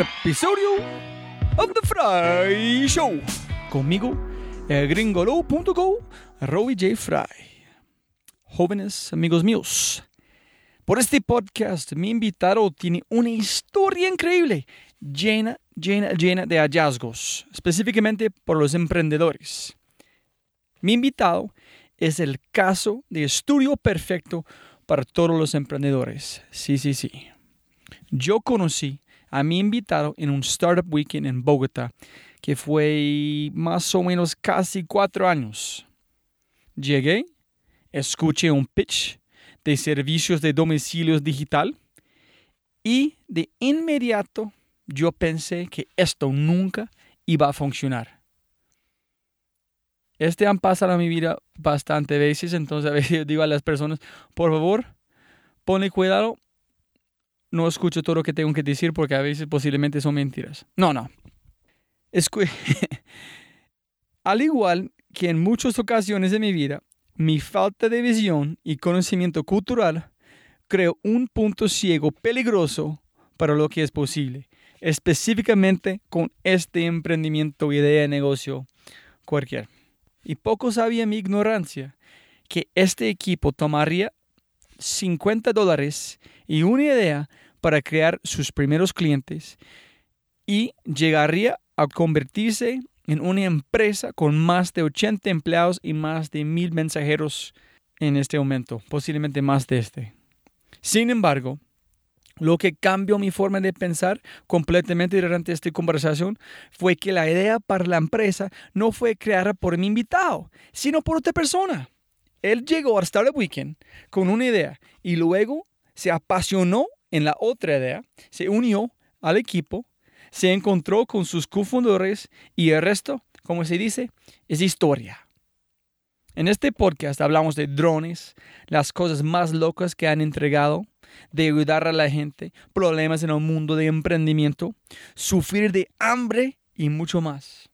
episodio of The Fry Show. Conmigo, el gringolo.co, Robbie J. Fry. Jóvenes amigos míos, por este podcast mi invitado tiene una historia increíble, llena, llena, llena de hallazgos, específicamente por los emprendedores. Mi invitado es el caso de estudio perfecto para todos los emprendedores. Sí, sí, sí. Yo conocí a mi invitado en un Startup Weekend en Bogotá, que fue más o menos casi cuatro años. Llegué, escuché un pitch de servicios de domicilios digital y de inmediato yo pensé que esto nunca iba a funcionar. Este han pasado a mi vida bastante veces, entonces a veces digo a las personas, por favor, ponle cuidado no escucho todo lo que tengo que decir porque a veces posiblemente son mentiras. No, no. Al igual que en muchas ocasiones de mi vida, mi falta de visión y conocimiento cultural creo un punto ciego peligroso para lo que es posible, específicamente con este emprendimiento, idea de negocio, cualquier. Y poco sabía mi ignorancia que este equipo tomaría 50 dólares y una idea para crear sus primeros clientes y llegaría a convertirse en una empresa con más de 80 empleados y más de mil mensajeros en este momento, posiblemente más de este. Sin embargo, lo que cambió mi forma de pensar completamente durante esta conversación fue que la idea para la empresa no fue creada por mi invitado, sino por otra persona. Él llegó a Startup Weekend con una idea y luego se apasionó en la otra idea, se unió al equipo, se encontró con sus cofundadores y el resto, como se dice, es historia. En este podcast hablamos de drones, las cosas más locas que han entregado, de ayudar a la gente, problemas en el mundo de emprendimiento, sufrir de hambre y mucho más.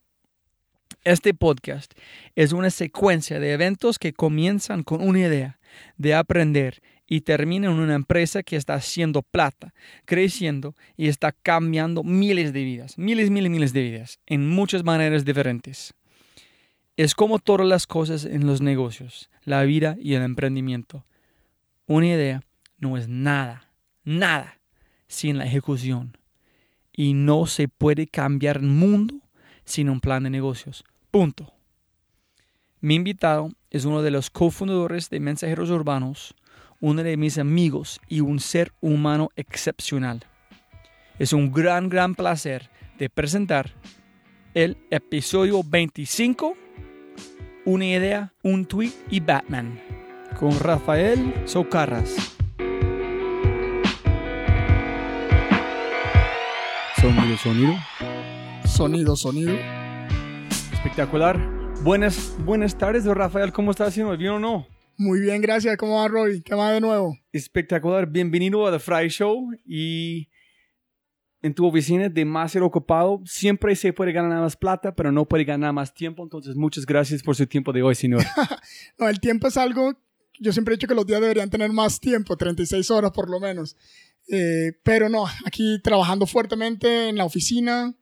Este podcast es una secuencia de eventos que comienzan con una idea de aprender y terminan en una empresa que está haciendo plata, creciendo y está cambiando miles de vidas, miles, miles, miles de vidas, en muchas maneras diferentes. Es como todas las cosas en los negocios, la vida y el emprendimiento. Una idea no es nada, nada, sin la ejecución. Y no se puede cambiar el mundo sin un plan de negocios. Punto. Mi invitado es uno de los cofundadores de Mensajeros Urbanos, uno de mis amigos y un ser humano excepcional. Es un gran, gran placer de presentar el episodio 25, Una idea, un tweet y Batman, con Rafael Socarras. Sonido, sonido. Sonido, sonido. Espectacular. Buenas, buenas tardes, Rafael. ¿Cómo estás haciendo? ¿Bien o no? Muy bien, gracias. ¿Cómo va, Roy? ¿Qué más de nuevo? Espectacular. Bienvenido a The Fry Show. Y en tu oficina, demasiado ocupado. Siempre se puede ganar más plata, pero no puede ganar más tiempo. Entonces, muchas gracias por su tiempo de hoy, señor. no, el tiempo es algo. Yo siempre he dicho que los días deberían tener más tiempo, 36 horas por lo menos. Eh, pero no, aquí trabajando fuertemente en la oficina.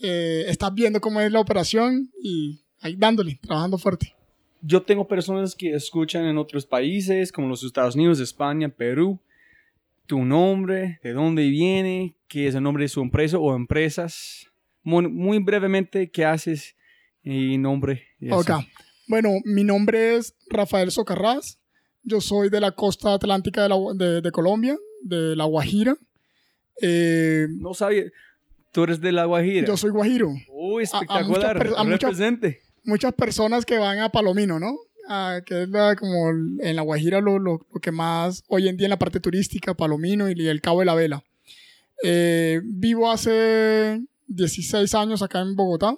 Eh, estás viendo cómo es la operación y ahí dándole, trabajando fuerte yo tengo personas que escuchan en otros países, como los Estados Unidos, España, Perú, tu nombre, de dónde viene, qué es el nombre de su empresa o empresas. Muy, brevemente, ¿qué haces y nombre? ok. Bueno, mi nombre es Rafael Socarrás. Yo soy de la costa atlántica de, Colombia, de La Guajira. Eh, no sabía. Tú eres de La Guajira. Yo soy guajiro. Uy, espectacular. A, Represente muchas personas que van a Palomino, ¿no? que es como en La Guajira lo, lo, que más hoy en día en la parte turística, Palomino y el Cabo de la Vela. Eh, vivo hace 16 años acá en Bogotá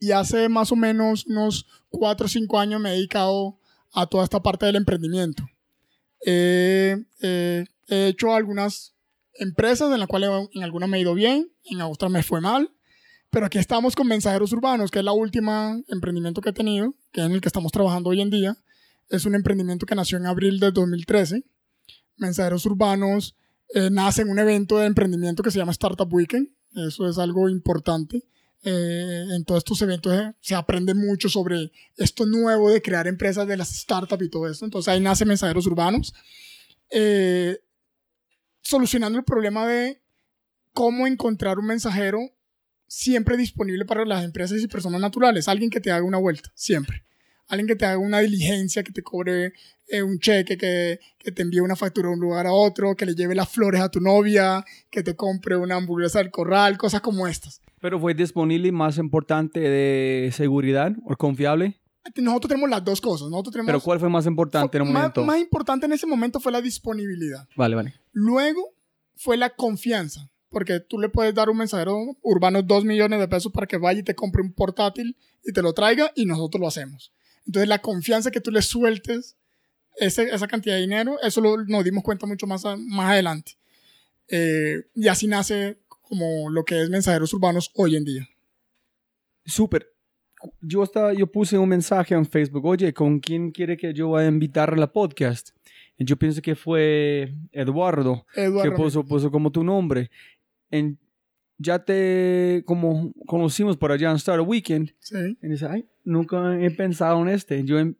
y hace más o menos unos 4 o 5 años me he dedicado a toda esta parte del emprendimiento. he hecho algunas empresas en las cuales en algunas me he ido bien, en otras me fue mal. Pero aquí estamos con Mensajeros Urbanos, que es la última emprendimiento que he tenido, que es en el que estamos trabajando hoy en día. Es un emprendimiento que nació en abril de 2013. Mensajeros Urbanos eh, nace en un evento de emprendimiento que se llama Startup Weekend. Eso es algo importante. Eh, en todos estos eventos eh, se aprende mucho sobre esto nuevo de crear empresas de las startups y todo esto. Entonces ahí nace Mensajeros Urbanos. solucionando el problema de cómo encontrar un mensajero siempre disponible para las empresas y personas naturales. Alguien que te haga una vuelta, siempre. Alguien que te haga una diligencia, que te cobre eh, un cheque, que, que, te envíe una factura de un lugar a otro, que le lleve las flores a tu novia, que te compre una hamburguesa del corral, cosas como estas. Pero fue disponible más importante de seguridad o confiable. Nosotros tenemos las dos cosas. Pero ¿cuál fue más importante en el momento? más importante en ese momento fue la disponibilidad. Vale, vale. Luego fue la confianza porque tú le puedes dar un mensajero urbano dos millones de pesos para que vaya y te compre un portátil y te lo traiga y nosotros lo hacemos. Entonces la confianza que tú le sueltes esa cantidad de dinero, eso lo, nos dimos cuenta mucho más, más adelante. Eh, y así nace como lo que es mensajeros urbanos hoy en día. Súper. Yo, estaba, yo puse un mensaje en Facebook, oye, ¿con quién quiere que yo vaya a invitar a la podcast? Yo pienso que fue Eduardo, Eduardo. que puso, puso como tu nombre ya te como conocimos por allá en Star Weekend. Sí. Y dice, ay, nunca he pensado en este. Yo em,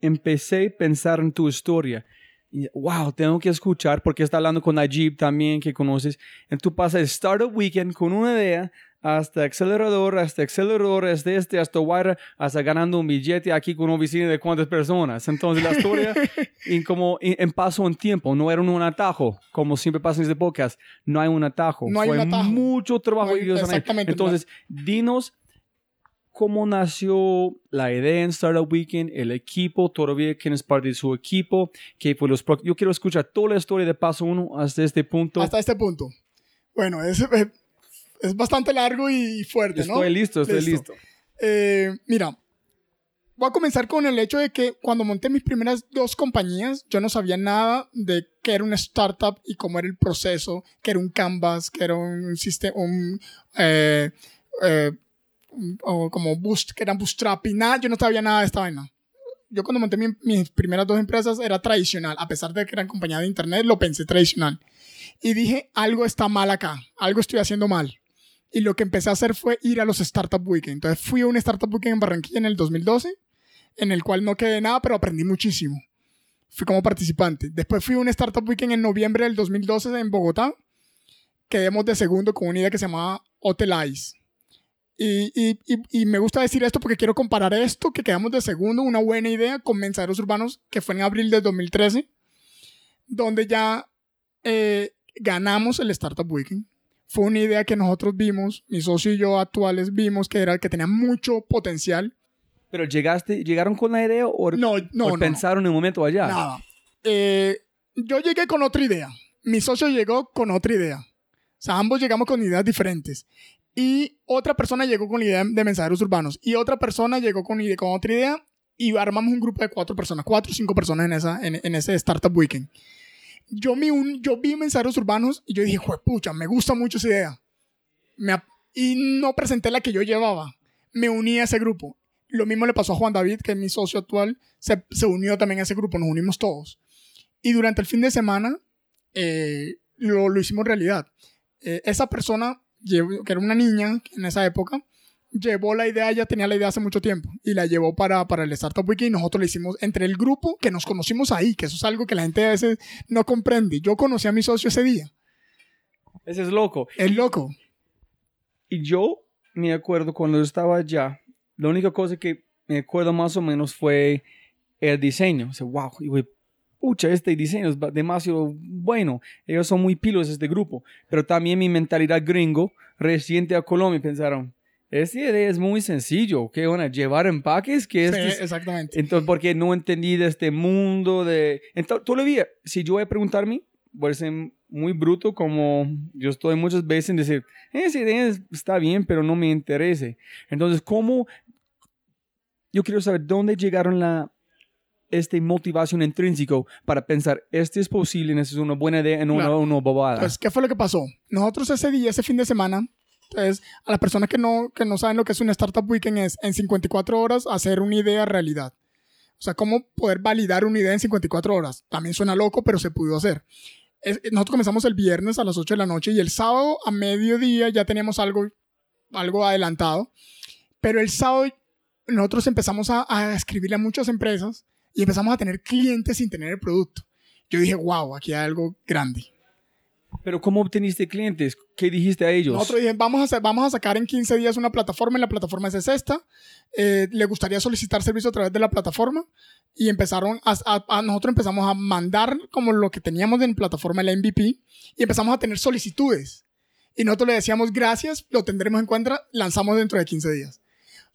empecé a pensar en tu historia. Y, wow, tengo que escuchar porque está hablando con Najib también, que conoces. En tu pasas Startup Weekend con una idea hasta acelerador, hasta acelerador, hasta este, hasta wire, hasta ganando un billete aquí con una oficina de cuántas personas. Entonces la historia, en como en, paso en tiempo, no era un atajo, como siempre pasa en este podcast, no hay un atajo. No hay Fue un atajo. mucho trabajo. exactamente. Entonces, dinos cómo nació la idea en Startup Weekend, el equipo, todavía quién es parte de su equipo, que fue los yo quiero escuchar toda la historia de paso uno hasta este punto. Hasta este punto. Bueno, es, es bastante largo y fuerte, ¿no? Estoy listo, estoy listo. Eh, mira, voy a comenzar con el hecho de que cuando monté mis primeras dos compañías, yo no sabía nada de qué era una startup y cómo era el proceso, qué era un canvas, qué era un sistema, un, eh, eh, o como boost, que eran bootstrapping, nada, yo no sabía nada de esta vaina. Yo cuando monté mis primeras dos empresas era tradicional, a pesar de que eran compañía de internet, lo pensé tradicional. Y dije, algo está mal acá, algo estoy haciendo mal. Y lo que empecé a hacer fue ir a los Startup Weekend. Entonces fui a un Startup Weekend en Barranquilla en el 2012, en el cual no quedé nada, pero aprendí muchísimo. Fui como participante. Después fui a un Startup Weekend en noviembre del 2012 en Bogotá. Quedemos de segundo con una idea que se llamaba Hotel Ice. Y, y, y, me gusta decir esto porque quiero comparar esto, que quedamos de segundo, una buena idea, con Mensajeros Urbanos, que fue en abril de 2013, donde ya eh, ganamos el Startup Weekend fue una idea que nosotros vimos, mi socio y yo actuales vimos que era que tenía mucho potencial. ¿Pero llegaste, llegaron con la idea o, no, no, pensaron en un momento allá? Nada. Eh, yo llegué con otra idea. Mi socio llegó con otra idea. O sea, ambos llegamos con ideas diferentes. Y otra persona llegó con la idea de mensajeros urbanos. Y otra persona llegó con, con otra idea. Y armamos un grupo de cuatro personas, cuatro o cinco personas en, esa, en, en ese Startup Weekend yo, un, yo vi mensajeros urbanos y yo dije, pucha, me gusta mucho esa idea. y no presenté la que yo llevaba. Me uní a ese grupo. Lo mismo le pasó a Juan David, que es mi socio actual, se, se unió también a ese grupo, nos unimos todos. Y durante el fin de semana eh, lo, lo, hicimos realidad. Eh, esa persona, que era una niña en esa época, llevó la idea, ya tenía la idea hace mucho tiempo y la llevó para, para el Startup Week y nosotros le hicimos entre el grupo que nos conocimos ahí, que eso es algo que la gente a veces no comprende. Yo conocí a mi socio ese día. Ese es loco. Es loco. Y yo me acuerdo cuando estaba allá, la única cosa que me acuerdo más o menos fue el diseño. O sea, wow, y pucha, este diseño es demasiado bueno. Ellos son muy pilos este grupo. Pero también mi mentalidad gringo, reciente a Colombia, pensaron, esta idea es muy sencillo. ¿Qué van a llevar empaques? que sí, exactamente. Entonces, porque no entendí de este mundo de... Entonces, vi, si yo voy a preguntarme, voy a ser muy bruto como yo estoy muchas veces en decir, esa idea está bien, pero no me interesa. Entonces, ¿cómo? Yo quiero saber dónde llegaron la esta motivación intrínseco para pensar, este es posible, esta es una buena idea, en una, una bobada. Pues, ¿qué fue lo que pasó? Nosotros ese día, ese fin de semana, entonces, a las personas que no, que no saben lo que es un Startup Weekend es en 54 horas hacer una idea realidad. O sea, cómo poder validar una idea en 54 horas. También suena loco, pero se pudo hacer. nosotros comenzamos el viernes a las 8 de la noche y el sábado a mediodía ya teníamos algo, algo adelantado. Pero el sábado nosotros empezamos a, a escribirle a muchas empresas y empezamos a tener clientes sin tener el producto. Yo dije, wow, aquí hay algo grande. Pero ¿cómo obteniste clientes? ¿Qué dijiste a ellos? Nosotros dijimos, vamos a, hacer, vamos a sacar en 15 días una plataforma y la plataforma es esta. Eh, ¿Le gustaría solicitar servicio a través de la plataforma? Y empezaron a, nosotros empezamos a mandar como lo que teníamos en plataforma, el MVP, y empezamos a tener solicitudes. Y nosotros le decíamos, gracias, lo tendremos en cuenta, lanzamos dentro de 15 días.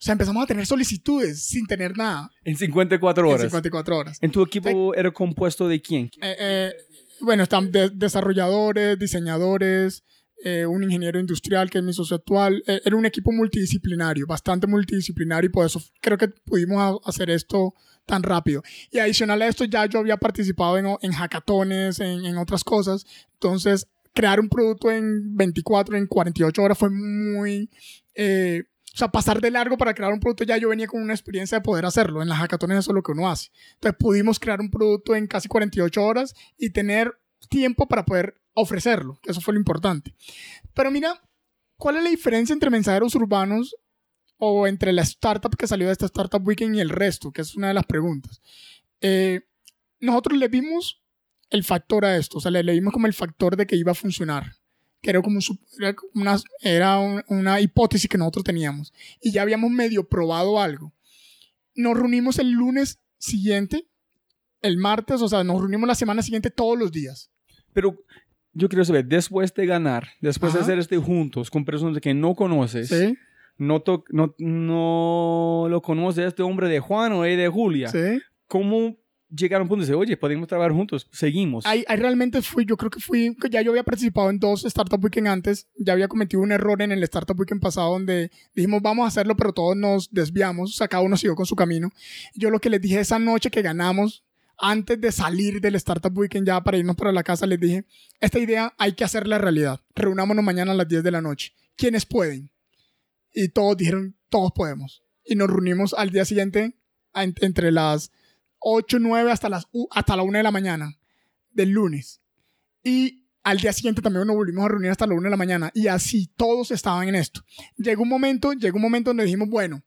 O sea, empezamos a tener solicitudes sin tener nada. En 54 horas. En 54 horas. ¿En tu equipo era compuesto de quién? Eh, eh, bueno, están desarrolladores, diseñadores, eh, un ingeniero industrial que es mi socio actual. Eh, era un equipo multidisciplinario, bastante multidisciplinario y por eso creo que pudimos hacer esto tan rápido. Y adicional a esto, ya yo había participado en, en hackatones, en, en otras cosas. Entonces, crear un producto en 24, en 48 horas fue muy... Eh, sea, pasar de largo para crear un producto, ya yo venía con una experiencia de poder hacerlo. En las hackatones eso es lo que uno hace. Entonces pudimos crear un producto en casi 48 horas y tener tiempo para poder ofrecerlo, eso fue lo importante. Pero mira, ¿cuál es la diferencia entre mensajeros urbanos o entre la startup que salió de esta Startup Weekend y el resto? Que es una de las preguntas. Eh, nosotros le vimos el factor a esto, o sea, le, le vimos como el factor de que iba a funcionar que era como una, era una hipótesis que nosotros teníamos. Y ya habíamos medio probado algo. Nos reunimos el lunes siguiente, el martes, o sea, nos reunimos la semana siguiente todos los días. Pero yo quiero saber, después de ganar, después de hacer este juntos con personas que no conoces, no, no, no lo conoces este hombre de Juan o de Julia, ¿cómo llegaron a un punto de decir, oye, podemos trabajar juntos, seguimos. Ahí, ahí realmente fui, yo creo que fui, ya yo había participado en dos Startup Weekend antes, ya había cometido un error en el Startup Weekend pasado donde dijimos vamos a hacerlo, pero todos nos desviamos, o sea, cada uno siguió con su camino. Yo lo que les dije esa noche que ganamos, antes de salir del Startup Weekend ya para irnos para la casa, les dije, esta idea hay que hacerla realidad. Reunámonos mañana a las 10 de la noche. ¿Quiénes pueden? Y todos dijeron, todos podemos. Y nos reunimos al día siguiente entre las 8, 9 hasta, las, hasta la 1 de la mañana del lunes. Y al día siguiente también nos volvimos a reunir hasta la 1 de la mañana. Y así todos estaban en esto. Llegó un momento, llegó un momento donde dijimos, bueno,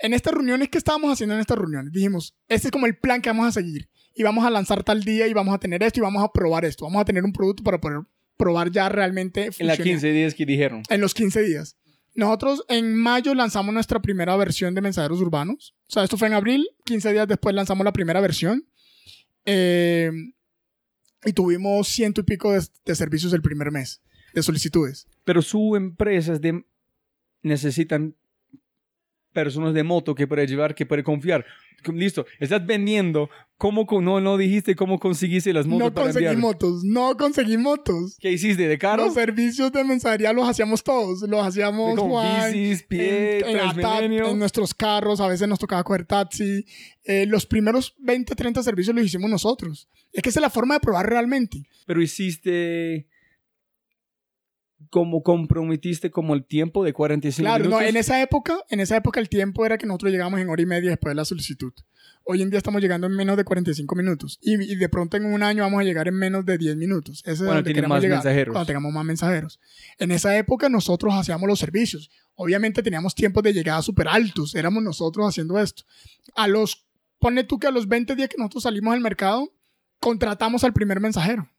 en estas reuniones, ¿qué estábamos haciendo en estas reuniones? Dijimos, este es como el plan que vamos a seguir. Y vamos a lanzar tal día y vamos a tener esto y vamos a probar esto. Vamos a tener un producto para poder probar ya realmente en funciona- 15 días que dijeron. en los 15 días. Nosotros en mayo lanzamos nuestra primera versión de mensajeros urbanos. O sea, esto fue en abril. 15 días después lanzamos la primera versión. Eh, y tuvimos ciento y pico de, servicios el primer mes, de solicitudes. Pero su empresa es de, necesitan personas de moto que puede llevar, que puede confiar. Listo, estás vendiendo. ¿Cómo con- no, no dijiste cómo conseguiste las motos No para conseguí enviar? motos, no conseguí motos. ¿Qué hiciste? ¿De carro? Los servicios de mensajería los hacíamos todos. Los hacíamos como Juan, bicis, pie, en, en en nuestros carros, a veces nos tocaba coger taxi. Eh, los primeros 20, 30 servicios los hicimos nosotros. Es que esa es la forma de probar realmente. Pero hiciste como comprometiste como el tiempo de 45 Claro, no, minutos. en esa época, en esa época el tiempo era que nosotros llegamos en hora y media después de la solicitud. Hoy en día estamos llegando en menos de 45 minutos y, y de pronto en un año vamos a llegar en menos de 10 minutos. Ese es Cuando donde queremos más llegar, mensajeros. Cuando tengamos más mensajeros. En esa época nosotros hacíamos los servicios. Obviamente teníamos tiempos de llegada súper altos. Éramos nosotros haciendo esto. A los, ponle tú que a los 20 días que nosotros salimos al mercado, contratamos al primer mensajero.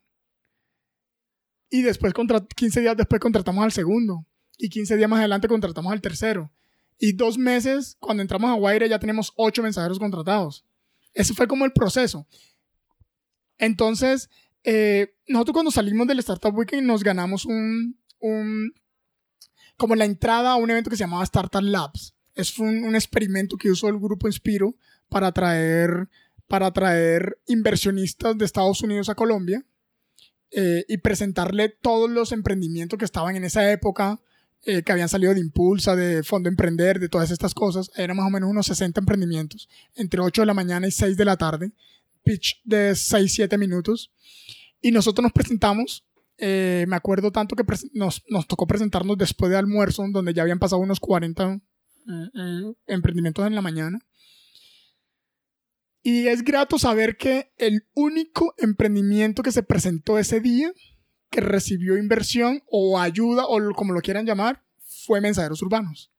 Y después, contra- 15 días después, contratamos al segundo. Y 15 días más adelante, contratamos al tercero. Y dos meses, cuando entramos a Guaire, ya tenemos ocho mensajeros contratados. Ese fue como el proceso. Entonces, eh, nosotros cuando salimos del Startup Weekend nos ganamos un, un- como la entrada a un evento que se llamaba Startup Labs. Es un, un experimento que usó el grupo Inspiro para atraer, para atraer inversionistas de Estados Unidos a Colombia eh, y presentarle todos los emprendimientos que estaban en esa época, eh, que habían salido de Impulsa, de Fondo Emprender, de todas estas cosas. Eran más o menos unos 60 emprendimientos, entre 8 de la mañana y 6 de la tarde, pitch de 6-7 minutos. Y nosotros nos presentamos, eh, me acuerdo tanto que nos, nos tocó presentarnos después de almuerzo, donde ya habían pasado unos 40 eh, eh, emprendimientos en la mañana. Y es grato saber que el único emprendimiento que se presentó ese día, que recibió inversión o ayuda o como lo quieran llamar, fue Mensajeros Urbanos.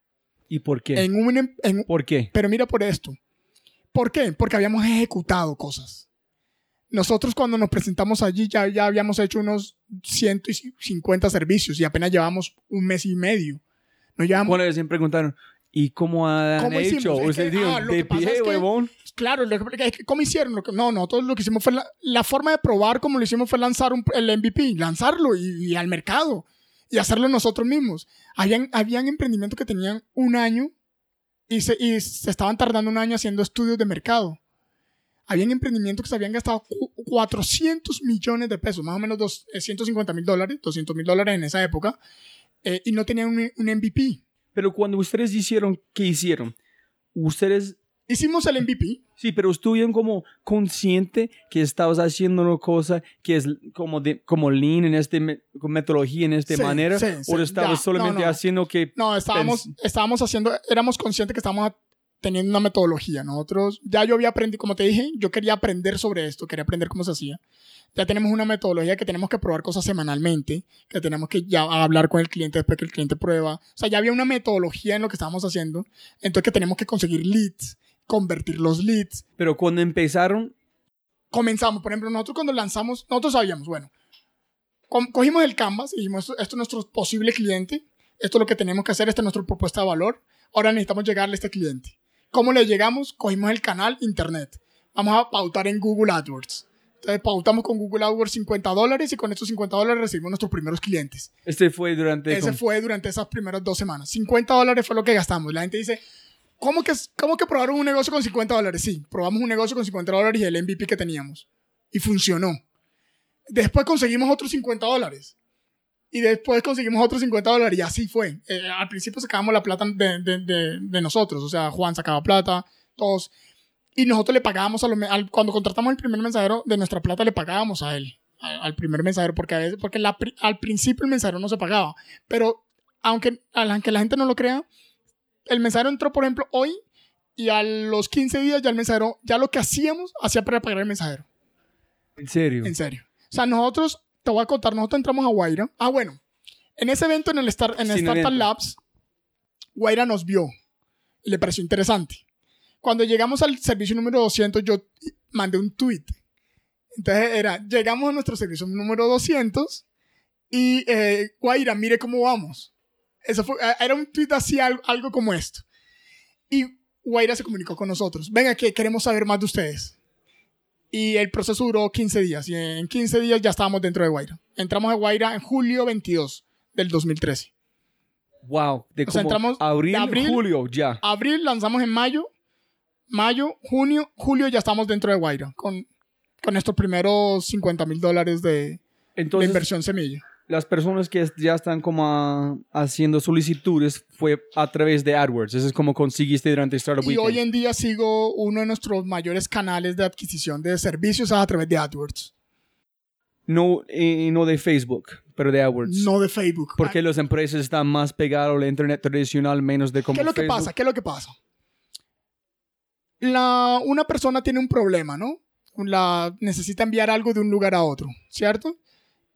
¿Y por qué? En un, em- en- ¿Por qué? pero mira por esto. ¿Por qué? Porque habíamos ejecutado cosas. Nosotros cuando nos presentamos allí ya, ya habíamos hecho unos 150 servicios y apenas llevamos un mes y medio. No llevamos, Cuando les preguntaron, ¿y cómo han ¿Cómo hecho? hicimos? Es Ustedes que, dijeron, ah, lo de que pasa pie, huevón. Claro, es que, ¿cómo hicieron? Que- no, nosotros lo que hicimos fue la, forma de probar como lo hicimos fue lanzar el MVP, lanzarlo y, al mercado y hacerlo nosotros mismos. Habían, habían emprendimientos que tenían un año y se, y se estaban tardando un año haciendo estudios de mercado. Habían emprendimientos que se habían gastado cu- 400 millones de pesos, más o menos dos- eh, 150 mil dólares, 200 mil dólares en esa época, eh, y no tenían un, un MVP. Pero cuando ustedes hicieron, ¿qué hicieron? Ustedes, Hicimos el MVP, sí, pero estuvieron como consciente que estabas haciendo una cosa que es como, de, como lean en con metodología en esta Sí, manera, sí, o sí, estabas ya, solamente no, no. haciendo que No, estábamos, estábamos haciendo, éramos conscientes que estábamos teniendo una metodología. Nosotros, ya yo había aprendido, como te dije, yo quería aprender sobre esto, quería aprender cómo se hacía. Ya tenemos una metodología que tenemos que probar cosas semanalmente, que tenemos que ya hablar con el cliente después que el cliente prueba. O sea, ya había una metodología en lo que estábamos haciendo. Entonces que tenemos que conseguir leads, convertir los leads. Pero cuando empezaron, Comenzamos, por ejemplo, nosotros cuando lanzamos, nosotros sabíamos, bueno, co- cogimos el canvas y dijimos, esto, esto es nuestro posible cliente, esto es lo que tenemos que hacer, esta es nuestra propuesta de valor, ahora necesitamos llegarle a este cliente. ¿Cómo le llegamos? Cogimos el canal internet. Vamos a pautar en Google AdWords. Entonces pautamos con Google AdWords 50 dólares y con estos 50 dólares recibimos nuestros primeros clientes. este fue durante... Ese fue durante esas primeras dos semanas. 50 dólares fue lo que gastamos. La gente dice, ¿cómo que, ¿cómo que probaron un negocio con 50 dólares? Sí, probamos un negocio con 50 dólares y el MVP que teníamos. Y funcionó. Después conseguimos otros 50 dólares. Y después conseguimos otros 50 dólares y así fue. Eh, al principio sacábamos la plata de, de, de, de, nosotros. O sea, Juan sacaba plata, todos. Y nosotros le pagábamos a los... Al, cuando contratamos el primer mensajero, de nuestra plata le pagábamos a él. Al, al primer mensajero. Porque, a veces, porque la, al principio el mensajero no se pagaba. Pero aunque, aunque la gente no lo crea, el mensajero entró, por ejemplo, hoy y a los 15 días ya el mensajero, ya lo que hacíamos, hacía para pagar el mensajero. ¿En serio? En serio. O sea, nosotros, te voy a contar, nosotros entramos a Guaira. Ah, bueno. En ese evento, en el, Star, en el Sin Startup evento. Labs, Guaira nos vio y le pareció interesante. Cuando llegamos al servicio número 200, yo mandé un tweet. Entonces era, llegamos a nuestro servicio número 200 y eh, Guaira, mire cómo vamos. Eso fue, era un tweet así, algo, algo como esto. Y Guaira se comunicó con nosotros. Venga, que queremos saber más de ustedes. Y el proceso duró 15 días. Y en 15 días ya estábamos dentro de Guaira. Entramos a Guaira en julio 22 del 2013. Wow. De O sea, entramos abril, de abril- julio, ya. Abril lanzamos en mayo. Mayo, junio, julio ya estamos dentro de Guaira. Con, con estos primeros 50 mil dólares de, inversión semilla. Las personas que ya están como ah, haciendo solicitudes fue a través de AdWords. Eso es como conseguiste durante Startup Y Weekend. hoy en día sigo uno de nuestros mayores canales de adquisición de servicios a través de AdWords. No, eh, no de Facebook, pero de AdWords. No de Facebook. Porque las empresas están más pegadas al internet tradicional, menos de como ¿Qué es lo que pasa? ¿Qué es lo que pasa? La, una persona tiene un problema, ¿no? La, necesita enviar algo de un lugar a otro, ¿cierto?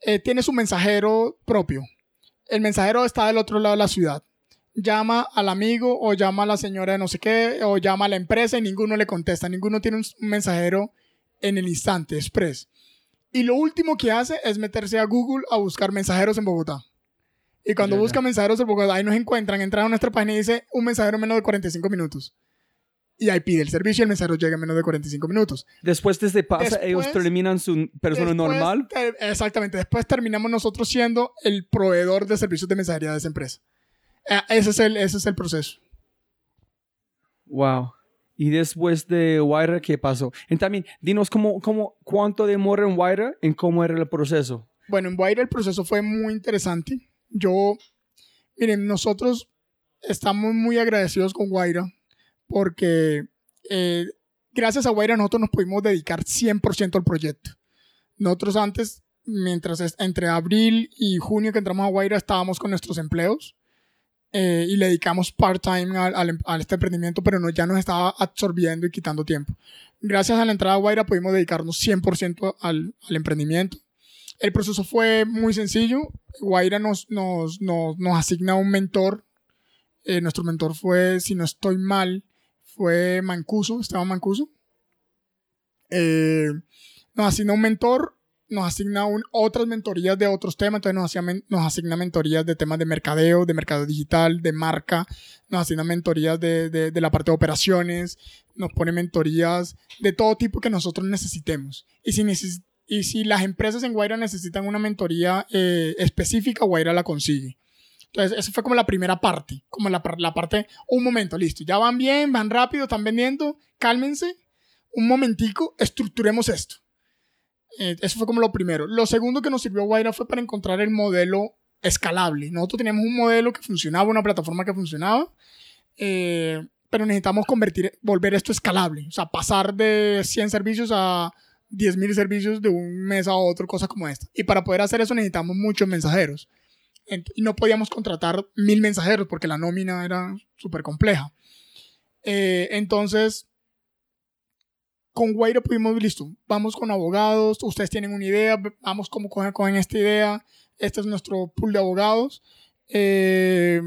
Eh, tiene su mensajero propio. El mensajero está del otro lado de la ciudad. Llama al amigo o llama a la señora de no sé qué o llama a la empresa y ninguno le contesta. Ninguno tiene un mensajero en el instante, express. Y lo último que hace es meterse a Google a buscar mensajeros en Bogotá. Y cuando ya. busca mensajeros en Bogotá, ahí nos encuentran, entran a nuestra página y dice un mensajero en menos de 45 minutos. Y ahí pide el servicio y el mensajero llega en menos de 45 minutos. Después de este pasa, Después- ellos terminan su persona Después, normal. te- exactamente. Después terminamos nosotros siendo el proveedor de servicios de mensajería de esa empresa. Eh, ese, es el, ese es el proceso. Wow. Y después de Waira, ¿qué pasó? Y también, dinos cómo, cómo, cuánto demora en Waira en cómo era el proceso. Bueno, en Guaira el proceso fue muy interesante. Yo, miren, nosotros estamos muy agradecidos con Guaira porque eh, gracias a Guaira nosotros nos pudimos dedicar 100% al proyecto. Nosotros antes, mientras entre abril y junio que entramos a Guaira, estábamos con nuestros empleos eh, y le dedicamos part-time a este emprendimiento, pero no, ya nos estaba absorbiendo y quitando tiempo. Gracias a la entrada a Guaira pudimos dedicarnos 100% al, al emprendimiento. El proceso fue muy sencillo. Guaira nos, nos, nos, nos asigna un mentor. Eh, nuestro mentor fue, si no estoy mal, fue Mancuso, Esteban Mancuso. Eh, nos asigna un mentor, nos asigna un- otras mentorías de otros temas, entonces nos, hacía nos asigna mentorías de temas de mercadeo, de mercado digital, de marca, nos asigna mentorías de, de, de la parte de operaciones, nos pone mentorías de todo tipo que nosotros necesitemos. Y si, y si las empresas en Guaira necesitan una mentoría eh, específica, Guaira la consigue. Entonces, esa fue como la primera parte, como la, par- la parte, un momento, listo, ya van bien, van rápido, están vendiendo, cálmense, un momentico, estructuremos esto. Eh, eso fue como lo primero. Lo segundo que nos sirvió Guaira fue para encontrar el modelo escalable. Nosotros teníamos un modelo que funcionaba, una plataforma que funcionaba, eh, pero necesitamos convertir, volver esto escalable. O sea, pasar de 100 servicios a 10.000 servicios de un mes a otro, cosas como esta. Y para poder hacer eso necesitamos muchos mensajeros. Y no podíamos contratar mil mensajeros porque la nómina era súper compleja. Eh, entonces, con Guaira pudimos, listo, vamos con abogados, ustedes tienen una idea, vamos cómo cogen, esta idea, este es nuestro pool de abogados. Eh,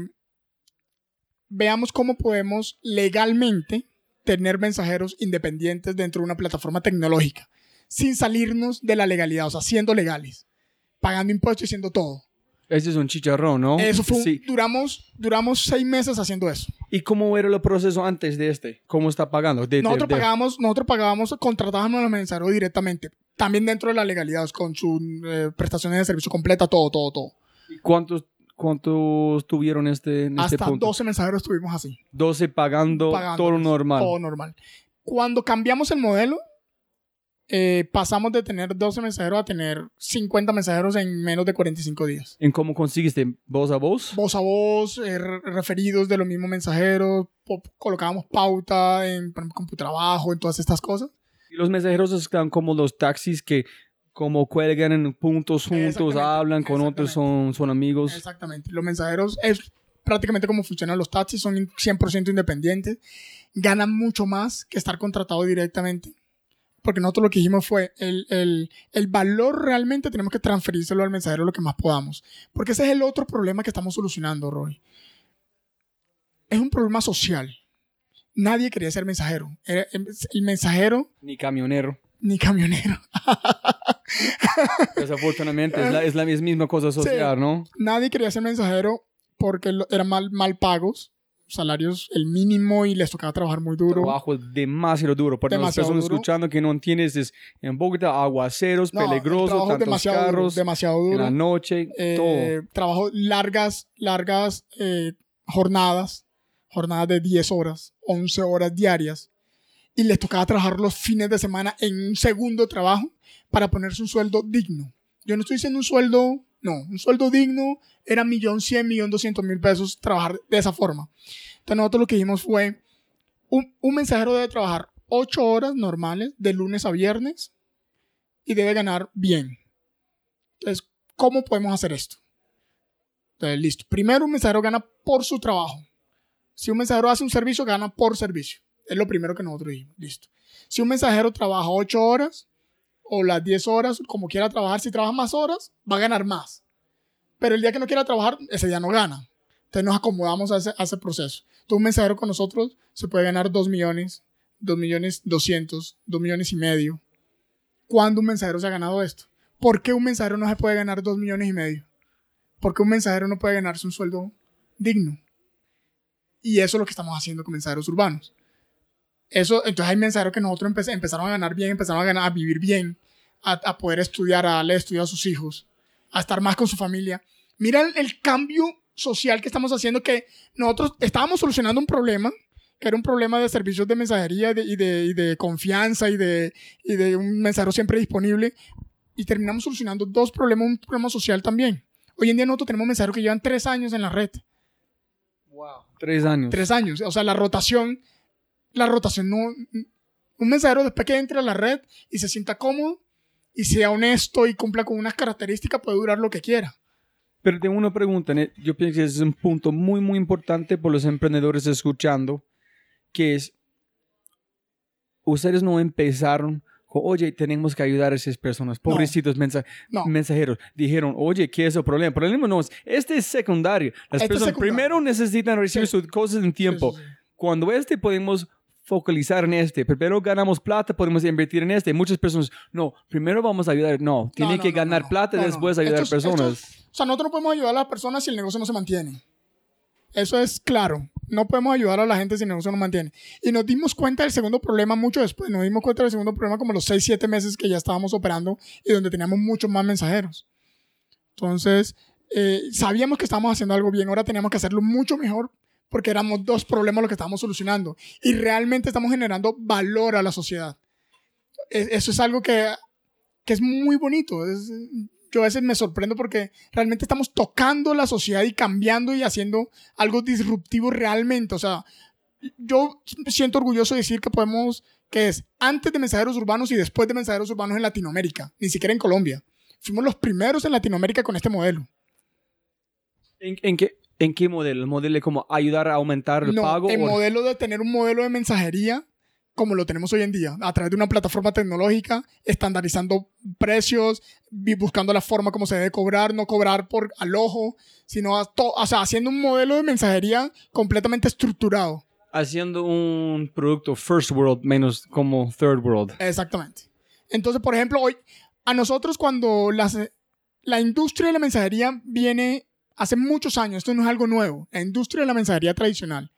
veamos cómo podemos legalmente tener mensajeros independientes dentro de una plataforma tecnológica, sin salirnos de la legalidad, o sea, siendo legales, pagando impuestos y haciendo todo. Ese es un chicharrón, ¿no? Eso fue, un- Sí. duramos, duramos seis meses haciendo eso. ¿Y cómo era el proceso antes de este? ¿Cómo está pagando? De- Nosotros de- pagábamos, nosotros pagábamos, contratábamos a los mensajeros directamente, también dentro de la legalidad, con sus prestaciones de servicio completa, todo, todo, todo. ¿Cuántos, ¿Cuántos tuvieron este, en este Hasta punto? 12 mensajeros estuvimos así. 12 pagando, pagándoles, todo normal. Todo normal. Cuando cambiamos el modelo, eh, pasamos de tener 12 mensajeros a tener 50 mensajeros en menos de 45 días. ¿En cómo conseguiste? ¿Voz a voz? Voz a voz, eh, re- referidos de los mismos mensajeros, colocábamos pauta en, ejemplo, CompuTrabajo, en todas estas cosas. Y los mensajeros están como los taxis que como cuelgan en puntos juntos, hablan con otros, son, son amigos. Exactamente. Los mensajeros es prácticamente como funcionan los taxis, son 100% independientes, ganan mucho más que estar contratado directamente. Porque nosotros lo que dijimos fue, el, el, el valor realmente tenemos que transferírselo al mensajero lo que más podamos. Porque ese es el otro problema que estamos solucionando, Roy. Es un problema social. Nadie quería ser mensajero. Era- El mensajero Ni camionero. ni camionero. Desafortunadamente es la, es la mis- misma cosa social, ¿no? nadie quería ser mensajero porque eran mal, mal pagos, salarios el mínimo y les tocaba trabajar muy duro. Trabajo demasiado duro. Para las personas duro. escuchando que no entiendes, es en Bogotá, aguaceros, No, el peligroso, trabajo es tantos demasiado duro, carros, demasiado en duro. la noche, Eh, todo. trabajo largas, largas eh, jornadas, jornadas de 10 horas, 11 horas diarias. Y les tocaba trabajar los fines de semana en un segundo trabajo para ponerse un sueldo digno. Yo no estoy diciendo un sueldo, no, un sueldo digno era millón cien, millón doscientos mil pesos trabajar de esa forma. Entonces nosotros lo que dijimos fue, un, un mensajero debe trabajar 8 horas normales de lunes a viernes y debe ganar bien. Entonces, ¿cómo podemos hacer esto? Entonces, listo. Primero, un mensajero gana por su trabajo. Si un mensajero hace un servicio, gana por servicio. Es lo primero que nosotros dijimos. Listo. Si un mensajero trabaja 8 horas o las 10 horas, como quiera trabajar, si trabaja más horas, va a ganar más. Pero el día que no quiera trabajar, ese día no gana. Entonces nos acomodamos a ese, a ese proceso. Entonces un mensajero con nosotros se puede ganar 2 millones, 2 millones 200, 2 millones y medio. ¿Cuándo un mensajero se ha ganado esto? ¿Por qué un mensajero no se puede ganar 2 millones y medio? Porque un mensajero no puede ganarse un sueldo digno. Y eso es lo que estamos haciendo con mensajeros urbanos. Eso, entonces hay mensajeros que nosotros empe- empezaron a ganar bien, empezaron a, ganar, a vivir bien, a, a poder estudiar, a darle estudio a sus hijos, a estar más con su familia. Mira el, el cambio social que estamos haciendo, que nosotros estábamos solucionando un problema, que era un problema de servicios de mensajería y de, y de, y de confianza y de, y de un mensajero siempre disponible, y terminamos solucionando dos problemas, un problema social también. Hoy en día nosotros tenemos mensajeros que llevan tres años en la red. Tres años. Tres años. O sea, la rotación, la rotación no... Un mensajero después que entre a la red y se sienta cómodo y sea honesto y cumpla con unas características puede durar lo que quiera. Pero tengo una pregunta. Yo pienso que ese es un punto muy, muy importante por los emprendedores escuchando, que es, ustedes no empezaron con, oye, tenemos que ayudar a esas personas, pobrecitos mensa- No. mensajeros. Dijeron, oye, ¿qué es el problema? El problema no es, este es secundario. Las Este es personas secundario. primero necesitan recibir Sí. sus cosas en tiempo. Sí, sí. Cuando este podemos focalizar en este. Primero ganamos plata, podemos invertir en este. Muchas personas, no, primero vamos a ayudar. No, tiene no, que no, ganar no. plata y después ayudar a es- personas. es- o sea, nosotros no podemos ayudar a las personas si el negocio no se mantiene. Eso es claro. No podemos ayudar a la gente si el negocio no mantiene. Y nos dimos cuenta del segundo problema mucho después. Nos dimos cuenta del segundo problema como los 6, 7 meses que ya estábamos operando y donde teníamos muchos más mensajeros. Entonces, eh, sabíamos que estábamos haciendo algo bien. Ahora teníamos que hacerlo mucho mejor porque éramos dos problemas los que estábamos solucionando. Y realmente estamos generando valor a la sociedad. Eso es algo que, que es muy bonito. Es- yo a veces me sorprendo porque realmente estamos tocando la sociedad y cambiando y haciendo algo disruptivo realmente. O sea, yo siento orgulloso de decir que podemos, que es antes de mensajeros urbanos y después de mensajeros urbanos en Latinoamérica, ni siquiera en Colombia. Fuimos los primeros en Latinoamérica con este modelo. ¿En, en qué, ¿En qué modelo? ¿El modelo de como ayudar a aumentar el no, pago? el o- modelo de tener un modelo de mensajería como lo tenemos hoy en día, a través de una plataforma tecnológica, estandarizando precios, buscando la forma como se debe cobrar, no cobrar por al ojo, sino o sea, haciendo un modelo de mensajería completamente estructurado. Haciendo un producto first world menos como third world. Exactamente. Entonces, por ejemplo, hoy, a nosotros cuando las, la industria de la mensajería viene hace muchos años, esto no es algo nuevo, la industria de la mensajería tradicional.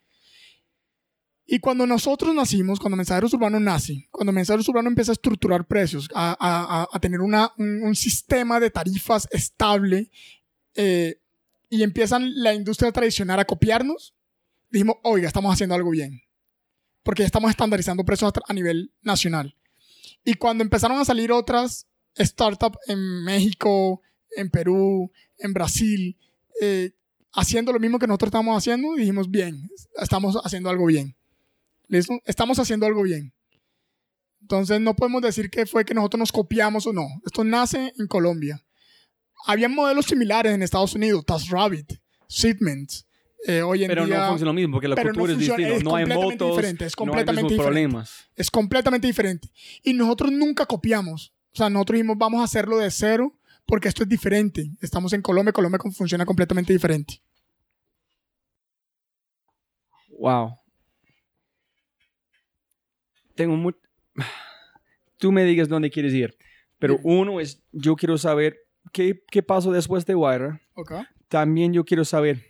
Y cuando nosotros nacimos, cuando Mensajeros Urbanos nace, cuando Mensajeros Urbanos empieza a estructurar precios, a, a- a- a tener una- un, un sistema de tarifas estable, eh, y empiezan la industria tradicional a copiarnos, dijimos, oiga, estamos haciendo algo bien. Porque ya estamos estandarizando precios a nivel nacional. Y cuando empezaron a salir otras startups en México, en Perú, en Brasil, eh, haciendo lo mismo que nosotros estamos haciendo, dijimos, bien, estamos haciendo algo bien. ¿Listo? Estamos haciendo algo bien. Entonces no podemos decir que fue que nosotros nos copiamos o no. Esto nace en Colombia. Había modelos similares en Estados Unidos, TaskRabbit, Shipment. Eh, hoy en pero día, no funciona lo mismo porque la cultura no es funciona- distinta. es No hay completamente motos, diferente, es no hay completamente diferente. problemas. es completamente diferente. Y nosotros nunca copiamos. O sea, nosotros dijimos, vamos a hacerlo de cero porque esto es diferente. Estamos en Colombia, Colombia funciona completamente diferente. Wow. Tengo mucho... Tú me digas dónde quieres ir. Pero uno es, yo quiero saber qué, qué pasó después de Wire. Ok. También yo quiero saber...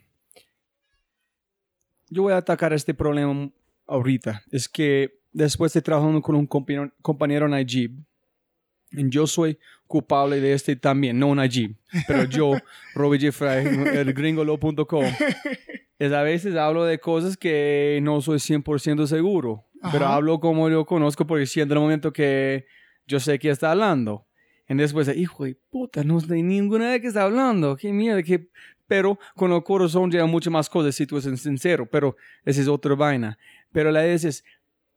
Yo voy a atacar este problema ahorita. Es que después de trabajando con un compañero, compañero en Najib, yo soy culpable de este también, no Najib, pero yo, Robbie Jeffrey, el gringolo.com, es a veces hablo de cosas que no soy 100% seguro, pero Ajá. hablo como yo conozco porque siento en el momento que yo sé que está hablando. Y después, hijo de puta, no sé ninguna de qué está hablando, qué mierda, qué... Pero con el corazón llega muchas más cosas si tú eres sincero, pero esa es otra vaina. Pero la idea es,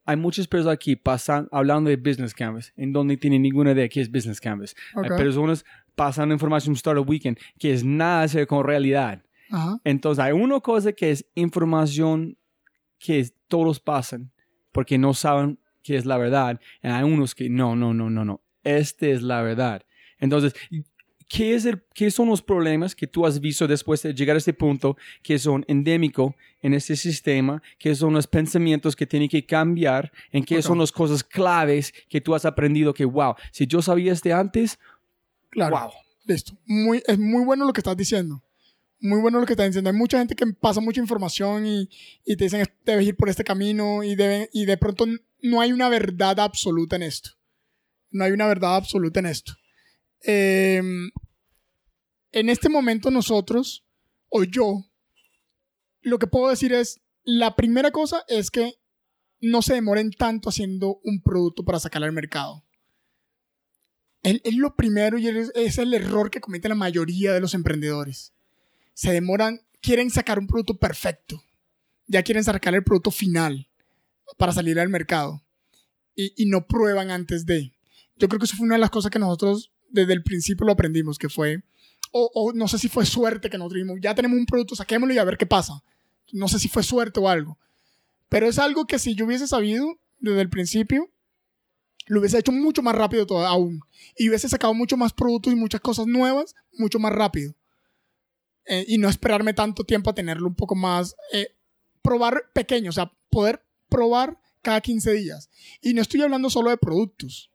hay muchas personas aquí pasan, hablando de Business Canvas, en donde tienen ninguna idea qué es Business Canvas. Ok. Hay personas pasando información Startup Weekend que es nada que ver con realidad. Ajá. Entonces hay una cosa que es información que todos pasan porque no saben qué es la verdad. Y hay unos que no, no, no, no, no. Esta es la verdad. Entonces, ¿qué, es el, ¿qué son los problemas que tú has visto después de llegar a este punto que son endémicos en este sistema? ¿Qué son los pensamientos que tienen que cambiar? ¿En qué Ok. son las cosas claves que tú has aprendido que, wow, si yo sabía este antes, Claro. wow. Listo. Muy, es muy bueno lo que estás diciendo. Muy bueno lo que estás diciendo. Hay mucha gente que pasa mucha información y, y te dicen debes ir por este camino y, debe- y de pronto no hay una verdad absoluta en esto. No hay una verdad absoluta en esto. Eh, en este momento nosotros, o yo, lo que puedo decir es, la primera cosa es que no se demoren tanto haciendo un producto para sacarlo al mercado. Es, lo primero y es, es el error que comete la mayoría de los emprendedores. Se demoran, quieren sacar un producto perfecto. Ya quieren sacar el producto final para salir al mercado. Y, y no prueban antes de. Yo creo que eso fue una de las cosas que nosotros desde el principio lo aprendimos, que fue, o, no sé si fue suerte que nosotros dijimos, ya tenemos un producto, saquémoslo y a ver qué pasa. No sé si fue suerte o algo. Pero es algo que si yo hubiese sabido desde el principio, lo hubiese hecho mucho más rápido todo, aún. Y hubiese sacado mucho más productos y muchas cosas nuevas mucho más rápido. Eh, y no esperarme tanto tiempo a tenerlo un poco más. eh, probar pequeño, o sea, poder probar cada 15 días. Y no estoy hablando solo de productos,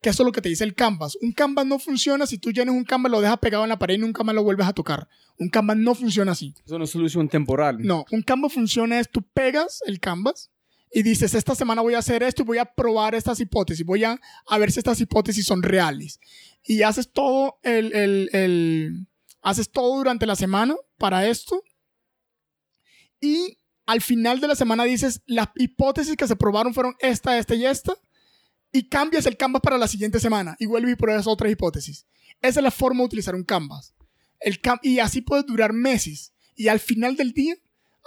que eso es lo que te dice el Canvas. Un Canvas no funciona si tú llenas un Canvas, lo dejas pegado en la pared y nunca más lo vuelves a tocar. Un Canvas no funciona así. Es una solución temporal. No, un Canvas funciona es tú pegas el Canvas y dices, esta semana voy a hacer esto y voy a probar estas hipótesis, voy a, a ver si estas hipótesis son reales. Y haces todo el, el- el- haces todo durante la semana para esto y al final de la semana dices, las hipótesis que se probaron fueron esta, esta y esta y cambias el Canvas para la siguiente semana y vuelves y pruebas otras hipótesis. Esa es la forma de utilizar un Canvas. El cam- y así puedes durar meses. Y al final del día,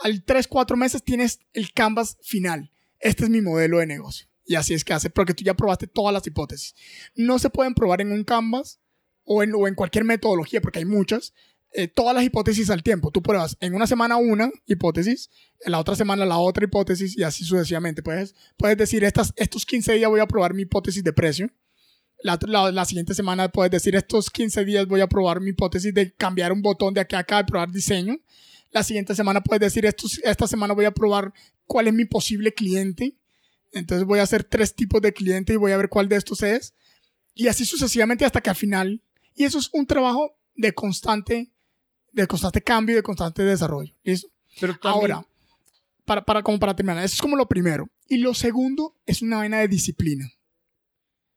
al 3, 4 meses, tienes el canvas final. Este es mi modelo de negocio. Y así es que hace, porque tú ya probaste todas las hipótesis. No se pueden probar en un canvas o en cualquier metodología, porque hay muchas, eh, todas las hipótesis al tiempo. Tú pruebas en una semana una hipótesis, en la otra semana la otra hipótesis y así sucesivamente. Puedes, puedes decir, estas, estos 15 días voy a probar mi hipótesis de precio. La, la- siguiente semana puedes decir, estos 15 días voy a probar mi hipótesis de cambiar un botón de aquí a acá y probar diseño. La siguiente semana puedes decir, estos, esta semana voy a probar cuál es mi posible cliente. Entonces voy a hacer tres tipos de cliente y voy a ver cuál de estos es. Y así sucesivamente hasta que al final. Y eso es un trabajo de constante, de constante cambio y de constante desarrollo. ¿Listo? Pero también- Ahora, para, para, como para terminar, eso es como lo primero. Y lo segundo es una vaina de disciplina.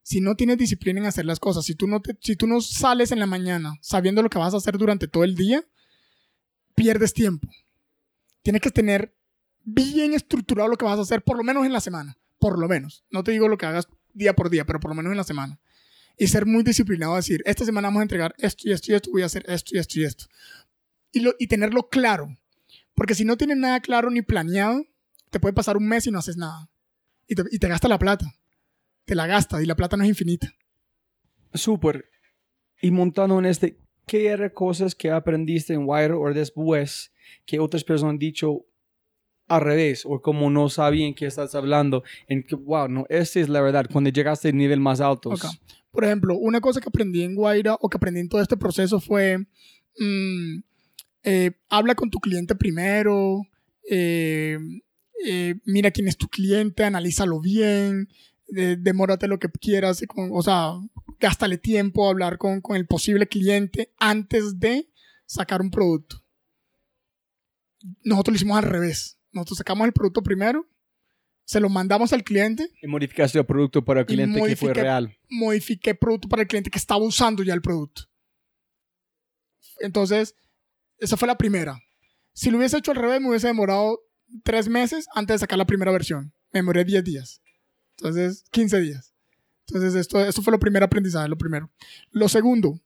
Si no tienes disciplina en hacer las cosas, si tú no, te- si tú no sales en la mañana sabiendo lo que vas a hacer durante todo el día, pierdes tiempo. Tienes que tener bien estructurado lo que vas a hacer, por lo menos en la semana. Por lo menos. No te digo lo que hagas día por día, pero por lo menos en la semana. Y ser muy disciplinado, decir, esta semana vamos a entregar esto y esto y esto, voy a hacer esto y esto y esto. Y, lo, y tenerlo claro. Porque si no tienes nada claro ni planeado, te puede pasar un mes y no haces nada. Y te, y te gasta la plata. Te la gasta y la plata no es infinita. Súper. Y montando en este, ¿qué eran cosas que aprendiste en Wire o después que otras personas han dicho al revés o como no sabían que estás hablando? En que, wow, no, esa es la verdad, cuando llegaste al nivel más alto. Por ejemplo, una cosa que aprendí en Guaira o que aprendí en todo este proceso fue, mm, eh, habla con tu cliente primero, eh, eh, mira quién es tu cliente, analízalo bien, de- demórate lo que quieras, con- o sea, gástale tiempo a hablar con, con el posible cliente antes de sacar un producto. Nosotros lo hicimos al revés. Nosotros sacamos el producto primero, se lo mandamos al cliente Y modificaste el producto para el cliente que fue real. modifiqué producto para el cliente que estaba usando ya el producto. Entonces, esa fue la primera. Si lo hubiese hecho al revés, me hubiese demorado tres meses antes de sacar la primera versión. Me demoré 10 días. Entonces, 15 días. Entonces, esto, esto fue lo primer aprendizaje, lo primero. Lo segundo,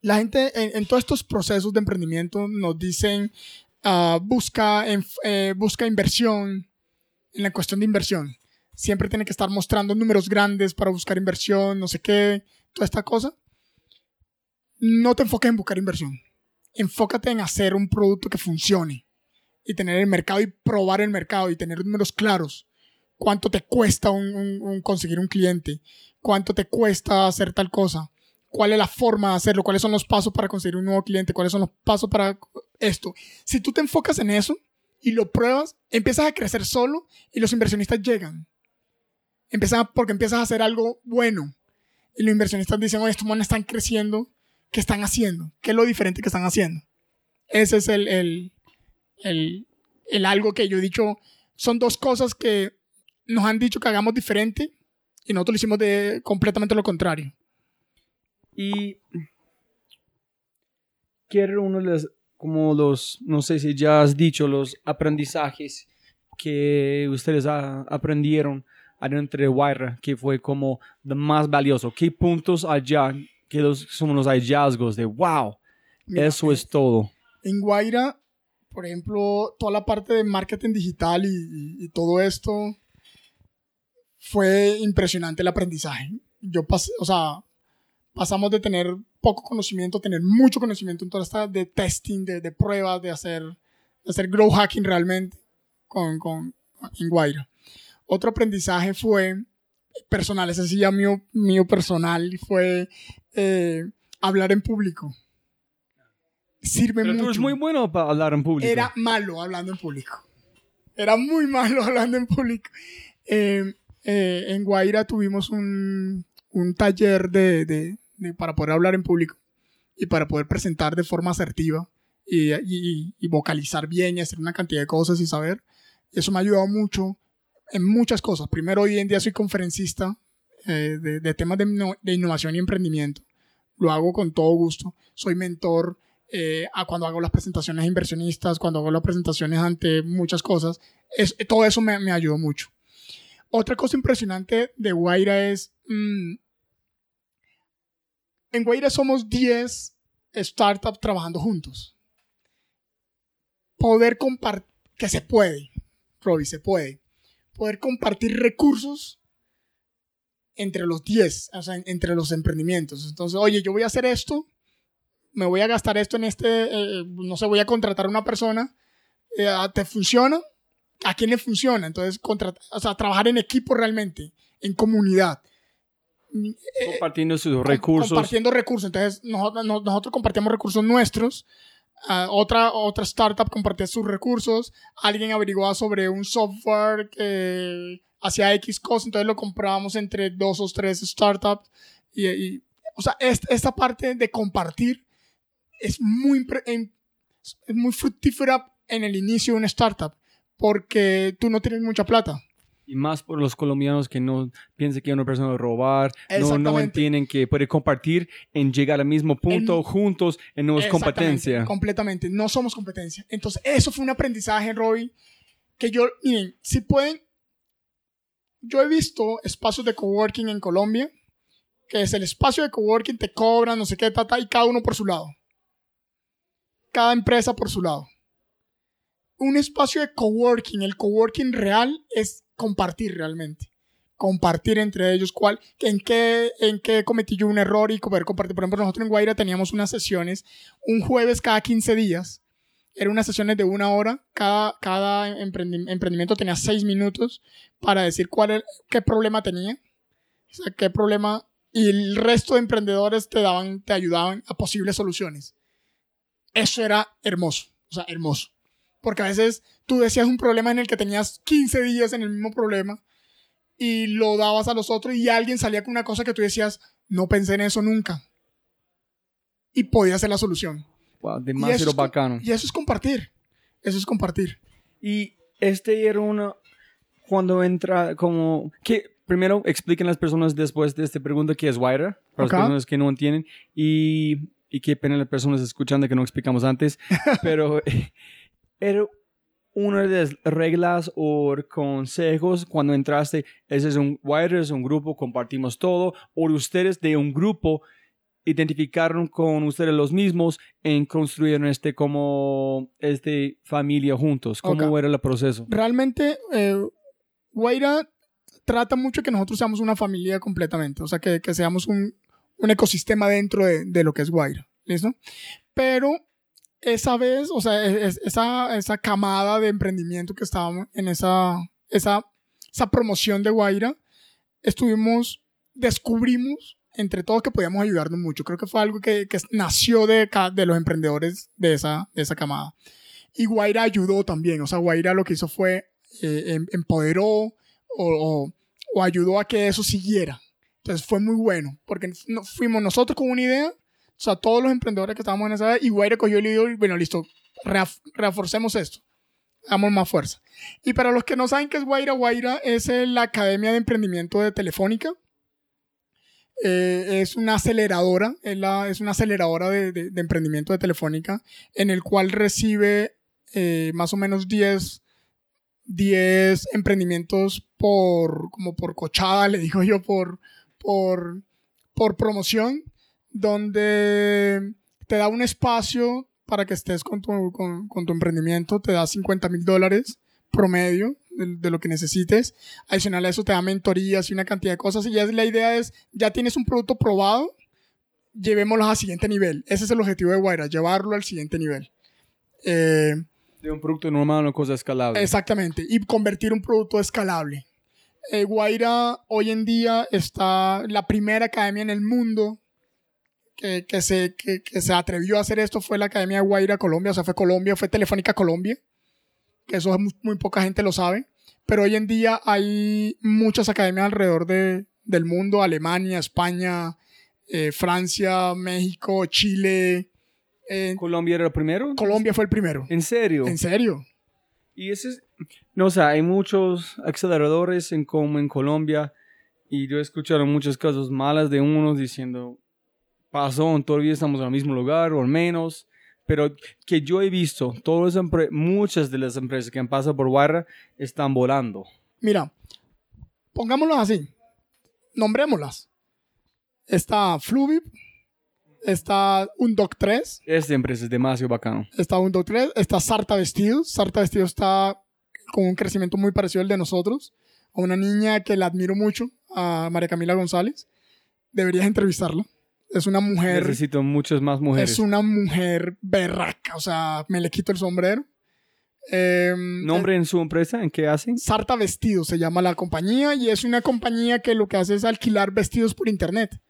la gente en, todos estos procesos de emprendimiento nos dicen, ah, busca, en- eh, busca inversión en la cuestión de inversión siempre tiene que estar mostrando números grandes para buscar inversión, no sé qué, toda esta cosa. No te enfoques en buscar inversión. Enfócate en hacer un producto que funcione y tener el mercado y probar el mercado y tener números claros. ¿Cuánto te cuesta conseguir un cliente? ¿Cuánto te cuesta hacer tal cosa? ¿Cuál es la forma de hacerlo? ¿Cuáles son los pasos para conseguir un nuevo cliente? ¿Cuáles son los pasos para esto? Si tú te enfocas en eso y lo pruebas, empiezas a crecer solo y los inversionistas llegan. Empiezan a- porque empiezas a hacer algo bueno. Y los inversionistas dicen, oye, estos manes están creciendo. ¿Qué están haciendo? ¿Qué es lo diferente que están haciendo? Ese es el, el, el, el algo que yo he dicho. Son dos cosas que nos han dicho que hagamos diferente y nosotros lo hicimos de completamente lo contrario. Y quiero uno de los, como los, no sé si ya has dicho, los aprendizajes que ustedes ah, aprendieron adentro de Wire, que fue como lo más valioso. ¿Qué puntos allá que los, son los hallazgos de wow? Mira, eso es todo. En Guaira, por ejemplo, toda la parte de marketing digital y, y- y todo esto fue impresionante el aprendizaje. Yo pasé, o sea, pasamos de tener poco conocimiento a tener mucho conocimiento en toda esta de testing, de, de pruebas, de hacer, de hacer grow hacking realmente con, con, en Guaira. Otro aprendizaje fue personal, ese sí ya mío, mío personal, fue eh, hablar en público. Sirve Pero mucho. tú eres muy bueno para hablar en público. Era malo hablando en público. Era muy malo hablando en público. Eh, eh, en Guaira tuvimos un, un taller de, de- de- para poder hablar en público y para poder presentar de forma asertiva y, y- y vocalizar bien y hacer una cantidad de cosas y saber. Eso me ha ayudado mucho en muchas cosas. Primero, hoy en día soy conferencista eh, de, de temas de, de innovación y emprendimiento. Lo hago con todo gusto. Soy mentor eh, a cuando hago las presentaciones a inversionistas, cuando hago las presentaciones ante muchas cosas. Es, todo eso me, me ayudó mucho. Otra cosa impresionante de Guaira es, mm, en Guaira somos 10 startups trabajando juntos. Poder compartir, que se puede, Robbie, se puede. Poder compartir recursos entre los 10, o sea, en- entre los emprendimientos. Entonces, oye, yo voy a hacer esto, me voy a gastar esto en este, eh, no sé, voy a contratar a una persona, eh, ¿te funciona? ¿A quién le funciona? Entonces, contrat- o sea, trabajar en equipo realmente, en comunidad. compartiendo sus recursos. Compartiendo recursos. Entonces, nosotros, no- nosotros compartíamos recursos nuestros. ah, otra, otra startup compartía sus recursos. Alguien averiguaba sobre un software que hacía X cosas. Entonces lo comprábamos entre dos o tres startups. Y, y- o sea, es- esta parte de compartir es muy, es muy fructífera en el inicio de una startup. Porque tú no tienes mucha plata. Y más por los colombianos que no piensan que una persona va a robar, no, no entienden que puede compartir en llegar al mismo punto En- juntos en no es competencia. Completamente, no somos competencia. Entonces, eso fue un aprendizaje, Robbie, que yo, miren, si pueden, yo he visto espacios de coworking en Colombia, que es el espacio de coworking, te cobran, no sé qué, tata, y cada uno por su lado. Cada empresa por su lado. Un espacio de coworking, el coworking real es compartir realmente. Compartir entre ellos cuál, en qué, en qué cometí yo un error y poder compartir. Por ejemplo, nosotros en Guaira teníamos unas sesiones un jueves cada 15 días. Eran unas sesiones de una hora. Cada, cada emprendi- emprendimiento tenía seis minutos para decir cuál era- qué problema tenía. O sea, qué problema. Y el resto de emprendedores te daban, te ayudaban a posibles soluciones. Eso era hermoso. O sea, hermoso. Porque a veces tú decías un problema en el que tenías 15 días en el mismo problema y lo dabas a los otros y alguien salía con una cosa que tú decías, no pensé en eso nunca. Y podía ser la solución. Wow, Y demasiado es co- bacano. Y eso es compartir. Eso es compartir. Y este era una. Cuando entra, como. que Primero expliquen las personas después de esta pregunta qué es Wire, para Ok. las personas que no entienden. Y, y qué pena las personas escuchando que no explicamos antes. pero era una de las reglas o consejos cuando entraste. Ese es un Wire, es un grupo, compartimos todo. O ustedes de un grupo identificaron con ustedes los mismos en construir este como este familia juntos. ¿Cómo era el proceso? Realmente, eh, Guaira trata mucho que nosotros seamos una familia completamente. O sea, que, que seamos un, un ecosistema dentro de, de lo que es Guaira. ¿Listo? Pero esa vez, o sea, es- esa, esa camada de emprendimiento que estábamos en esa, esa, esa promoción de Guaira, estuvimos, descubrimos entre todos que podíamos ayudarnos mucho. Creo que fue algo que, que nació de, los emprendedores de esa, de esa camada. Y Guaira ayudó también. O sea, Guaira lo que hizo fue eh, em- empoderó o, o- ayudó a que eso siguiera. Entonces fue muy bueno, porque fuimos nosotros con una idea, o sea, todos los emprendedores que estábamos en esa edad, y Guaira cogió el idea y bueno, listo, reforcemos esto, damos más fuerza. Y para los que no saben qué es Guaira, Guaira es eh, la Academia de Emprendimiento de Telefónica. Eh, es una aceleradora, es, la- es una aceleradora de, de- emprendimiento de Telefónica, en el cual recibe eh, más o menos 10, 10 emprendimientos por, como por cochada, le digo yo, por, por, por promoción, donde te da un espacio para que estés con tu, con tu emprendimiento, te da 50 mil dólares promedio de, lo que necesites. Adicional a eso te da mentorías y una cantidad de cosas. Y ya la idea es, ya tienes un producto probado, llevémoslo al siguiente nivel. Ese es el objetivo de Guaira, llevarlo al siguiente nivel. Eh, De un producto normal a una cosa escalable. Exactamente, y convertir un producto escalable. Eh, Guaira hoy en día está la primera academia en el mundo que, que se, que, que se atrevió a hacer esto fue la Academia de Guaira Colombia, o sea, fue Colombia, fue Telefónica Colombia, que eso es muy, muy poca gente lo sabe, pero hoy en día hay muchas academias alrededor de, del mundo, Alemania, España, eh, Francia, México, Chile, eh, ¿Colombia era el primero? Colombia fue el primero. ¿En serio? ¿En serio? Y ese es, no o sea, hay muchos aceleradores en como en Colombia y yo he escuchado muchas cosas malas de unos diciendo pasó, todavía estamos en el mismo lugar o al menos, pero que yo he visto, todas muchas de las empresas que han pasado por Guarra están volando. Mira, pongámoslo así. Nombrémoslas. Está Fluvip, está Undoc 3, Esta empresa es demasiado bacano. está Undoc 3, está Sarta Vestidos. Sarta Vestidos está con un crecimiento muy parecido al de nosotros. A una niña que la admiro mucho, a María Camila González. Deberías entrevistarla. Es una mujer. Necesito muchas más mujeres. Es una mujer berraca. O sea, me le quito el sombrero. Em, ¿Nombre en su empresa? ¿En qué hacen? Sarta Vestidos se llama la compañía y es una compañía que lo que hace es alquilar vestidos por internet.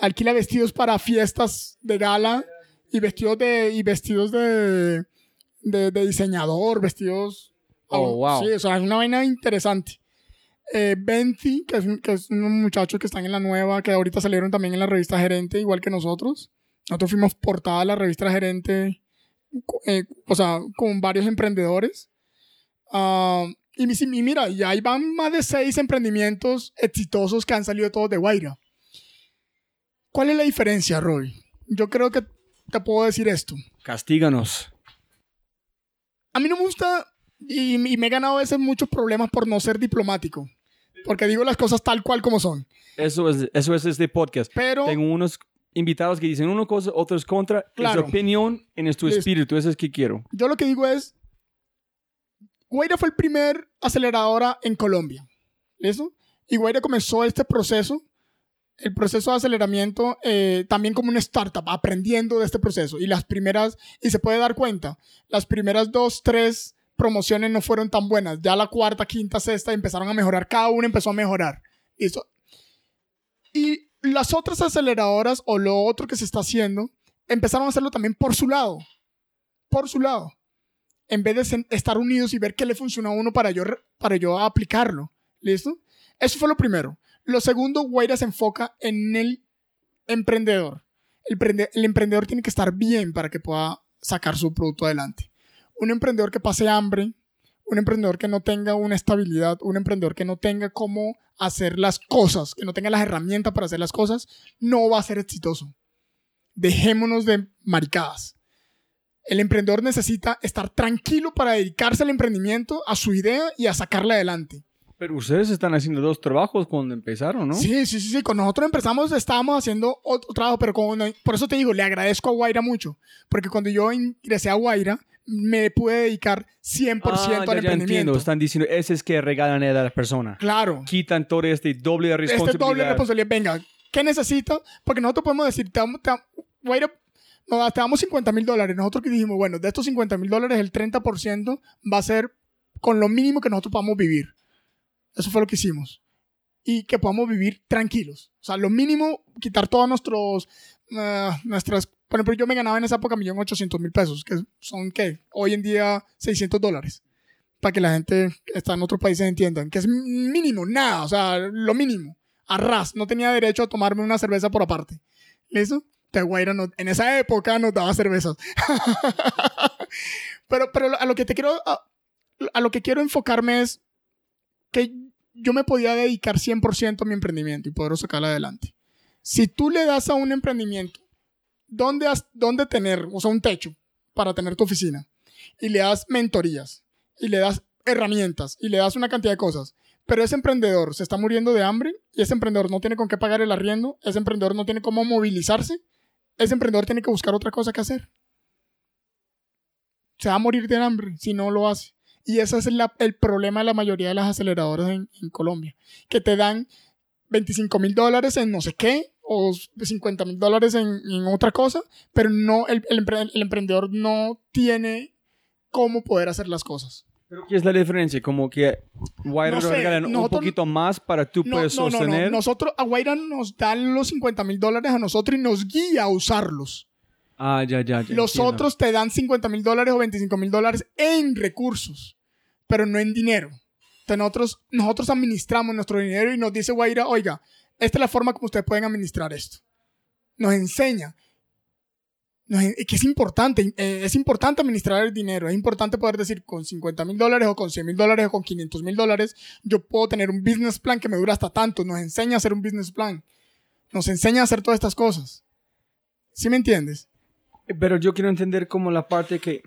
Alquila vestidos para fiestas de gala y vestidos de, y vestidos de, de, de diseñador, vestidos... Oh, wow. Sí, o sea, es una vaina interesante. Eh, Benzi, que es, un- que es unos muchachos que están en la nueva, que ahorita salieron también en la revista Gerente, igual que nosotros. Nosotros fuimos portada de la revista Gerente, eh, o sea, con varios emprendedores. Ah, Y, mi- y mira, ya ahí van más de seis emprendimientos exitosos que han salido todos de Guaira. ¿Cuál es la diferencia, Roy? Yo creo que te puedo decir esto. Castíganos. A mí no me gusta y, y me he ganado a veces muchos problemas por no ser diplomático. Porque digo las cosas tal cual como son. Eso es, eso es este podcast. Pero Tengo unos invitados que dicen una cosa, otros contra. Claro. Es opinión en es tu espíritu. Eso es que quiero. yo lo que digo es, Guaira fue el primer aceleradora en Colombia. ¿Listo? Y Guaira comenzó este proceso, el proceso de aceleramiento, eh, también como una startup, aprendiendo de este proceso. Y las primeras, y se puede dar cuenta, las primeras dos, tres promociones no fueron tan buenas. Ya la cuarta, quinta, sexta empezaron a mejorar. Cada una empezó a mejorar. ¿Listo? Y las otras aceleradoras o lo otro que se está haciendo, empezaron a hacerlo también por su lado. Por su lado en vez de estar unidos y ver qué le funciona a uno para yo, para yo aplicarlo. ¿Listo? Eso fue lo primero. Lo segundo, Guaira se enfoca en el emprendedor. El, prende- el emprendedor tiene que estar bien para que pueda sacar su producto adelante. Un emprendedor que pase hambre, un emprendedor que no tenga una estabilidad, un emprendedor que no tenga cómo hacer las cosas, que no tenga las herramientas para hacer las cosas, no va a ser exitoso. Dejémonos de maricadas. El emprendedor necesita estar tranquilo para dedicarse al emprendimiento, a su idea y a sacarla adelante. Pero ustedes están haciendo dos trabajos cuando empezaron, ¿no? Sí, sí, sí, sí. Cuando nosotros empezamos estábamos haciendo otro trabajo, pero como no- por eso te digo, le agradezco a Guaira mucho. Porque cuando yo ingresé a Guaira, me pude dedicar 100% Ah, ya, al ya emprendimiento. entiendo. Están diciendo, ese es que regalan a la persona. Claro. Quitan todo este doble Este responsabilidad. doble responsabilidad. Venga, ¿qué necesita? Porque nosotros podemos decir, te damos, te damos- nos te damos 50 mil dólares. Nosotros que dijimos, bueno, de estos 50 mil dólares, el 30% va a ser con lo mínimo que nosotros podamos vivir. Eso fue lo que hicimos. Y que podamos vivir tranquilos. O sea, lo mínimo, quitar todos nuestros, ah, nuestras... Por ejemplo, yo me ganaba en esa época 1.800.000 pesos, que son, ¿qué? Hoy en día 600 dólares. Para que la gente que está en otros países entiendan. Que es mínimo, nada. O sea, lo mínimo. Arras. No tenía derecho a tomarme una cerveza por aparte. ¿Listo? Te Guaira no- en esa época nos daba cervezas. pero, pero a lo que te quiero... A, lo que quiero enfocarme es que yo me podía dedicar 100% a mi emprendimiento y poder sacarlo adelante. Si tú le das a un emprendimiento dónde, has- dónde tener, o sea, un techo para tener tu oficina, y le das mentorías, y le das herramientas, y le das una cantidad de cosas, pero ese emprendedor se está muriendo de hambre, y ese emprendedor no tiene con qué pagar el arriendo, ese emprendedor no tiene cómo movilizarse, ese emprendedor tiene que buscar otra cosa que hacer. Se va a morir de hambre si no lo hace. Y ese es el problema de la mayoría de las aceleradoras en, en Colombia, que te dan 25 mil dólares en no sé qué, o 50 mil dólares en, en otra cosa, pero no, el, el empre- el emprendedor no tiene cómo poder hacer las cosas. Pero ¿qué es la diferencia? Como que Wire No sé, regalan un poquito más para tú No, puedes no. sostener. Nosotros, a Guaira nos dan los 50 mil dólares a nosotros y nos guía a usarlos. Ah, ya, ya, ya. Los entiendo. otros te dan 50 mil dólares o 25 mil dólares en recursos, pero no en dinero. Entonces nosotros, nosotros administramos nuestro dinero y nos dice Guaira, oiga, esta es la forma como ustedes pueden administrar esto. Nos enseña. En- que es importante, eh, es importante administrar el dinero, es importante poder decir con 50 mil dólares o con 100 mil dólares o con 500 mil dólares, yo puedo tener un business plan que me dura hasta tanto, nos enseña a hacer un business plan, nos enseña a hacer todas estas cosas. ¿Sí me entiendes? Pero yo quiero entender como la parte que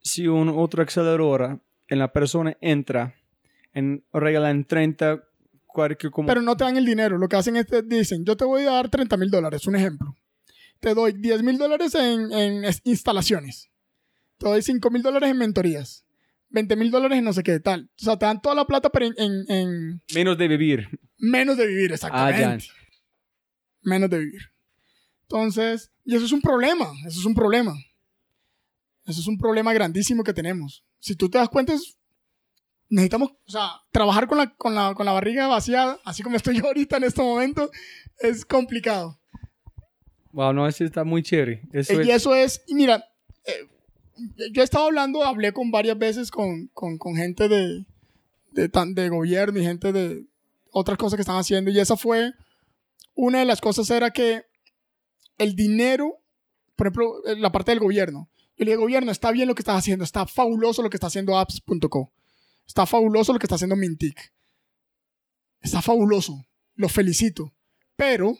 si un otro aceleradora en la persona entra en regalan 30 como Pero no te dan el dinero. Lo que hacen es te dicen, yo te voy a dar 30 mil dólares, un ejemplo. Te doy 10 mil dólares en, en es- instalaciones. Te doy 5 mil dólares en mentorías. 20 mil dólares en no sé qué tal. O sea, te dan toda la plata, pero en, en- en menos de vivir. menos de vivir, exactamente. Ah, ya. Menos de vivir. Entonces, y eso es un problema. Eso es un problema. Eso es un problema grandísimo que tenemos. Si tú te das cuenta, es- necesitamos, o sea, trabajar con la, con, la, con la barriga vaciada, así como estoy yo ahorita en este momento, es complicado. Wow, no, ese está muy chévere. Eso y es, eso es, y mira, eh, yo he estado hablando, hablé con varias veces con, con, con gente de, de, tan- de gobierno y gente de otras cosas que están haciendo, y esa fue una de las cosas era que el dinero, por ejemplo, eh, la parte del gobierno, yo le dije, gobierno, está bien lo que estás haciendo, está fabuloso lo que está haciendo apps.co. Está fabuloso lo que está haciendo Mintic. Está fabuloso. Lo felicito. Pero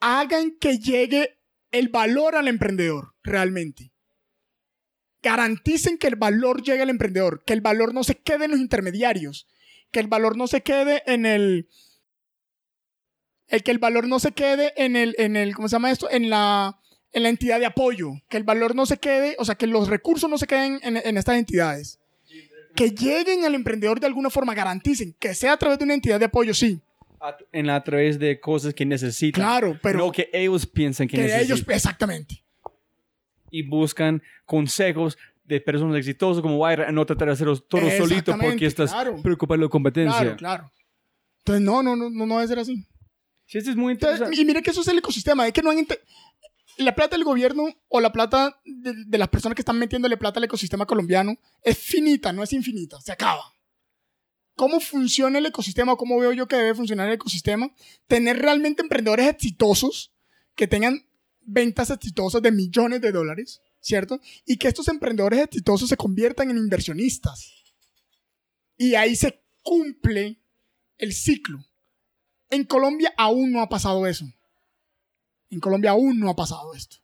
hagan que llegue el valor al emprendedor realmente. Garanticen que el valor llegue al emprendedor, que el valor no se quede en los intermediarios, que el valor no se quede en el, el que el valor no se quede en el, en el, ¿cómo se llama esto? En la, en la entidad de apoyo, que el valor no se quede, o sea, que los recursos no se queden en, en estas entidades. Que lleguen al emprendedor de alguna forma, garanticen que sea a través de una entidad de apoyo, sí, A, en a través de cosas que necesitan. Claro, pero- No que ellos piensan que, que necesitan. ellos, exactamente. Y buscan consejos de personas exitosas como Wire, no tratar de hacerlo todo solito porque estás claro. preocupado de la competencia. Claro, claro. Entonces, no, no, no, no, no debe ser así. Sí, esto es muy Entonces, interesante. y mire que eso es el ecosistema, es que no han la plata del gobierno o la plata de, las personas que están metiéndole plata al ecosistema colombiano es finita, no es infinita, se acaba. ¿Cómo funciona el ecosistema o cómo veo yo que debe funcionar el ecosistema? Tener realmente emprendedores exitosos que tengan ventas exitosas de millones de dólares, ¿cierto? Y que estos emprendedores exitosos se conviertan en inversionistas. Y ahí se cumple el ciclo. En Colombia aún no ha pasado eso. En Colombia aún no ha pasado esto.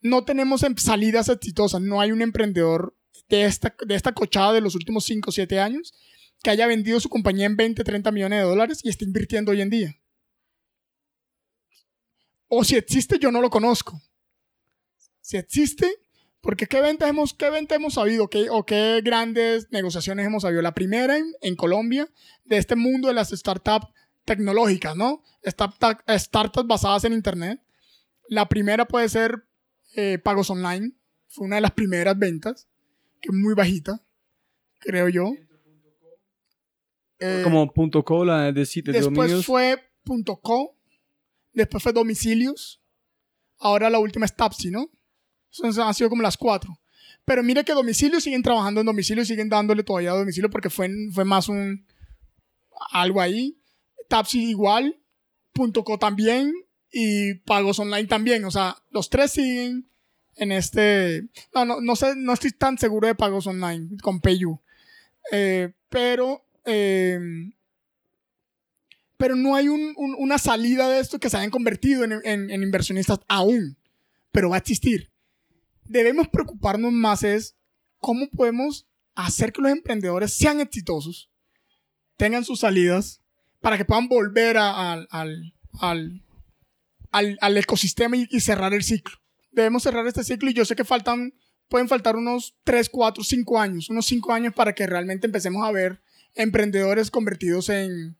No tenemos em- salidas exitosas. No hay un emprendedor de esta, de esta cochada de los últimos 5 o 7 años que haya vendido su compañía en 20, 30 millones de dólares y esté invirtiendo hoy en día. O si existe, yo no lo conozco. Si existe, porque ¿qué ventas hemos, qué venta hemos sabido? ¿Qué, ¿O qué grandes negociaciones hemos sabido? La primera en, en Colombia, de este mundo de las startups tecnológicas, ¿no? Startup- startups basadas en Internet. La primera puede ser eh, pagos online. Fue una de las primeras ventas, que es muy bajita, creo yo. Eh, Como punto de sitios de Después dominios. fue .co, después fue domicilios, ahora la última es Tapsi, ¿no? Entonces han sido como las cuatro. Pero mire que domicilios siguen trabajando en domicilio, siguen dándole todavía a domicilio porque fue, fue más un algo ahí. Tapsi igual, .co también y pagos online también. O sea, los tres siguen en este... No, no, no sé, no estoy tan seguro de pagos online con PayU. Eh, pero... eh, pero no hay un- un- una salida de esto que se hayan convertido en, en- en inversionistas aún, pero va a existir. Debemos preocuparnos más es cómo podemos hacer que los emprendedores sean exitosos, tengan sus salidas, para que puedan volver a- al, al- al- al- ecosistema y, cerrar el ciclo. Debemos cerrar este ciclo y yo sé que faltan, pueden faltar unos 3, 4, 5 años, unos 5 años para que realmente empecemos a ver emprendedores convertidos en,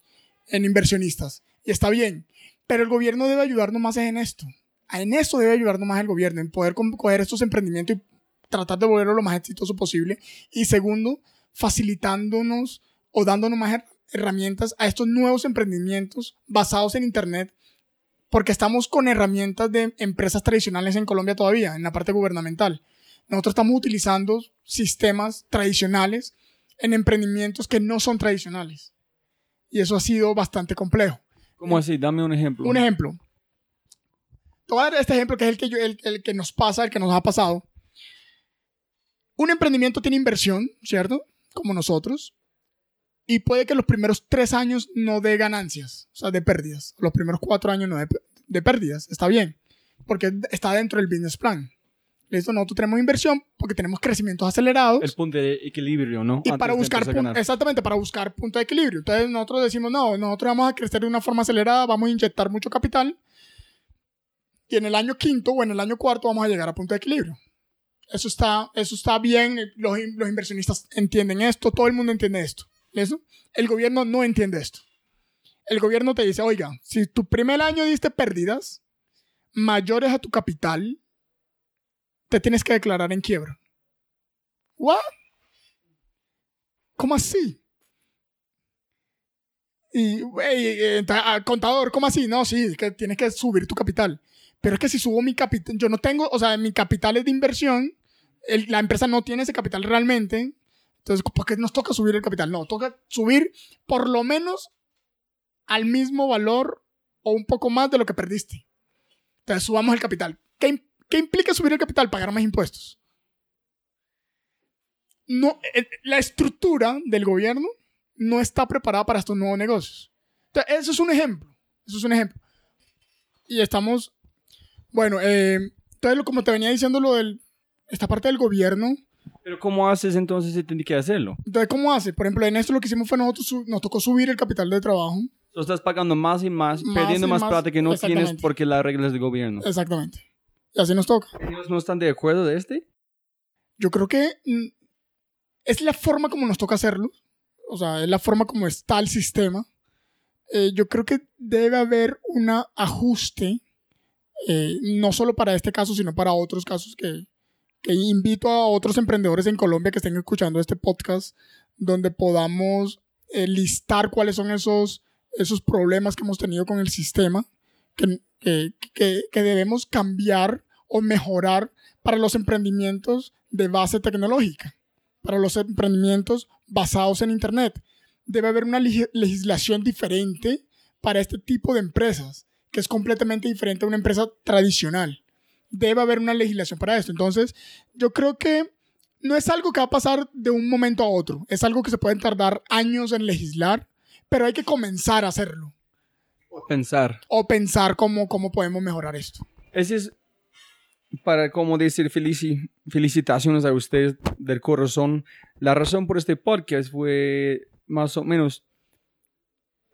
en inversionistas. Y está bien. Pero el gobierno debe ayudarnos más en esto. En eso debe ayudarnos más el gobierno, en poder coger estos emprendimientos y tratar de volverlo lo más exitoso posible. Y segundo, facilitándonos o dándonos más herramientas a estos nuevos emprendimientos basados en Internet, porque estamos con herramientas de empresas tradicionales en Colombia todavía, en la parte gubernamental. Nosotros estamos utilizando sistemas tradicionales en emprendimientos que no son tradicionales. Y eso ha sido bastante complejo. ¿Cómo así? Dame un ejemplo. Un ejemplo. Te voy a dar este ejemplo que es el que, yo- el, el que nos pasa, el que nos ha pasado. Un emprendimiento tiene inversión, ¿cierto? Como nosotros. Y puede que los primeros tres años no dé ganancias, o sea, de pérdidas. Los primeros cuatro años no de, de pérdidas. Está bien. Porque está dentro del business plan. Listo, nosotros tenemos inversión porque tenemos crecimientos acelerados El punto de equilibrio, ¿no? y Antes para buscar exactamente para buscar punto de equilibrio. Entonces nosotros decimos, no, nosotros vamos a crecer de una forma acelerada, vamos a inyectar mucho capital y en el año quinto o en el año cuarto vamos a llegar a punto de equilibrio. Eso está, eso está bien, los, los inversionistas entienden esto, todo el mundo entiende esto. ¿Listo? El gobierno no entiende esto. El gobierno te dice, oiga, si tu primer año diste pérdidas mayores a tu capital, te tienes que declarar en quiebra. ¿What? ¿Cómo así? Y, contador, ¿cómo así? No, sí, tienes que subir tu capital. Pero es que si subo mi capital, yo no tengo, o sea, mi capital es de inversión, el- la empresa no tiene ese capital realmente. Entonces, ¿por qué nos toca subir el capital? No, toca subir por lo menos al mismo valor o un poco más de lo que perdiste. Entonces, subamos el capital. ¿Qué, qué implica subir el capital? Pagar más impuestos. no, eh, la estructura del gobierno no está preparada para estos nuevos negocios. Entonces, eso es un ejemplo. Eso es un ejemplo. Y estamos, bueno, eh, entonces como te venía diciendo lo del, esta parte del gobierno. Pero ¿cómo haces entonces si tienes que hacerlo? Entonces, ¿cómo hace? Por ejemplo, en esto lo que hicimos fue nosotros, nos tocó subir el capital de trabajo. Tú estás pagando más y más, Más perdiendo y más, más, plata que no tienes porque las reglas del gobierno. Exactamente. Y así nos toca. ¿Ellos no están de acuerdo de este? Yo creo que mm, es la forma como nos toca hacerlo. O sea, es la forma como está el sistema. Eh, yo creo que debe haber un ajuste, eh, no solo para este caso, sino para otros casos que, que invito a otros emprendedores en Colombia que estén escuchando este podcast, donde podamos eh, listar cuáles son esos, esos problemas que hemos tenido con el sistema, que, que- debemos cambiar o mejorar para los emprendimientos de base tecnológica, para los emprendimientos basados en Internet. Debe haber una legi- legislación diferente para este tipo de empresas, que es completamente diferente a una empresa tradicional. Debe haber una legislación para esto. Entonces, yo creo que no es algo que va a pasar de un momento a otro. Es algo que se pueden tardar años en legislar, pero hay que comenzar a hacerlo. Pensar. O pensar cómo, cómo podemos mejorar esto. Ese es para como decir felici- felicitaciones a ustedes del corazón. La razón por este podcast fue más o menos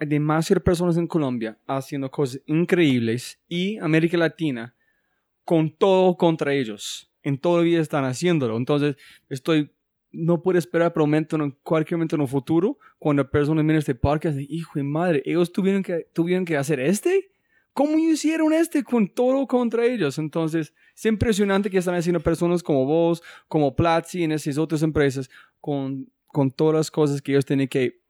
hay demasiadas personas en Colombia haciendo cosas increíbles y América Latina con todo contra ellos. En todo el día están haciéndolo. Entonces, estoy no puedo esperar por momento, en cualquier momento en el futuro, cuando personas miren este podcast, de, hijo de madre, ellos tuvieron que, tuvieron que hacer este. ¿Cómo hicieron este con todo contra ellos? Entonces, es impresionante que están haciendo personas como vos, como Platzi, en esas otras empresas, con, con todas las cosas que ellos tienen que,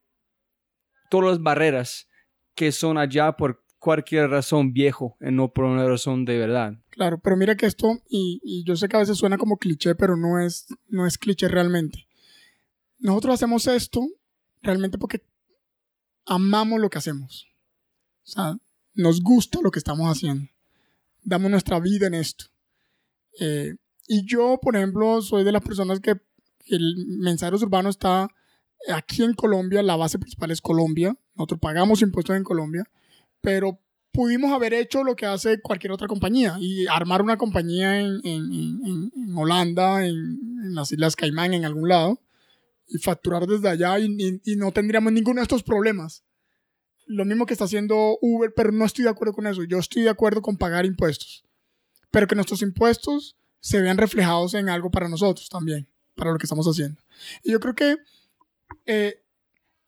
todas las barreras que son allá por cualquier razón viejo, no por una razón de verdad. Claro, pero mira que esto, y, y yo sé que a veces suena como cliché, pero no es, no es cliché realmente. Nosotros hacemos esto realmente porque amamos lo que hacemos. O sea, nos gusta lo que estamos haciendo. Damos nuestra vida en esto. Eh, y yo, por ejemplo, soy de las personas que el Mensajeros Urbano está aquí en Colombia, la base principal es Colombia. Nosotros pagamos impuestos en Colombia, pero pudimos haber hecho lo que hace cualquier otra compañía y armar una compañía en, en- en- en Holanda, en, las Islas Caimán, en algún lado, y facturar desde allá y, y- y no tendríamos ninguno de estos problemas. Lo mismo que está haciendo Uber, pero no estoy de acuerdo con eso. Yo estoy de acuerdo con pagar impuestos, pero que nuestros impuestos se vean reflejados en algo para nosotros también, para lo que estamos haciendo. Y yo creo que eh,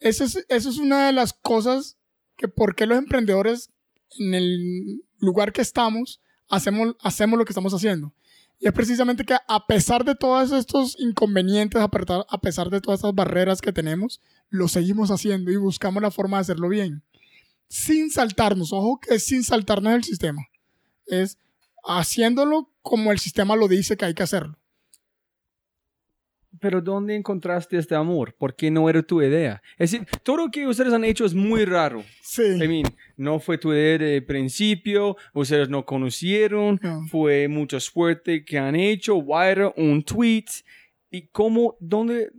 esa es, esa es una de las cosas que por qué los emprendedores en el lugar que estamos hacemos, hacemos lo que estamos haciendo. Y es precisamente que a pesar de todos estos inconvenientes, a pesar, de todas estas barreras que tenemos, lo seguimos haciendo y buscamos la forma de hacerlo bien. Sin saltarnos, ojo que es sin saltarnos el sistema. Es haciéndolo como el sistema lo dice que hay que hacerlo. Pero ¿dónde encontraste este amor? ¿Por qué no era tu idea? Es decir, todo lo que ustedes han hecho es muy raro. Sí. I mean, no fue tu idea de principio, ustedes no conocieron, No. fue mucho suerte que han hecho, wire, un tweet. ¿Y cómo, dónde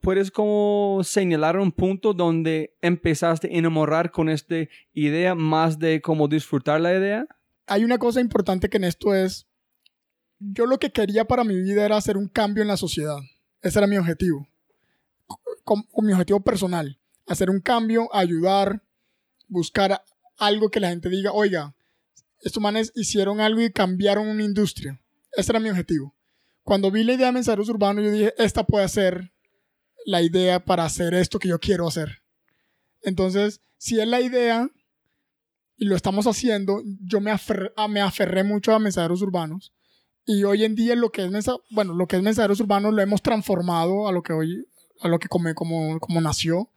puedes como señalar un punto donde empezaste a enamorar con esta idea más de cómo disfrutar la idea? hay una cosa importante que en esto es, yo lo que quería para mi vida era hacer un cambio en la sociedad. Ese era mi objetivo. Mi objetivo personal. Hacer un cambio, ayudar, buscar algo que la gente diga, oiga, estos manes hicieron algo y cambiaron una industria. Ese era mi objetivo. Cuando vi la idea de mensajeros urbanos, yo dije, esta puede ser la idea para hacer esto que yo quiero hacer. Entonces, si es la idea, y lo estamos haciendo, yo me aferré, me aferré mucho a mensajeros urbanos y hoy en día lo que es mensa- bueno, lo que es mensajeros urbanos lo hemos transformado a lo que hoy a lo que como, como, como nació.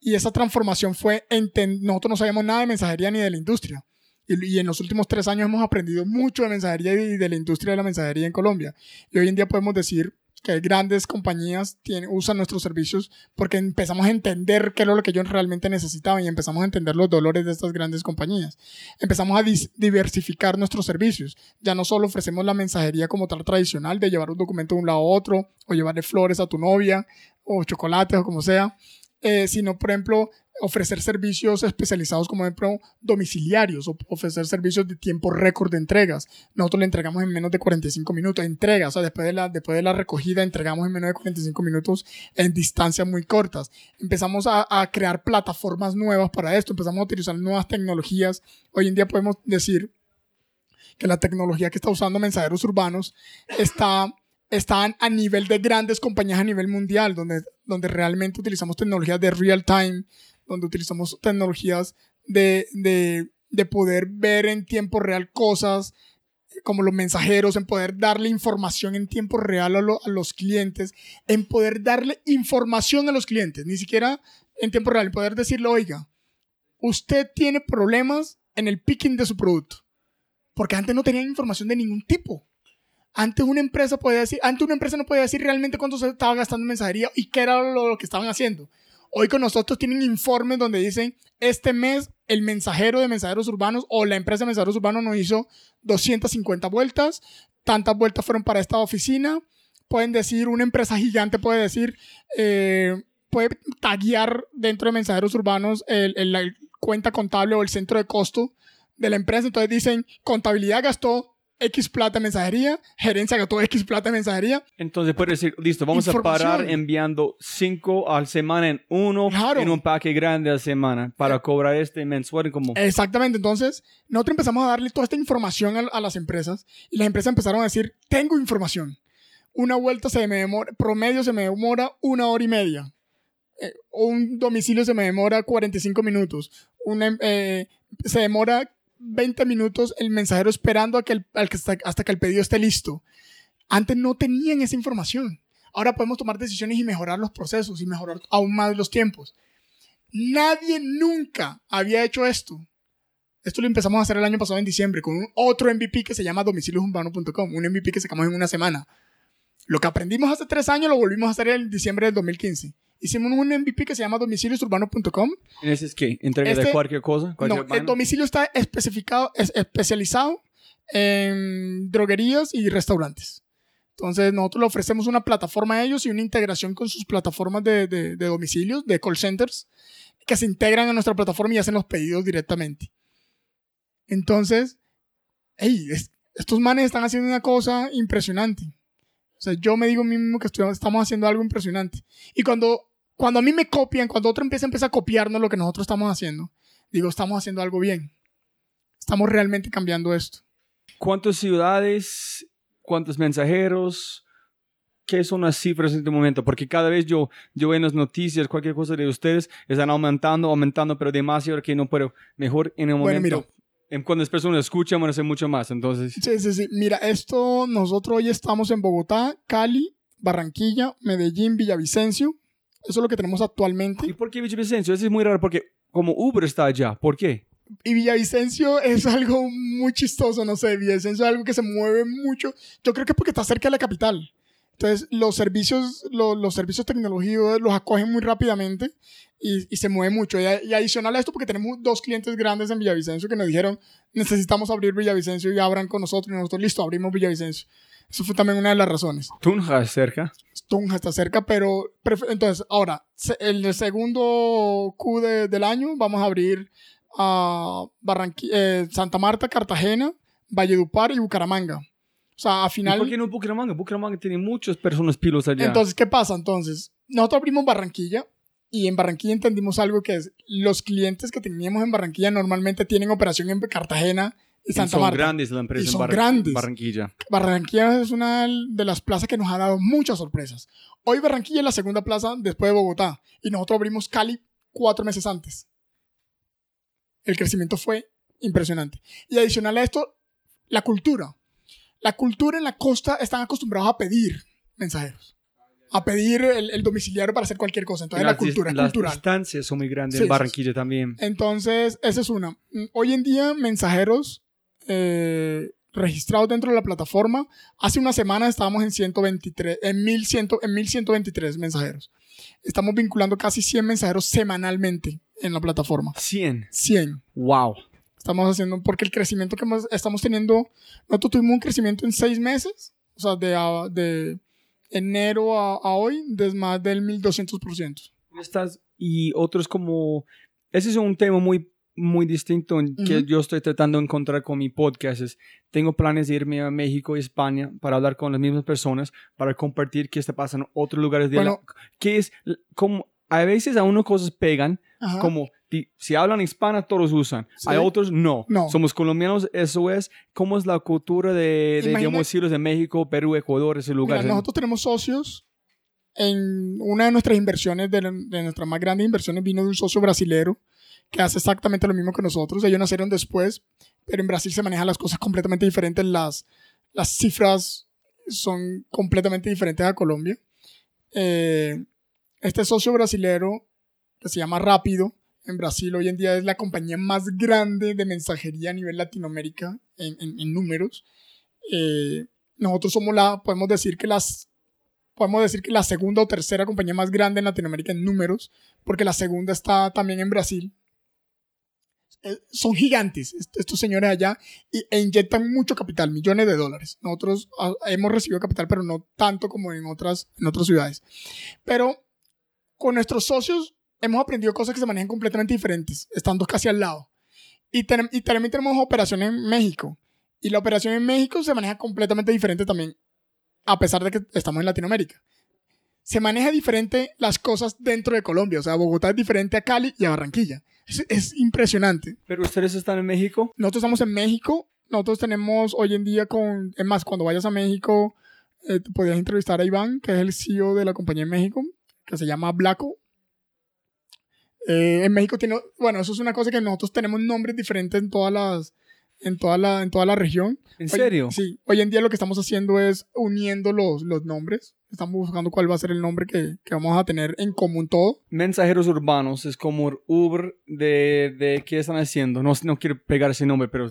Y esa transformación fue enten- nosotros no sabíamos nada de mensajería ni de la industria. Y en los últimos tres años hemos aprendido mucho de mensajería y de la industria de la mensajería en Colombia. Y hoy en día podemos decir que grandes compañías tienen, usan nuestros servicios porque empezamos a entender qué era lo que ellos realmente necesitaban y empezamos a entender los dolores de estas grandes compañías. Empezamos a diversificar nuestros servicios. Ya no solo ofrecemos la mensajería como tal tradicional de llevar un documento de un lado a otro o llevarle flores a tu novia o chocolates o como sea, eh, sino por ejemplo ofrecer servicios especializados como ejemplo domiciliarios o ofrecer servicios de tiempo récord de entregas. Nosotros le entregamos en menos de 45 minutos, entregas, o sea, después de, la, después de la recogida entregamos en menos de 45 minutos en distancias muy cortas. Empezamos a, a crear plataformas nuevas para esto, empezamos a utilizar nuevas tecnologías. Hoy en día podemos decir que la tecnología que está usando mensajeros urbanos está están a nivel de grandes compañías a nivel mundial, donde, donde realmente utilizamos tecnologías de real time, donde utilizamos tecnologías de, de, de poder ver en tiempo real cosas como los mensajeros, en poder darle información en tiempo real a, los clientes, en poder darle información a los clientes, ni siquiera en tiempo real, en poder decirle, oiga, usted tiene problemas en el picking de su producto, porque antes no tenían información de ningún tipo. Antes una empresa podía decir, antes una empresa no podía decir realmente cuánto se estaba gastando en mensajería y qué era lo, lo que estaban haciendo. Hoy con nosotros tienen informes donde dicen, este mes el mensajero de mensajeros urbanos o la empresa de mensajeros urbanos nos hizo 250 vueltas, tantas vueltas fueron para esta oficina. Pueden decir, una empresa gigante puede decir, eh, puede taguear dentro de mensajeros urbanos el, la cuenta contable o el centro de costo de la empresa. Entonces dicen, contabilidad gastó X plata de mensajería, gerencia gastó X plata de mensajería. Entonces puede decir, listo, vamos a parar enviando 5 al semana en uno, Claro. en un paquete grande a semana para cobrar este mensual como... Exactamente, entonces nosotros empezamos a darle toda esta información a, a, las empresas y las empresas empezaron a decir, tengo información. Una vuelta se me demora, promedio se me demora una hora y media. Eh, un domicilio se me demora 45 minutos. Una, eh, se demora 20 minutos el mensajero esperando a que el, al que hasta, que el pedido esté listo. Antes no tenían esa información. Ahora podemos tomar decisiones y mejorar los procesos y mejorar aún más los tiempos. Nadie nunca había hecho esto. Esto lo empezamos a hacer el año pasado en diciembre con un otro MVP que se llama domicilioshumanos.com, un MVP que sacamos en una semana. Lo que aprendimos hace tres años lo volvimos a hacer en diciembre del 2015. Hicimos un MVP que se llama domiciliosurbano.com. ¿Ese es qué? ¿Entrega este, de cualquier cosa? Cualquier no, el domicilio está especificado, es especializado en droguerías y restaurantes. Entonces, nosotros le ofrecemos una plataforma a ellos y una integración con sus plataformas de, de, de domicilios, de call centers, que se integran a nuestra plataforma y hacen los pedidos directamente. Entonces, hey, es, estos manes están haciendo una cosa impresionante. O sea, yo me digo mismo que estamos haciendo algo impresionante. Y cuando, cuando a mí me copian, cuando otro empieza, empieza a copiarnos lo que nosotros estamos haciendo, digo, estamos haciendo algo bien. Estamos realmente cambiando esto. ¿Cuántas ciudades, cuántos mensajeros? ¿Qué son las cifras en este momento? Porque cada vez yo, yo veo en las noticias, cualquier cosa de ustedes, están aumentando, aumentando, pero demasiado que no puedo. Mejor en el momento. Bueno, mira, cuando las personas escuchan, van a hacer mucho más. Entonces, Sí, sí, sí. Mira, esto nosotros hoy estamos en Bogotá, Cali, Barranquilla, Medellín, Villavicencio. Eso es lo que tenemos actualmente. ¿y por qué Villavicencio? Eso es muy raro porque como Uber está allá, ¿por qué? Y Villavicencio es algo muy chistoso, no sé. Villavicencio es algo que se mueve mucho. Yo creo que es porque está cerca de la capital. Entonces, los servicios, los, los servicios tecnológicos los acogen muy rápidamente y, y se mueve mucho. Y, y, adicional a esto, porque tenemos dos clientes grandes en Villavicencio que nos dijeron, necesitamos abrir Villavicencio y abran con nosotros. Y nosotros, listo, abrimos Villavicencio. Eso fue también una de las razones. Tunja es cerca. Tunja está cerca, pero entonces, ahora, el segundo Q de, del año vamos a abrir a Barranqui eh, Santa Marta, Cartagena, Valledupar y Bucaramanga. O sea, a final... ¿Y ¿Por qué no Bucaramanga? Bucaramanga tiene muchas personas pilos allá. Entonces, ¿qué pasa? Entonces, nosotros abrimos Barranquilla y en Barranquilla entendimos algo que es, los clientes que teníamos en Barranquilla normalmente tienen operación en Cartagena y Santa son Marta. grandes la empresa y son en Bar grandes. Barranquilla. Barranquilla es una de las plazas que nos ha dado muchas sorpresas. Hoy Barranquilla es la segunda plaza después de Bogotá y nosotros abrimos Cali cuatro meses antes. El crecimiento fue impresionante. Y adicional a esto, la cultura. La cultura en la costa están acostumbrados a pedir mensajeros. A pedir el, el domiciliario para hacer cualquier cosa. Entonces, las, la cultura es las cultural. distancias son muy grandes Sí, en sí, Barranquilla también. Entonces, esa es una. Hoy en día, mensajeros, eh, registrados dentro de la plataforma. Hace una semana estábamos en 123, en 1100, en 1123 mensajeros. Estamos vinculando casi 100 mensajeros semanalmente en la plataforma. 100. 100. Wow. Estamos haciendo, porque el crecimiento que estamos teniendo, nosotros tuvimos un crecimiento en seis meses, o sea, de, de enero a, a hoy, de más del 1200%. Estás, y otros como... Ese es un tema muy, muy distinto en que Ujú. yo estoy tratando de encontrar con mi podcast. Es, tengo planes de irme a México y España para hablar con las mismas personas, para compartir qué está pasando en otros lugares de Bueno. la... Que es como... A veces a uno cosas pegan, Ajá. como si hablan hispana todos usan, Sí. hay otros no. No. Somos colombianos, eso es. ¿Cómo es la cultura de, de digamos, de México, Perú, Ecuador, ese Mira, lugar? nosotros tenemos socios en una de nuestras inversiones, de, la- de nuestras más grandes inversiones, vino de un socio brasilero que hace exactamente lo mismo que nosotros. Ellos nacieron después, pero en Brasil se manejan las cosas completamente diferentes. Las, las cifras son completamente diferentes a Colombia. Eh, este socio brasilero, que se llama Rápido, en Brasil hoy en día es la compañía más grande de mensajería a nivel Latinoamérica en, en- en números. Eh, nosotros somos la, podemos decir que las, podemos decir que la segunda o tercera compañía más grande en Latinoamérica en números, porque la segunda está también en Brasil. Eh, son gigantes est- estos señores allá e inyectan mucho capital, millones de dólares. Nosotros ah, hemos recibido capital, pero no tanto como en otras, en otras ciudades. Pero con nuestros socios hemos aprendido cosas que se manejan completamente diferentes, estando casi al lado. Y, tenem- y también tenemos operaciones en México. Y la operación en México se maneja completamente diferente también, a pesar de que estamos en Latinoamérica. Se maneja diferente las cosas dentro de Colombia. O sea, Bogotá es diferente a Cali y a Barranquilla. Es, es impresionante. Pero ustedes están en México. Nosotros estamos en México. Nosotros tenemos hoy en día con... Es más, cuando vayas a México, eh, podías entrevistar a Iván, que es el CEO de la compañía en México, que se llama Blaco. Eh, en México tiene... Bueno, eso es una cosa que nosotros tenemos nombres diferentes en todas las... En toda la, en toda la región. ¿En Hoy- serio? sí. Hoy en día lo que estamos haciendo es uniendo los, los nombres. Estamos buscando cuál va a ser el nombre que, que vamos a tener en común todo. Mensajeros urbanos es como Uber de, de qué están haciendo. No, no quiero pegar ese nombre, pero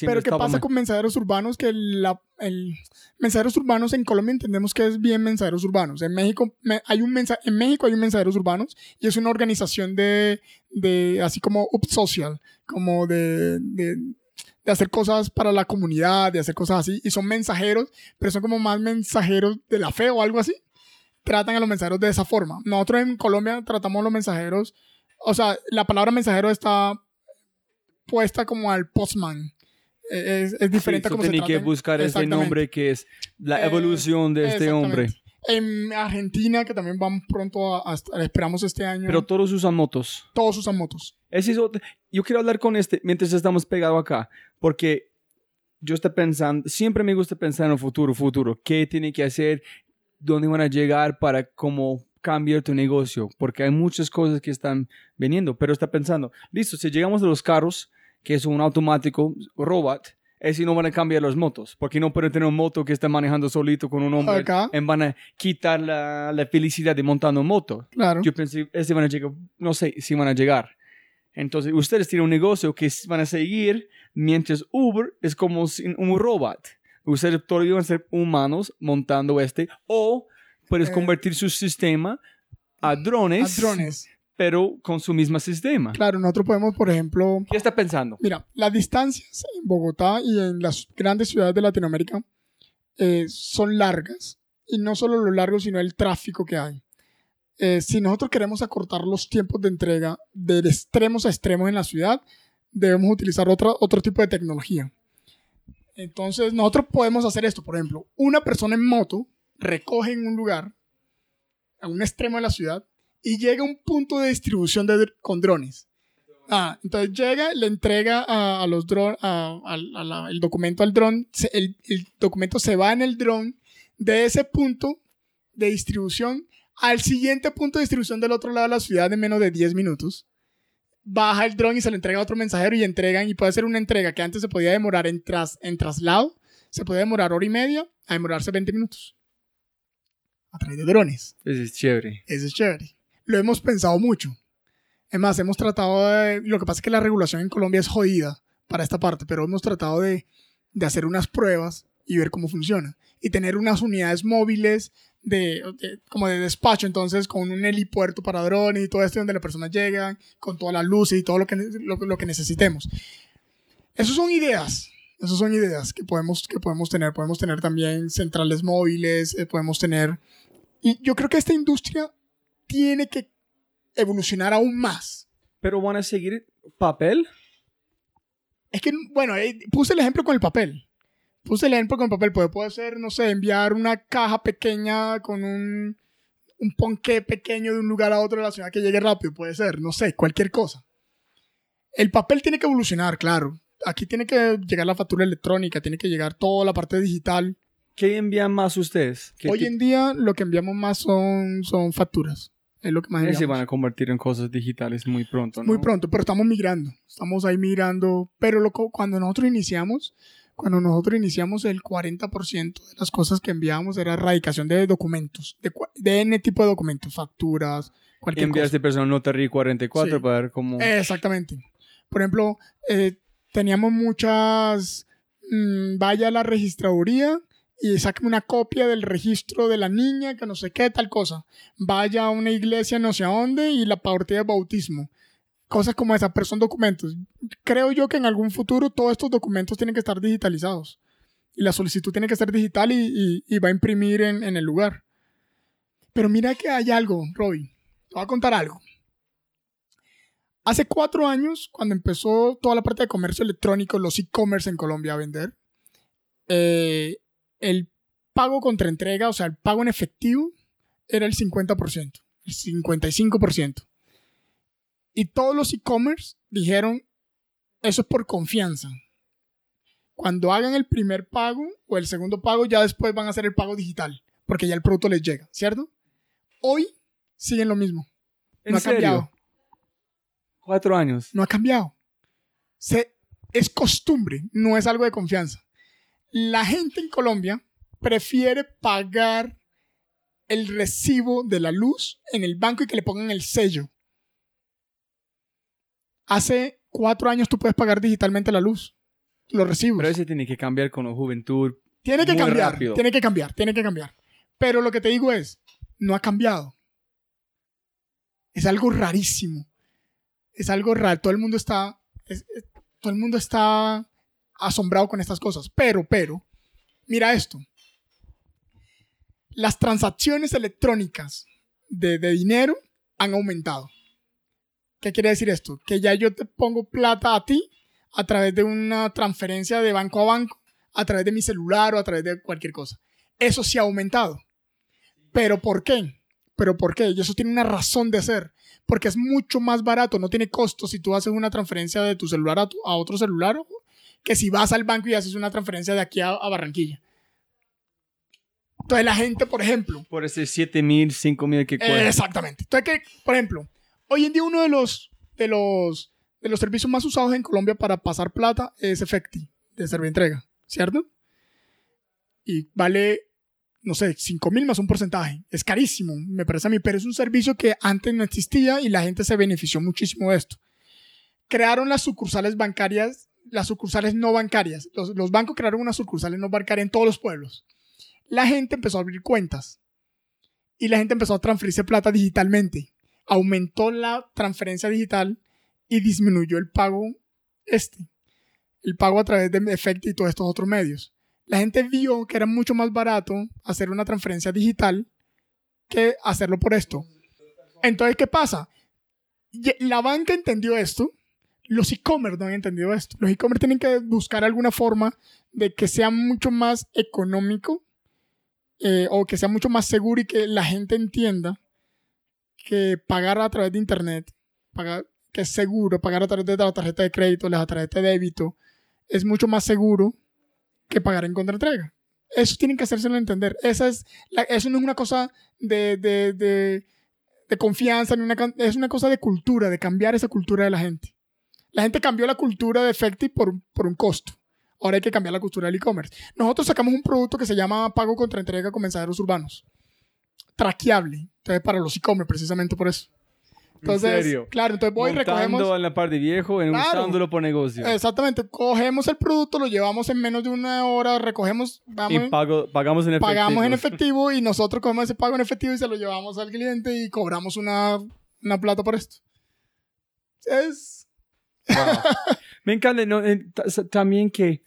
Pero ¿qué pasa mal. con mensajeros urbanos? Que la, el, mensajeros urbanos en Colombia entendemos que es bien mensajeros urbanos. En México, me- hay un mensa, en México hay un mensajeros urbanos y es una organización de, de así como up social, como de, de, de hacer cosas para la comunidad, de hacer cosas así. Y son mensajeros, pero son como más mensajeros de la fe o algo así. Tratan a los mensajeros de esa forma. Nosotros en Colombia tratamos a los mensajeros, o sea, la palabra mensajero está puesta como al postman. Es, es diferente Sí, como se trata. que buscar ese nombre que es la Eh, evolución de este hombre. En Argentina, que también vamos pronto a, a- esperamos este año, Pero todos usan motos. todos usan motos. Ese es otro- Yo quiero hablar con este mientras estamos pegados acá, porque yo estoy pensando, siempre me gusta pensar en el futuro, futuro, qué tiene que hacer, dónde van a llegar para cómo cambiar tu negocio, porque hay muchas cosas que están viniendo, pero está pensando, listo, si llegamos a los carros, que es un automático robot, es si no van a cambiar las motos, porque no pueden tener un moto que esté manejando solito con un hombre, Acá. en van a quitar la, la felicidad de montando moto. Claro. Yo pensé, este van a llegar, no sé si van a llegar. Entonces, ustedes tienen un negocio que van a seguir, mientras Uber es como un robot. Ustedes todavía van a ser humanos montando este, o puedes Eh, convertir su sistema a drones, a drones. Pero con su mismo sistema. Claro, nosotros podemos, por ejemplo, ¿Qué está pensando? Mira, las distancias en Bogotá y en las grandes ciudades de Latinoamérica eh, son largas. Y no solo lo largo, sino el tráfico que hay. Eh, si nosotros queremos acortar los tiempos de entrega de extremos a extremos en la ciudad, debemos utilizar otra, otro tipo de tecnología. Entonces, nosotros podemos hacer esto. Por ejemplo, una persona en moto recoge en un lugar, a un extremo de la ciudad, y llega a un punto de distribución de, con drones. Ah, entonces llega, le entrega a, a los drones, el documento al dron, el, el documento se va en el dron de ese punto de distribución al siguiente punto de distribución del otro lado de la ciudad en menos de 10 minutos. Baja el dron y se lo entrega a otro mensajero y entregan, y puede ser una entrega que antes se podía demorar en, tras, en traslado, se puede demorar hora y media a demorarse 20 minutos. A través de drones. Eso es chévere. Eso es chévere. Lo hemos pensado mucho. Es más, hemos tratado de... Lo que pasa es que la regulación en Colombia es jodida para esta parte, pero hemos tratado de, de hacer unas pruebas y ver cómo funciona. Y tener unas unidades móviles de, de- como de despacho, entonces con un helipuerto para drones y todo esto donde las personas llegan, con todas las luces y todo lo que, lo, lo que necesitemos. Esas son ideas. Esas son ideas que podemos, que podemos tener. Podemos tener también centrales móviles, eh, podemos tener... Y yo creo que esta industria tiene que evolucionar aún más. Pero van a seguir papel. Es que, bueno, eh, puse el ejemplo con el papel. Puse el ejemplo con el papel. Puede, puede ser, no sé, enviar una caja pequeña con un, un ponqué pequeño de un lugar a otro de la ciudad que llegue rápido. Puede ser, no sé, cualquier cosa. El papel tiene que evolucionar, claro. Aquí tiene que llegar la factura electrónica, tiene que llegar toda la parte digital. ¿Qué envían más ustedes? ¿Qué Hoy en día lo que enviamos más son, son facturas. Es lo que más Eh, se van a convertir en cosas digitales muy pronto, ¿no? Muy pronto, pero estamos migrando. Estamos ahí migrando. Pero loco, cuando nosotros iniciamos, cuando nosotros iniciamos, el 40% de las cosas que enviábamos era erradicación de documentos, de, de N tipo de documentos, facturas, cualquier Enviaste persona Notary 44 Sí. para ver cómo... cosa. Exactamente. Por ejemplo, eh, teníamos muchas. mm, vaya a la registraduría y sáqueme una copia del registro de la niña, que no sé qué, tal cosa. Vaya a una iglesia no sé a dónde y la partida de bautismo. Cosas como esas, pero son documentos. Creo yo que en algún futuro todos estos documentos tienen que estar digitalizados. Y la solicitud tiene que ser digital y, y- va a imprimir en, en el lugar. Pero mira que hay algo, Robbie. Te voy a contar algo. Hace cuatro años, cuando empezó toda la parte de comercio electrónico, los e-commerce en Colombia a vender, eh, el pago contra entrega, o sea, el pago en efectivo, era el 50%, el 55%. Y todos los e-commerce dijeron, eso es por confianza. Cuando hagan el primer pago o el segundo pago, ya después van a hacer el pago digital, porque ya el producto les llega, ¿cierto? Hoy siguen lo mismo. ¿En no ha serio? cambiado. Cuatro años. no ha cambiado. Se, es costumbre, no es algo de confianza. La gente en Colombia prefiere pagar el recibo de la luz en el banco y que le pongan el sello. Hace cuatro años tú puedes pagar digitalmente la luz, los recibos. Pero ese tiene que cambiar con la juventud. Tiene que muy cambiar, rápido. tiene que cambiar, tiene que cambiar. Pero lo que te digo es, no ha cambiado. Es algo rarísimo. Es algo raro. Todo el mundo está, es- es- todo el mundo está asombrado con estas cosas. Pero, pero, mira esto. Las transacciones electrónicas de, dinero han aumentado. ¿Qué quiere decir esto? Que ya yo te pongo plata a ti a través de una transferencia de banco a banco a través de mi celular o a través de cualquier cosa. Eso sí ha aumentado. ¿Pero por qué? ¿Pero por qué? Y eso tiene una razón de ser. Porque es mucho más barato, no tiene costo si tú haces una transferencia de tu celular a otro celular que si vas al banco y haces una transferencia de aquí a, a Barranquilla. Entonces la gente, por ejemplo, Por ese 7 mil, 5 mil que cuesta. Exactamente. Entonces, que, por ejemplo, hoy en día uno de los, de los, de los servicios más usados en Colombia para pasar plata es Efecti, de Servientrega, ¿cierto? Y vale, no sé, 5 mil más un porcentaje. Es carísimo, me parece a mí, pero es un servicio que antes no existía y la gente se benefició muchísimo de esto. Crearon las sucursales bancarias, las sucursales no bancarias. Los, los bancos crearon unas sucursales no bancarias en todos los pueblos. La gente empezó a abrir cuentas y la gente empezó a transferirse plata digitalmente. Aumentó la transferencia digital y disminuyó el pago este. El pago a través de Efecti y todos estos otros medios. La gente vio que era mucho más barato hacer una transferencia digital que hacerlo por esto. Entonces, ¿qué pasa? La banca entendió esto, los e-commerce no han entendido esto. Los e-commerce tienen que buscar alguna forma de que sea mucho más económico eh, o que sea mucho más seguro y que la gente entienda que pagar a través de internet, que es seguro, pagar a través de la tarjeta de crédito, la tarjeta de débito, es mucho más seguro que pagar en contraentrega. Eso tienen que hacérselo entender. Esa es eso no es una cosa de, confianza, ni una, es una cosa de cultura, de cambiar esa cultura de la gente. La gente cambió la cultura de Efecti por, por un costo. Ahora hay que cambiar la cultura del e-commerce. Nosotros sacamos un producto que se llama pago contra entrega con mensajeros urbanos. Traqueable. Entonces, para los e-commerce, precisamente por eso. Entonces, serio? claro, entonces voy y Montando recogemos. en la parte viejo y Claro. usándolo por negocio. Exactamente, cogemos el producto, lo llevamos en menos de una hora, recogemos, vamos, y pago- pagamos en efectivo. pagamos en efectivo y nosotros cogemos ese pago en efectivo y se lo llevamos al cliente y cobramos una, una plata por esto. Es... Wow. Me encanta ¿no? Eh, también que,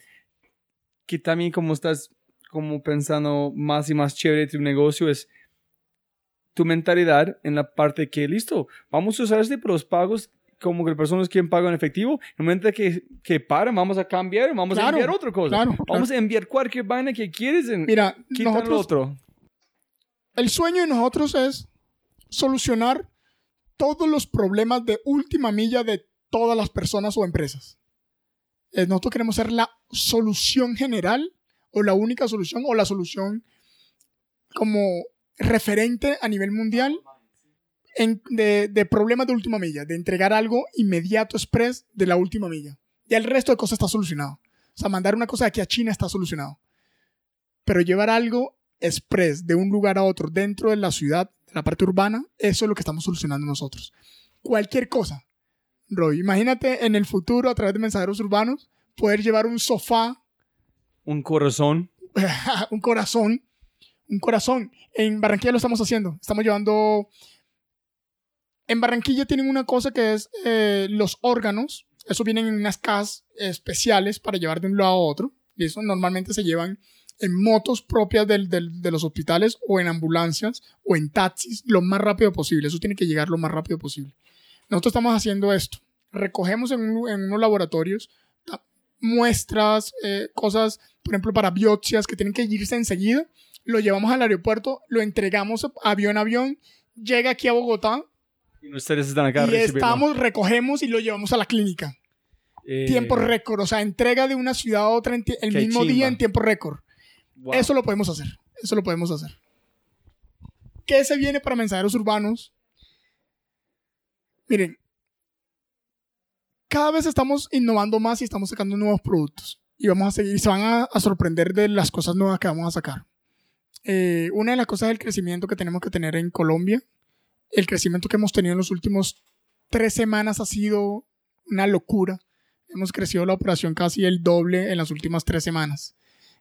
que también como estás como pensando más y más chévere de tu negocio es tu mentalidad en la parte que listo, vamos a usar este para los pagos como que personas quieren pago en efectivo, en el momento que, que paran, vamos a cambiar, vamos a Claro, enviar otra cosa. claro, vamos a enviar cualquier vaina que quieres en Mira, nosotros, otro. el sueño de nosotros es solucionar todos los problemas de última milla de todas las personas o empresas. Eh, Nosotros queremos ser la solución general o la única solución o la solución como referente a nivel mundial en- de, de problemas de última milla, de entregar algo inmediato, express de la última milla. Ya el resto de cosas está solucionado. O sea, mandar una cosa de aquí a China está solucionado. Pero llevar algo express de un lugar a otro dentro de la ciudad, de la parte urbana, eso es lo que estamos solucionando nosotros. Cualquier cosa. Roy, imagínate en el futuro, a través de mensajeros urbanos, poder llevar un sofá, Un corazón. un corazón, un corazón. En Barranquilla lo estamos haciendo. Estamos llevando... En Barranquilla tienen una cosa que es eh, los órganos. Eso vienen en unas cajas especiales para llevar de un lado a otro. Y eso normalmente se llevan en motos propias del- del- de los hospitales o en ambulancias o en taxis lo más rápido posible. Eso tiene que llegar lo más rápido posible. Nosotros estamos haciendo esto. Recogemos en, un- en unos laboratorios muestras, eh, cosas, por ejemplo, para biopsias que tienen que irse enseguida. Lo llevamos al aeropuerto, lo entregamos avión a avión, llega aquí a Bogotá Y ustedes están acá y estamos, recogemos y lo llevamos a la clínica. Eh, Tiempo récord, o sea, entrega de una ciudad a otra el mismo día chimba. en tiempo récord. wow. Eso lo podemos hacer. Eso lo podemos hacer. ¿Qué se viene para mensajeros urbanos? Miren, cada vez estamos innovando más y estamos sacando nuevos productos. Y vamos a seguir, y se van a, a sorprender de las cosas nuevas que vamos a sacar. Eh, una de las cosas es el crecimiento que tenemos que tener en Colombia. El crecimiento que hemos tenido en los últimos tres semanas ha sido una locura. Hemos crecido la operación casi el doble en las últimas tres semanas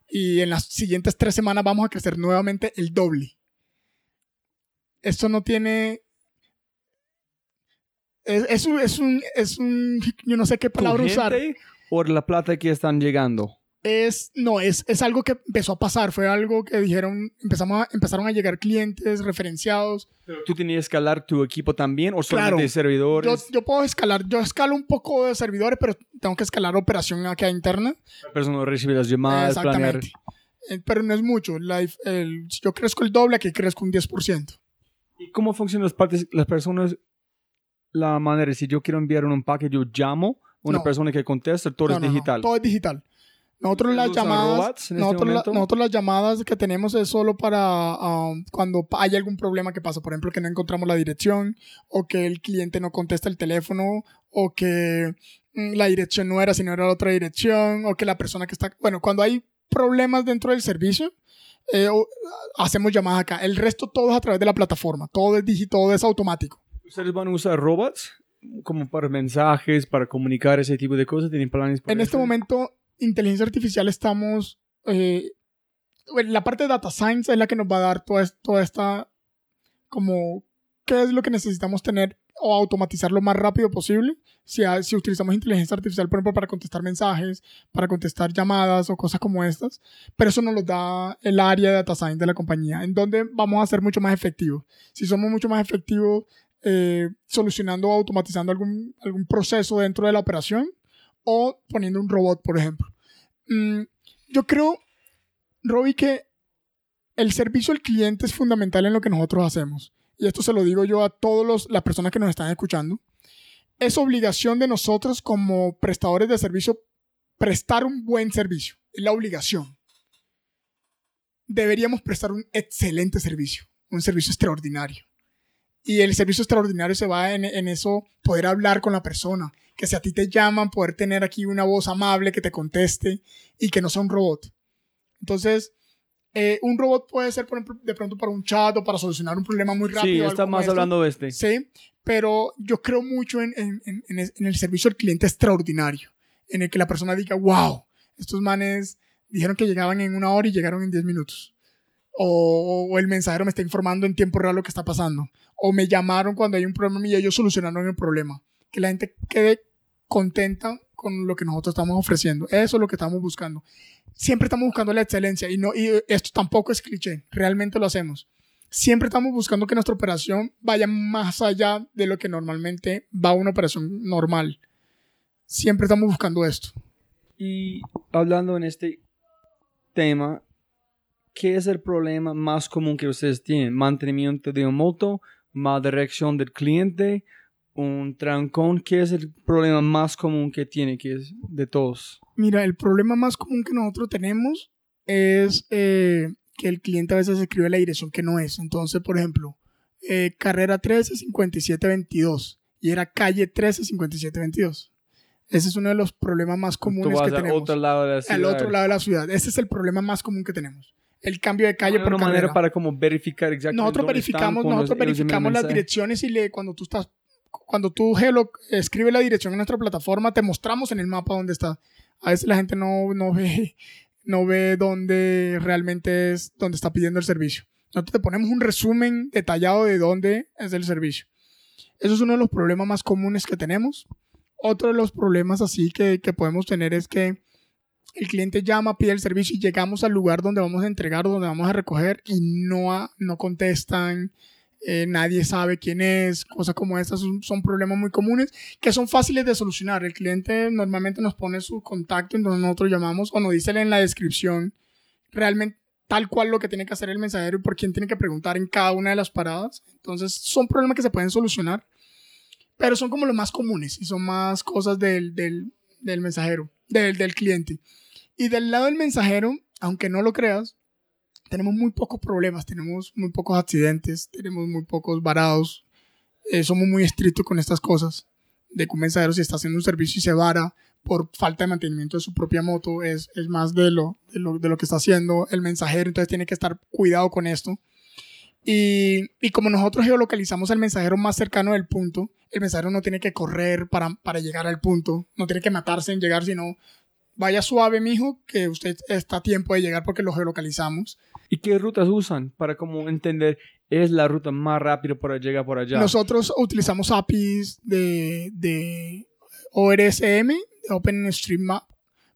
y en las siguientes tres semanas vamos a crecer nuevamente el doble. Esto no tiene... Es, es un, es, un, es un... Yo no sé qué ¿Tu palabra usar. o la plata que están llegando? Es, no, es, es algo que empezó a pasar. Fue algo que dijeron, empezamos a- empezaron a llegar clientes referenciados. ¿Tú tenías que escalar tu equipo también o Claro. solamente servidores? Yo, yo puedo escalar, yo escalo un poco de servidores, pero tengo que escalar operación acá interna. La persona recibe las llamadas, planear. Eh, Pero no es mucho. La el- yo crezco el doble, aquí crezco un 10%. ¿Y cómo funcionan las partes, las personas? La manera, si yo quiero enviar un empaque, yo llamo a una No. persona que contesta, todo No, es digital. todo es digital. Nosotros las ¿Usan llamadas, este nosotros, la- nosotros las llamadas que tenemos es solo para um, cuando hay algún problema que pasa, por ejemplo, que no encontramos la dirección o que el cliente no contesta el teléfono o que mm, la dirección no era sino era la otra dirección o que la persona que está, bueno, cuando hay problemas dentro del servicio, eh, o- hacemos llamadas acá. El resto todo es a través de la plataforma, todo es digital, todo es automático. ¿Ustedes van a usar robots como para mensajes, para comunicar ese tipo de cosas? ¿Tienen planes para En este momento, inteligencia artificial estamos. eh, la parte de data science es la que nos va a dar toda, toda esta. Como. ¿Qué es lo que necesitamos tener o automatizar lo más rápido posible? Si, si utilizamos inteligencia artificial, por ejemplo, para contestar mensajes, para contestar llamadas o cosas como estas. Pero eso nos lo da el área de data science de la compañía, en donde vamos a ser mucho más efectivos. Si somos mucho más efectivos eh, solucionando o automatizando algún, algún proceso dentro de la operación, o poniendo un robot, por ejemplo. Mm, yo creo, Robbie, que el servicio al cliente es fundamental en lo que nosotros hacemos. Y esto se lo digo yo a todas las personas que nos están escuchando. Es obligación de nosotros como prestadores de servicio prestar un buen servicio. Es la obligación. Deberíamos prestar un excelente servicio, un servicio extraordinario. Y el servicio extraordinario se va en, en eso, poder hablar con la persona, que si a ti te llaman, poder tener aquí una voz amable que te conteste y que no sea un robot. Entonces, Eh, un robot puede ser, por ejemplo, de pronto para un chat o para solucionar un problema muy rápido. Sí, está más esto. hablando de este. Sí, pero yo creo mucho en, en- en el servicio al cliente extraordinario, en el que la persona diga, wow, estos manes dijeron que llegaban en una hora y llegaron en 10 minutos. O, el mensajero me está informando en tiempo real lo que está pasando. O me llamaron cuando hay un problema y ellos solucionaron el problema. Que la gente quede contenta con lo que nosotros estamos ofreciendo. Eso es lo que estamos buscando. Siempre estamos buscando la excelencia y, no, y esto tampoco es cliché, realmente lo hacemos. Siempre estamos buscando que nuestra operación vaya más allá de lo que normalmente va una operación normal. Siempre estamos buscando esto. Y hablando en este tema, ¿qué es el problema más común que ustedes tienen? ¿Mantenimiento de un moto? ¿Mala dirección del cliente? ¿Un trancón? ¿Qué es el problema más común que tiene que es de todos? Mira, el problema más común que nosotros tenemos es eh, que el cliente a veces escribe la dirección que no es. Entonces, por ejemplo, eh, carrera 13 57 22 y era calle 13 57 22. Ese es uno de los problemas más Tú comunes vas que al tenemos. otro lado de la ciudad. al otro lado de la ciudad. Ese es el problema más común que tenemos. El cambio de calle por una manera para como verificar exactamente nosotros verificamos, están nosotros los- verificamos las direcciones y le, cuando tú estás, cuando tú Hello escribes la dirección en nuestra plataforma, te mostramos en el mapa dónde está. A veces la gente no, no ve, no ve dónde realmente es, dónde está pidiendo el servicio. Nosotros te ponemos un resumen detallado de dónde es el servicio. Eso es uno de los problemas más comunes que tenemos. Otro de los problemas así que, que podemos tener es que el cliente llama, pide el servicio y llegamos al lugar donde vamos a entregar donde vamos a recoger y no, no contestan, eh, nadie sabe quién es, cosas como estas son, son problemas muy comunes que son fáciles de solucionar. El cliente normalmente nos pone su contacto en donde nosotros llamamos o nos dice en la descripción realmente tal cual lo que tiene que hacer el mensajero y por quién tiene que preguntar en cada una de las paradas. Entonces son problemas que se pueden solucionar, pero son como los más comunes y son más cosas del, del, del mensajero, del, del cliente. Y del lado del mensajero, aunque no lo creas, tenemos muy pocos problemas, tenemos muy pocos accidentes, tenemos muy pocos varados. Eh, somos muy estrictos con estas cosas. De que un mensajero si está haciendo un servicio y se vara por falta de mantenimiento de su propia moto, es, es más de lo, de, lo, de lo que está haciendo el mensajero, entonces tiene que estar cuidado con esto. Y, y como nosotros geolocalizamos al mensajero más cercano del punto, el mensajero no tiene que correr para, para llegar al punto, no tiene que matarse en llegar, sino vaya suave, mijo, que usted está a tiempo de llegar porque lo geolocalizamos. ¿Y qué rutas usan para como entender es la ruta más rápida para llegar por allá? Nosotros utilizamos APIs de, de ORSM, de OpenStreetMap,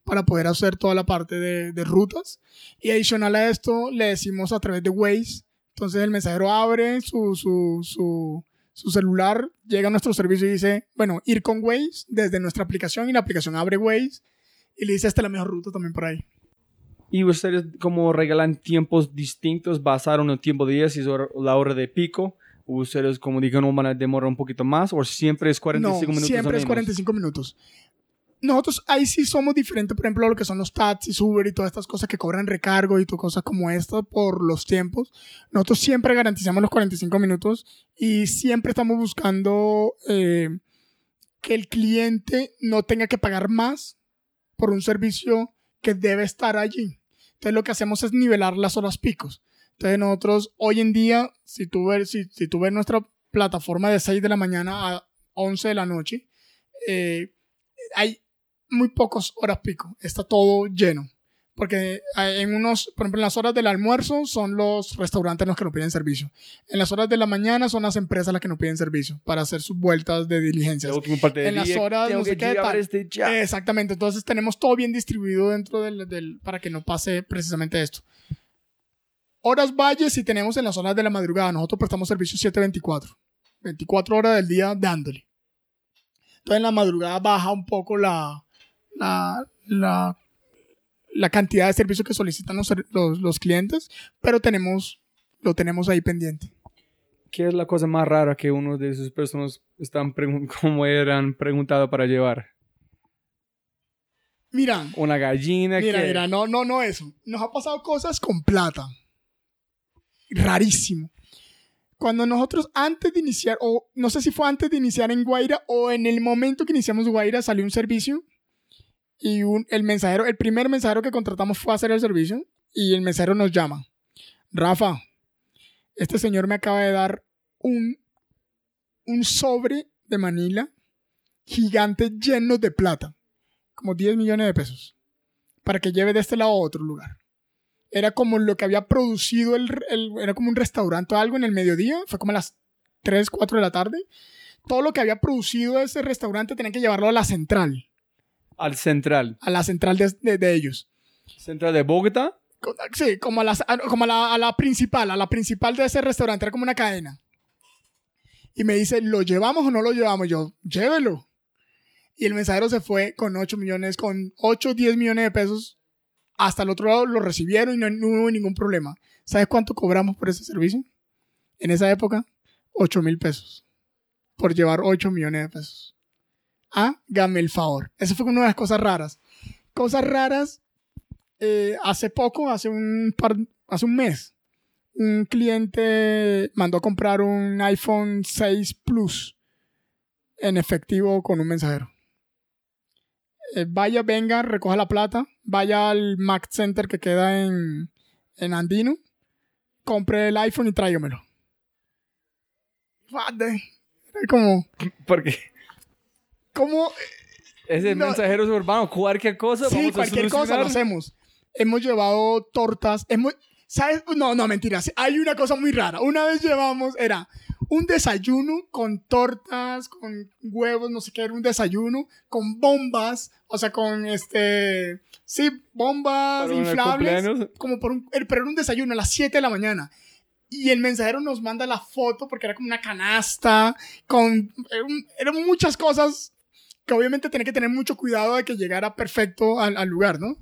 para poder hacer toda la parte de, de rutas. Y adicional a esto, le decimos a través de Waze. Entonces el mensajero abre su, su, su, su celular, llega a nuestro servicio y dice, bueno, ir con Waze desde nuestra aplicación y la aplicación abre Waze y le dice, es la mejor ruta también por ahí. ¿Y ustedes como regalan tiempos distintos basados en el tiempo de día, si es hora- la hora de pico? ¿O ustedes como digan, no van a demorar un poquito más? ¿O siempre es 45 no, minutos? siempre es menos? 45 minutos. Nosotros ahí sí somos diferentes, por ejemplo, a lo que son los taxis, Uber y todas estas cosas que cobran recargo y cosas como esta por los tiempos. Nosotros siempre garantizamos los 45 minutos y siempre estamos buscando eh, que el cliente no tenga que pagar más por un servicio que debe estar allí. Entonces lo que hacemos es nivelar las horas picos. Entonces nosotros hoy en día, si tú ves, si, tú ves nuestra plataforma de 6 de la mañana a 11 de la noche, eh, hay muy pocas horas pico. Está todo lleno. Porque en unos, por ejemplo, en las horas del almuerzo son los restaurantes los que nos piden servicio. En las horas de la mañana son las empresas las que nos piden servicio para hacer sus vueltas de diligencias. Parte En las día, horas, no sé qué, tal. este. Exactamente, entonces tenemos todo bien distribuido dentro del, del- para que no pase precisamente esto. Horas valles y tenemos en las horas de la madrugada. Nosotros prestamos servicio 724. 24 horas del día dándole. Entonces en la madrugada baja un poco la, la, la, la cantidad de servicios que solicitan los, los, los clientes, pero tenemos, lo tenemos ahí pendiente. ¿Qué es la cosa más rara que uno de sus personas están como eran preguntado para llevar? Mira, Una gallina Mira, que mira, no, no, no eso. Nos ha pasado cosas con plata. Rarísimo. Cuando nosotros antes de iniciar, o no sé si fue antes de iniciar en Guaira o en el momento que iniciamos Guaira salió un servicio y un- el mensajero, el primer mensajero que contratamos fue a hacer el servicio y el mensajero nos llama. Rafa, este señor me acaba de dar un, un sobre de Manila gigante lleno de plata, como 10 millones de pesos, para que lleve de este lado a otro lugar. Era como lo que había producido, el, el- era como un restaurante o algo en el mediodía, fue como a las 3, 4 de la tarde. Todo lo que había producido ese restaurante tenía que llevarlo a la central, Al central. a la central de, de- de ellos. Central de Bogotá. Sí, como, a, las- a- como a, la, a la principal, a la principal de ese restaurante, era como una cadena. Y me dice, ¿lo llevamos o no lo llevamos? Yo, llévelo. Y el mensajero se fue con 8 millones, con 8 10 millones de pesos. Hasta el otro lado lo recibieron y no, no hubo ningún problema. ¿Sabes cuánto cobramos por ese servicio? En esa época, 8 mil pesos. Por llevar 8 millones de pesos. Hágame el favor. Eso fue una de las cosas raras. Cosas raras eh, hace poco, hace un par, hace un mes, un cliente mandó a comprar un iPhone 6 Plus en efectivo con un mensajero. Eh, vaya, venga, recoja la plata, vaya al Mac Center que queda en, en Andino, compre el iPhone y tráigamelo. Era como, Porque como ese No. mensajero urbano, cualquier cosa. Sí, vamos a cualquier cosa lo hacemos. Hemos llevado tortas. Hemos, ¿Sabes? No, no, mentira. sí, Hay una cosa muy rara. Una vez llevamos, era un desayuno con tortas, con huevos, no sé qué, era un desayuno, con bombas, o sea, con este, sí, bombas inflables, como por un, er, pero era un desayuno a las 7 de la mañana. Y el mensajero nos manda la foto porque era como una canasta, con, eran muchas cosas que obviamente tenía que tener mucho cuidado de que llegara perfecto al, al lugar, ¿no?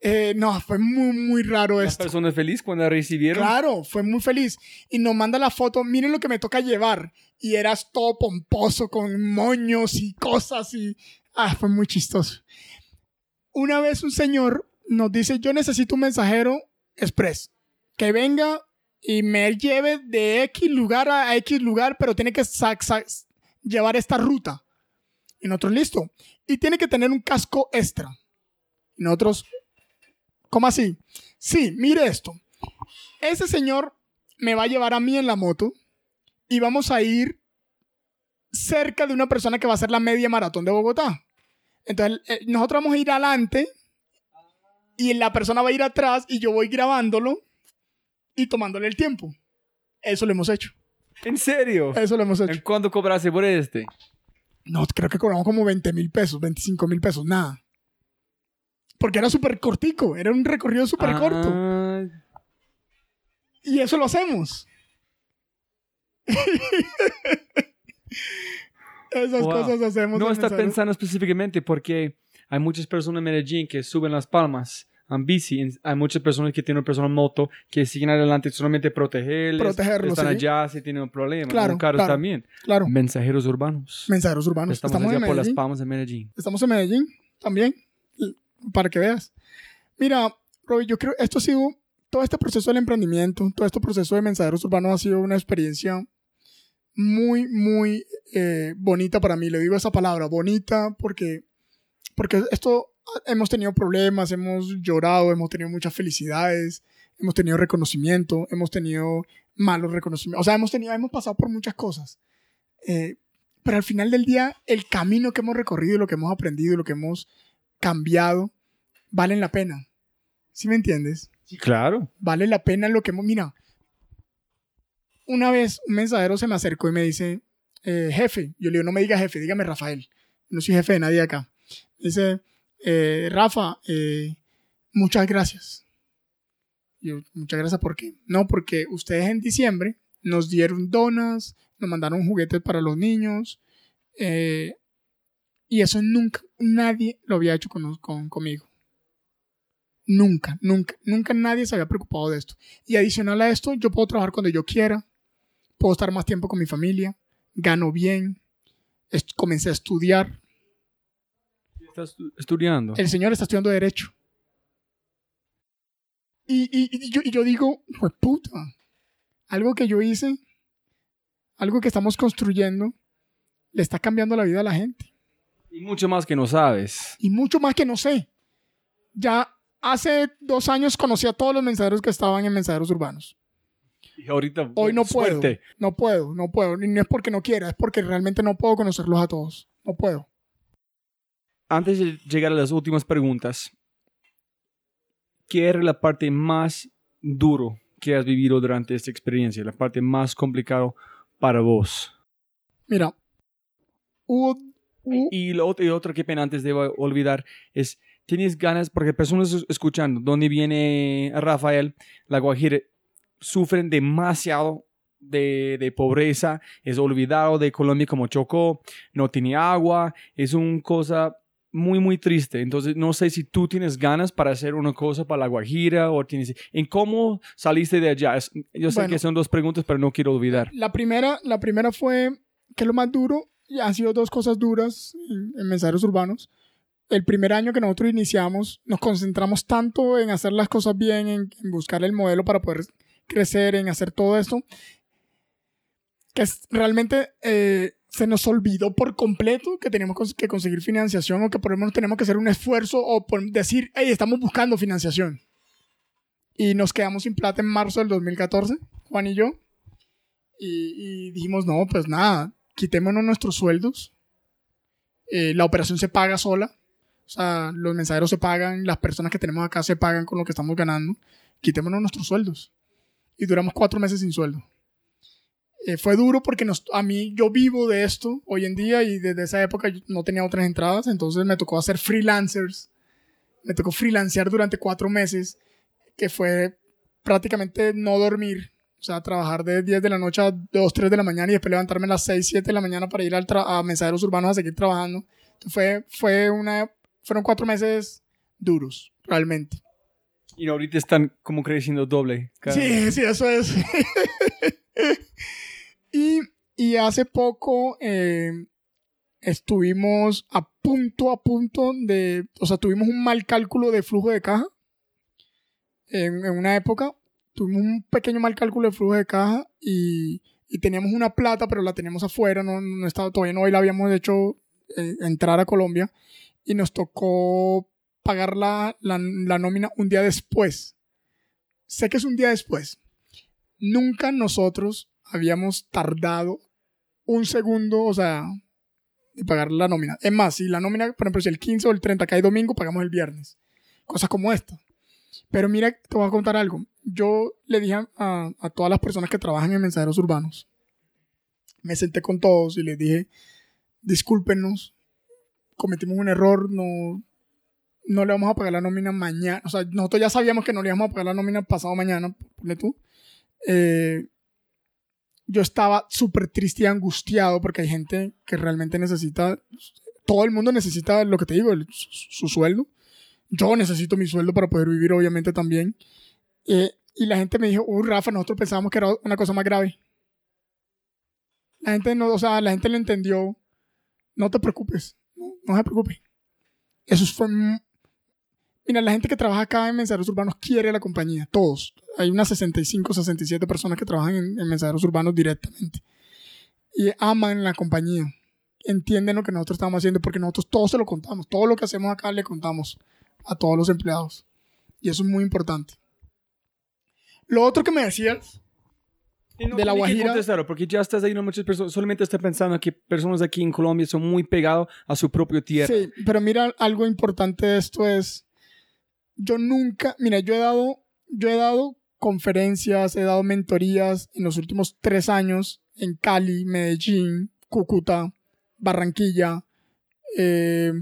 Eh, no, fue muy, muy raro La esto. persona feliz cuando la recibieron. Claro, fue muy feliz. Y nos manda la foto, miren lo que me toca llevar. Y eras todo pomposo, con moños y cosas y... Ah, fue muy chistoso. Una vez un señor nos dice, yo necesito un mensajero express. Que venga y me lleve de X lugar a X lugar, pero tiene que llevar esta ruta. Y nosotros, listo. Y tiene que tener un casco extra. Y nosotros, ¿cómo así? Sí, mire esto. Ese señor me va a llevar a mí en la moto y vamos a ir cerca de una persona que va a hacer la media maratón de Bogotá. Entonces, eh, nosotros vamos a ir adelante y la persona va a ir atrás y yo voy grabándolo y tomándole el tiempo. Eso lo hemos hecho. ¿En serio? Eso lo hemos ¿En hecho. cuánto cobraste por este? No, creo que cobramos como 20 mil pesos, 25 mil pesos, nada. Porque era súper cortico, era un recorrido súper corto. Ah, Y eso lo hacemos. Esas Wow. cosas hacemos. No Mensajeros. pensando específicamente porque hay muchas personas en Medellín que suben las palmas en- Hay muchas personas que tienen una persona moto que siguen adelante solamente protegerles. Protegerlos, Están sí. allá si tienen un problema. Claro, claro. también. Claro, Mensajeros urbanos. mensajeros urbanos. Estamos, Estamos, allá en por las palmas de Medellín. Estamos en Medellín también, para que veas. Mira, Roy, yo creo esto ha sido, todo este proceso del emprendimiento, todo este proceso de mensajeros urbanos ha sido una experiencia muy, muy eh, bonita para mí. Le digo esa palabra, bonita, porque, porque esto hemos tenido problemas, hemos llorado, hemos tenido muchas felicidades, hemos tenido reconocimiento, hemos tenido malos reconocimientos. O sea, hemos, tenido, hemos pasado por muchas cosas. Eh, pero al final del día, el camino que hemos recorrido, lo que hemos aprendido, lo que hemos cambiado, valen la pena. ¿Sí me entiendes? Claro. Vale la pena lo que hemos... Mira, una vez un mensajero se me acercó y me dice, eh, jefe, yo le digo, no me diga jefe, dígame Rafael. No soy jefe de nadie acá. Dice, eh, Rafa, eh, muchas gracias. Muchas gracias, ¿por qué? No, porque ustedes en diciembre nos dieron donas, nos mandaron juguetes para los niños, eh, y eso nunca, nadie lo había hecho con, con- conmigo. Nunca, nunca, nunca nadie se había preocupado de esto. Y adicional a esto, yo puedo trabajar cuando yo quiera, puedo estar más tiempo con mi familia, gano bien, comencé a estudiar. Estudiando. El señor está estudiando Derecho. Y, y- y yo, y yo digo, pues puta, algo que yo hice, algo que estamos construyendo, le está cambiando la vida a la gente. Y mucho más que no sabes. Y mucho más que no sé. Ya hace dos años conocí a todos los mensajeros que estaban en mensajeros urbanos. Y ahorita, Hoy no puedo. suerte. No puedo, no puedo. Y no es porque no quiera, es porque realmente no puedo conocerlos a todos. No puedo. Antes de llegar a las últimas preguntas, ¿qué era la parte más duro que has vivido durante esta experiencia? La parte más complicada para vos. Mira, hubo... Y lo otro, que pena antes de olvidar es, tienes ganas, porque personas es- escuchando, donde viene Rafael, la Guajira, sufren demasiado de, de pobreza, es olvidado de Colombia como Chocó, no tiene agua, es una cosa muy, muy triste. Entonces, no sé si tú tienes ganas para hacer una cosa para la Guajira o tienes... ¿En cómo saliste de allá? Yo sé Bueno. que son dos preguntas, pero no quiero olvidar. La primera, la primera fue que lo más duro, y han sido dos cosas duras en, en mensajeros urbanos. El primer año que nosotros iniciamos, nos concentramos tanto en hacer las cosas bien, en, en buscar el modelo para poder crecer, en hacer todo esto, que es- realmente eh, se nos olvidó por completo que teníamos cons- que conseguir financiación o que por lo menos tenemos que hacer un esfuerzo o decir, hey, estamos buscando financiación. Y nos quedamos sin plata en marzo del 2014, Juan y yo. Y, y dijimos, no, pues nada, quitémonos nuestros sueldos. Eh, la operación se paga sola. O sea, los mensajeros se pagan, las personas que tenemos acá se pagan con lo que estamos ganando. Quitémonos nuestros sueldos. Y duramos cuatro meses sin sueldo. Eh, fue duro porque nos, a mí, yo vivo de esto hoy en día y desde esa época yo no tenía otras entradas, entonces me tocó hacer freelancers. Me tocó freelancear durante cuatro meses, que fue prácticamente no dormir. O sea, trabajar de 10 de la noche a 2, 3 de la mañana y después levantarme a las 6, 7 de la mañana para ir al a mensajeros urbanos a seguir trabajando. Entonces fue, fue una, fueron cuatro meses duros, realmente. Y ahorita están como creciendo doble. cada- Sí, sí, eso es. y, hace poco eh, estuvimos a punto, a punto de, o sea, tuvimos un mal cálculo de flujo de caja en, una época. Tuvimos un pequeño mal cálculo de flujo de caja y, y teníamos una plata, pero la teníamos afuera, no, no estaba, todavía no la habíamos hecho eh, entrar a Colombia y nos tocó pagar la, la nómina un día después. Sé que es un día después. Nunca nosotros habíamos tardado un segundo, o sea, de pagar la nómina. Es más, si la nómina, por ejemplo, si el 15 o el 30 cae domingo, pagamos el viernes. Cosas como esta. Pero mira, te voy a contar algo. Yo le dije a, a todas las personas que trabajan en mensajeros urbanos, me senté con todos y les dije, discúlpenos, cometimos un error, no, no le vamos a pagar la nómina mañana. O sea, nosotros ya sabíamos que no le íbamos a pagar la nómina pasado mañana, ponle tú. Eh, yo estaba súper triste y angustiado porque hay gente que realmente necesita, todo el mundo necesita lo que te digo, el- su, su sueldo. Yo necesito mi sueldo para poder vivir, obviamente, también. Eh, y la gente me dijo, uy, Rafa, nosotros pensábamos que era una cosa más grave. La gente no, o sea, la gente lo entendió. No te preocupes, no, se preocupe. Eso fue... Mira, la gente que trabaja acá en mensajeros urbanos quiere la compañía, todos. Hay unas 65, 67 personas que trabajan en, en mensajeros urbanos directamente. Y aman la compañía. Entienden lo que nosotros estamos haciendo porque nosotros todos se lo contamos. Todo lo que hacemos acá le contamos a todos los empleados. Y eso es muy importante. Lo otro que me decías, Y no de la que Guajira. contestar, porque ya estás ahí, no muchas personas, solamente está pensando que personas aquí en Colombia son muy pegados a su propio tierra. Sí, pero mira, algo importante de esto es, yo nunca, mira, yo he dado, yo he dado conferencias, he dado mentorías en los últimos tres años en Cali, Medellín, Cúcuta, Barranquilla, eh,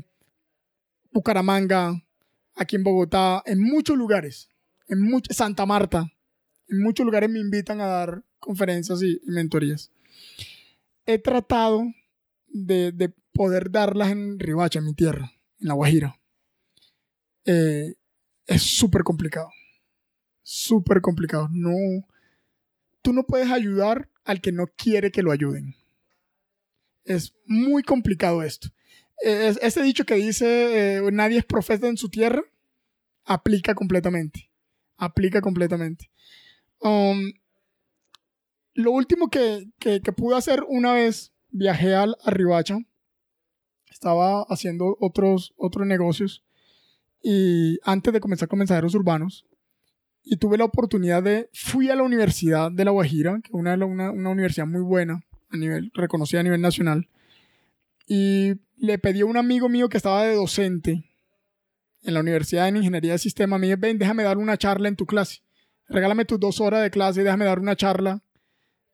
Bucaramanga, aquí en Bogotá, en muchos lugares, en Santa Marta, en muchos lugares me invitan a dar conferencias y, mentorías. He tratado de, de poder darlas en Ribacha, en mi tierra, en La Guajira. Eh, es súper complicado. Súper complicado. No, tú no puedes ayudar al que no quiere que lo ayuden. Es muy complicado esto. Es- ese dicho que dice eh, nadie es profeta en su tierra aplica completamente. Aplica completamente. Um, lo último que, que, que pude hacer una vez, viajé al, a Ribacha. Estaba haciendo otros, otros negocios. y antes de comenzar con mensajeros urbanos. Y tuve la oportunidad de, fui a la Universidad de La Guajira, que es una, una, una universidad muy buena, a nivel, reconocida a nivel nacional. Y le pedí a un amigo mío que estaba de docente en la Universidad de Ingeniería de Sistema, me dijo, ven, déjame dar una charla en tu clase. Regálame tus dos horas de clase y déjame dar una charla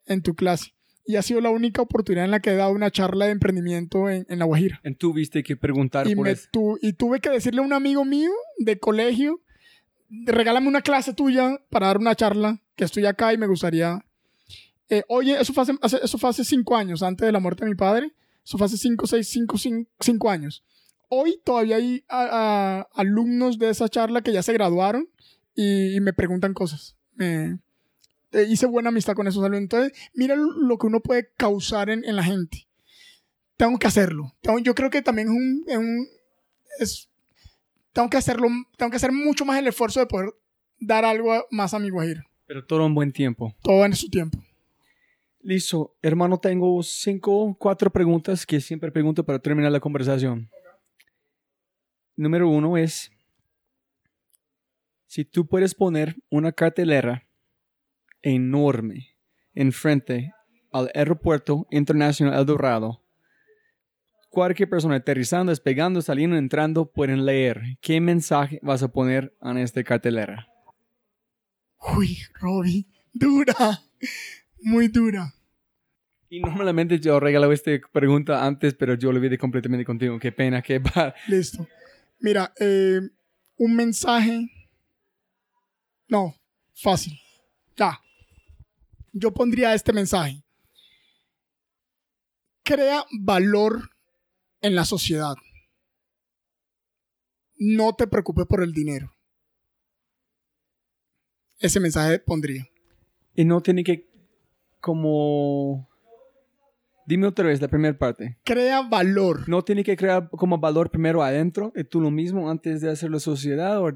en tu clase. Y ha sido la única oportunidad en la que he dado una charla de emprendimiento en, en La Guajira. Y tuviste que preguntar Y, por me eso. tu- y tuve que decirle a un amigo mío de colegio, regálame una clase tuya para dar una charla, que estoy acá y me gustaría... Eh, oye, eso fue, hace, eso fue hace cinco años, antes de la muerte de mi padre. Eso fue hace cinco, seis, cinco, cinco, años. Hoy todavía hay alumnos de esa charla que ya se graduaron y, me preguntan cosas. Me- eh, hice buena amistad con esos alumnos. Entonces, mira lo que uno puede causar en, en la gente. Tengo que hacerlo. Yo creo que también es un- es- tengo que hacerlo, tengo que hacer mucho más el esfuerzo de poder dar algo más a mi Guajira. Pero todo en buen tiempo. Todo en su tiempo. Listo. Hermano, tengo cinco, cuatro preguntas que siempre pregunto para terminar la conversación. Número uno es, si tú puedes poner una cartelera enorme enfrente al aeropuerto internacional El Dorado, cualquier persona aterrizando, despegando, saliendo, entrando, pueden leer qué mensaje vas a poner en esta cartelera. Uy, Robbie, dura. Muy dura. Y normalmente yo regalo esta pregunta antes, pero yo lo olvidé completamente contigo. Qué pena, qué va. Listo. Mira, eh, un mensaje. No, fácil. Ya. Yo pondría este mensaje. Crea valor en la sociedad. No te preocupes por el dinero. Ese mensaje pondría. Y no tiene que como... Dime otra vez la primera parte. Crea valor. No tiene que crear como valor primero adentro de tú lo mismo antes de hacer la sociedad o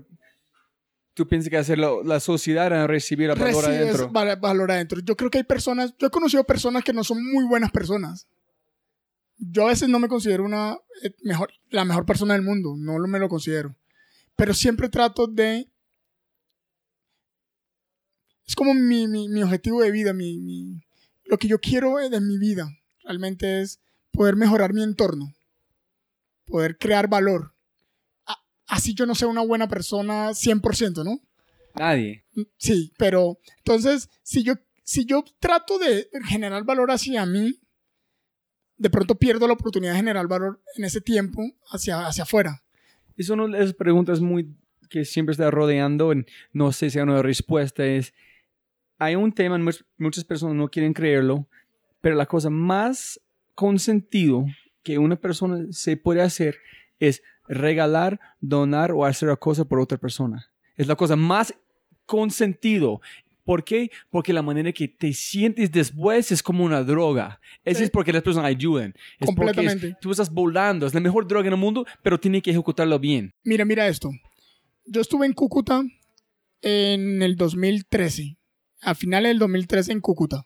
tú piensas que hacer la, sociedad a recibir el valor recibes adentro. val- valor adentro. Yo creo que hay personas, yo he conocido personas que no son muy buenas personas. Yo a veces no me considero una eh, mejor, la mejor persona del mundo, no me lo considero. Pero siempre trato de... Es como mi, mi- mi objetivo de vida, mi, mi- lo que yo quiero de mi vida. Realmente es poder mejorar mi entorno, poder crear valor. Así yo no sea una buena persona 100%, ¿no? Nadie. Sí, pero entonces, si yo, si yo trato de generar valor hacia mí, de pronto pierdo la oportunidad de generar valor en ese tiempo hacia, hacia afuera. Es una de esas preguntas que siempre está rodeando, en, no sé si hay una respuesta, es, hay un tema, much- muchas personas no quieren creerlo, pero la cosa más con sentido que una persona se puede hacer es regalar, donar o hacer una cosa por otra persona. Es la cosa más con sentido. ¿Por qué? Porque la manera que te sientes después es como una droga. Eso Sí. es porque las personas ayudan. Es porque es- Completamente. tú estás volando. Es la mejor droga en el mundo, pero tiene que ejecutarlo bien. Mira, mira esto. Yo estuve en Cúcuta en el 2013, a finales del 2013 en Cúcuta.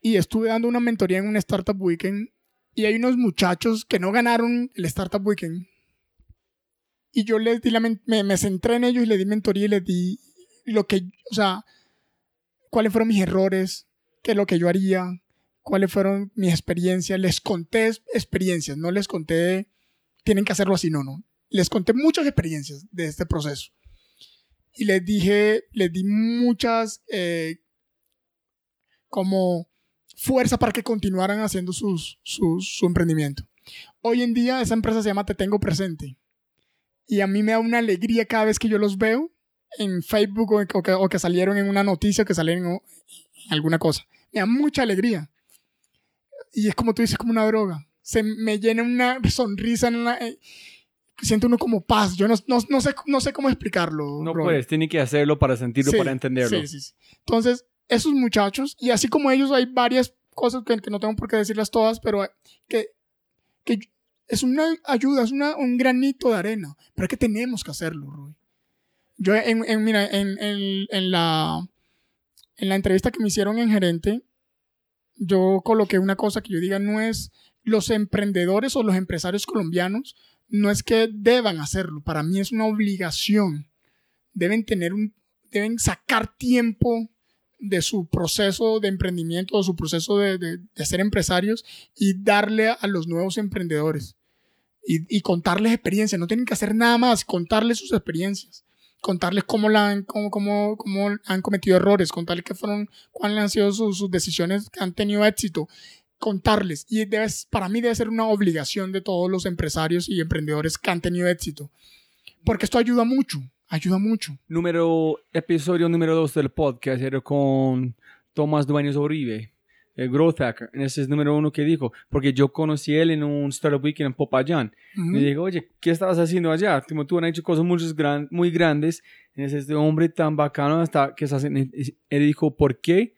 Y estuve dando una mentoría en un Startup Weekend y hay unos muchachos que no ganaron el Startup Weekend. Y yo les di la me, me centré en ellos y les di mentoría y les di lo que, o sea, cuáles fueron mis errores, qué es lo que yo haría, cuáles fueron mis experiencias. Les conté experiencias, no les conté, tienen que hacerlo así, no, no. Les conté muchas experiencias de este proceso. Y les dije, les di muchas, eh, como fuerza para que continuaran haciendo sus, sus- su emprendimiento. Hoy en día esa empresa se llama Te Tengo Presente. Y a mí me da una alegría cada vez que yo los veo en Facebook o, o que, o que salieron en una noticia o que salieron en, alguna cosa. Me da mucha alegría. Y es como tú dices, como una droga. Se me llena una sonrisa en la... eh, siento uno como paz. Yo no, no, no sé, no sé cómo explicarlo. No Robert. puedes, tiene que hacerlo para sentirlo, Sí, para entenderlo. Sí, sí, sí. Entonces, esos muchachos, y así como ellos, hay varias cosas que, que no tengo por qué decirlas todas, pero que, que es una ayuda, es una, un granito de arena. Pero es que tenemos que hacerlo, Roy. Yo, en, en- mira, en, en- en la, en la entrevista que me hicieron en gerente, yo coloqué una cosa que yo diga, no es los emprendedores o los empresarios colombianos no es que deban hacerlo, para mí es una obligación. Deben tener un, deben sacar tiempo de su proceso de emprendimiento, de su proceso de, de, ser empresarios y darle a los nuevos emprendedores y, contarles experiencias. No tienen que hacer nada más, contarles sus experiencias, contarles cómo, han, cómo, cómo, han cometido errores, contarles qué fueron, cuáles han sido sus, sus decisiones que han tenido éxito, contarles. Y debes, para mí debe ser una obligación de todos los empresarios y emprendedores que han tenido éxito, porque esto ayuda mucho ayuda mucho. Número, episodio número 2 del podcast era con Tomás Dueños Uribe, el Growth Hacker. Ese es número uno que dijo, porque yo conocí a él en un Startup Weekend en Popayán. Uh -huh. Y le digo, oye, ¿qué estabas haciendo allá? Como tú han hecho cosas muy, gran, muy grandes. Es este hombre tan bacano hasta que se hacen. Él dijo, ¿por qué?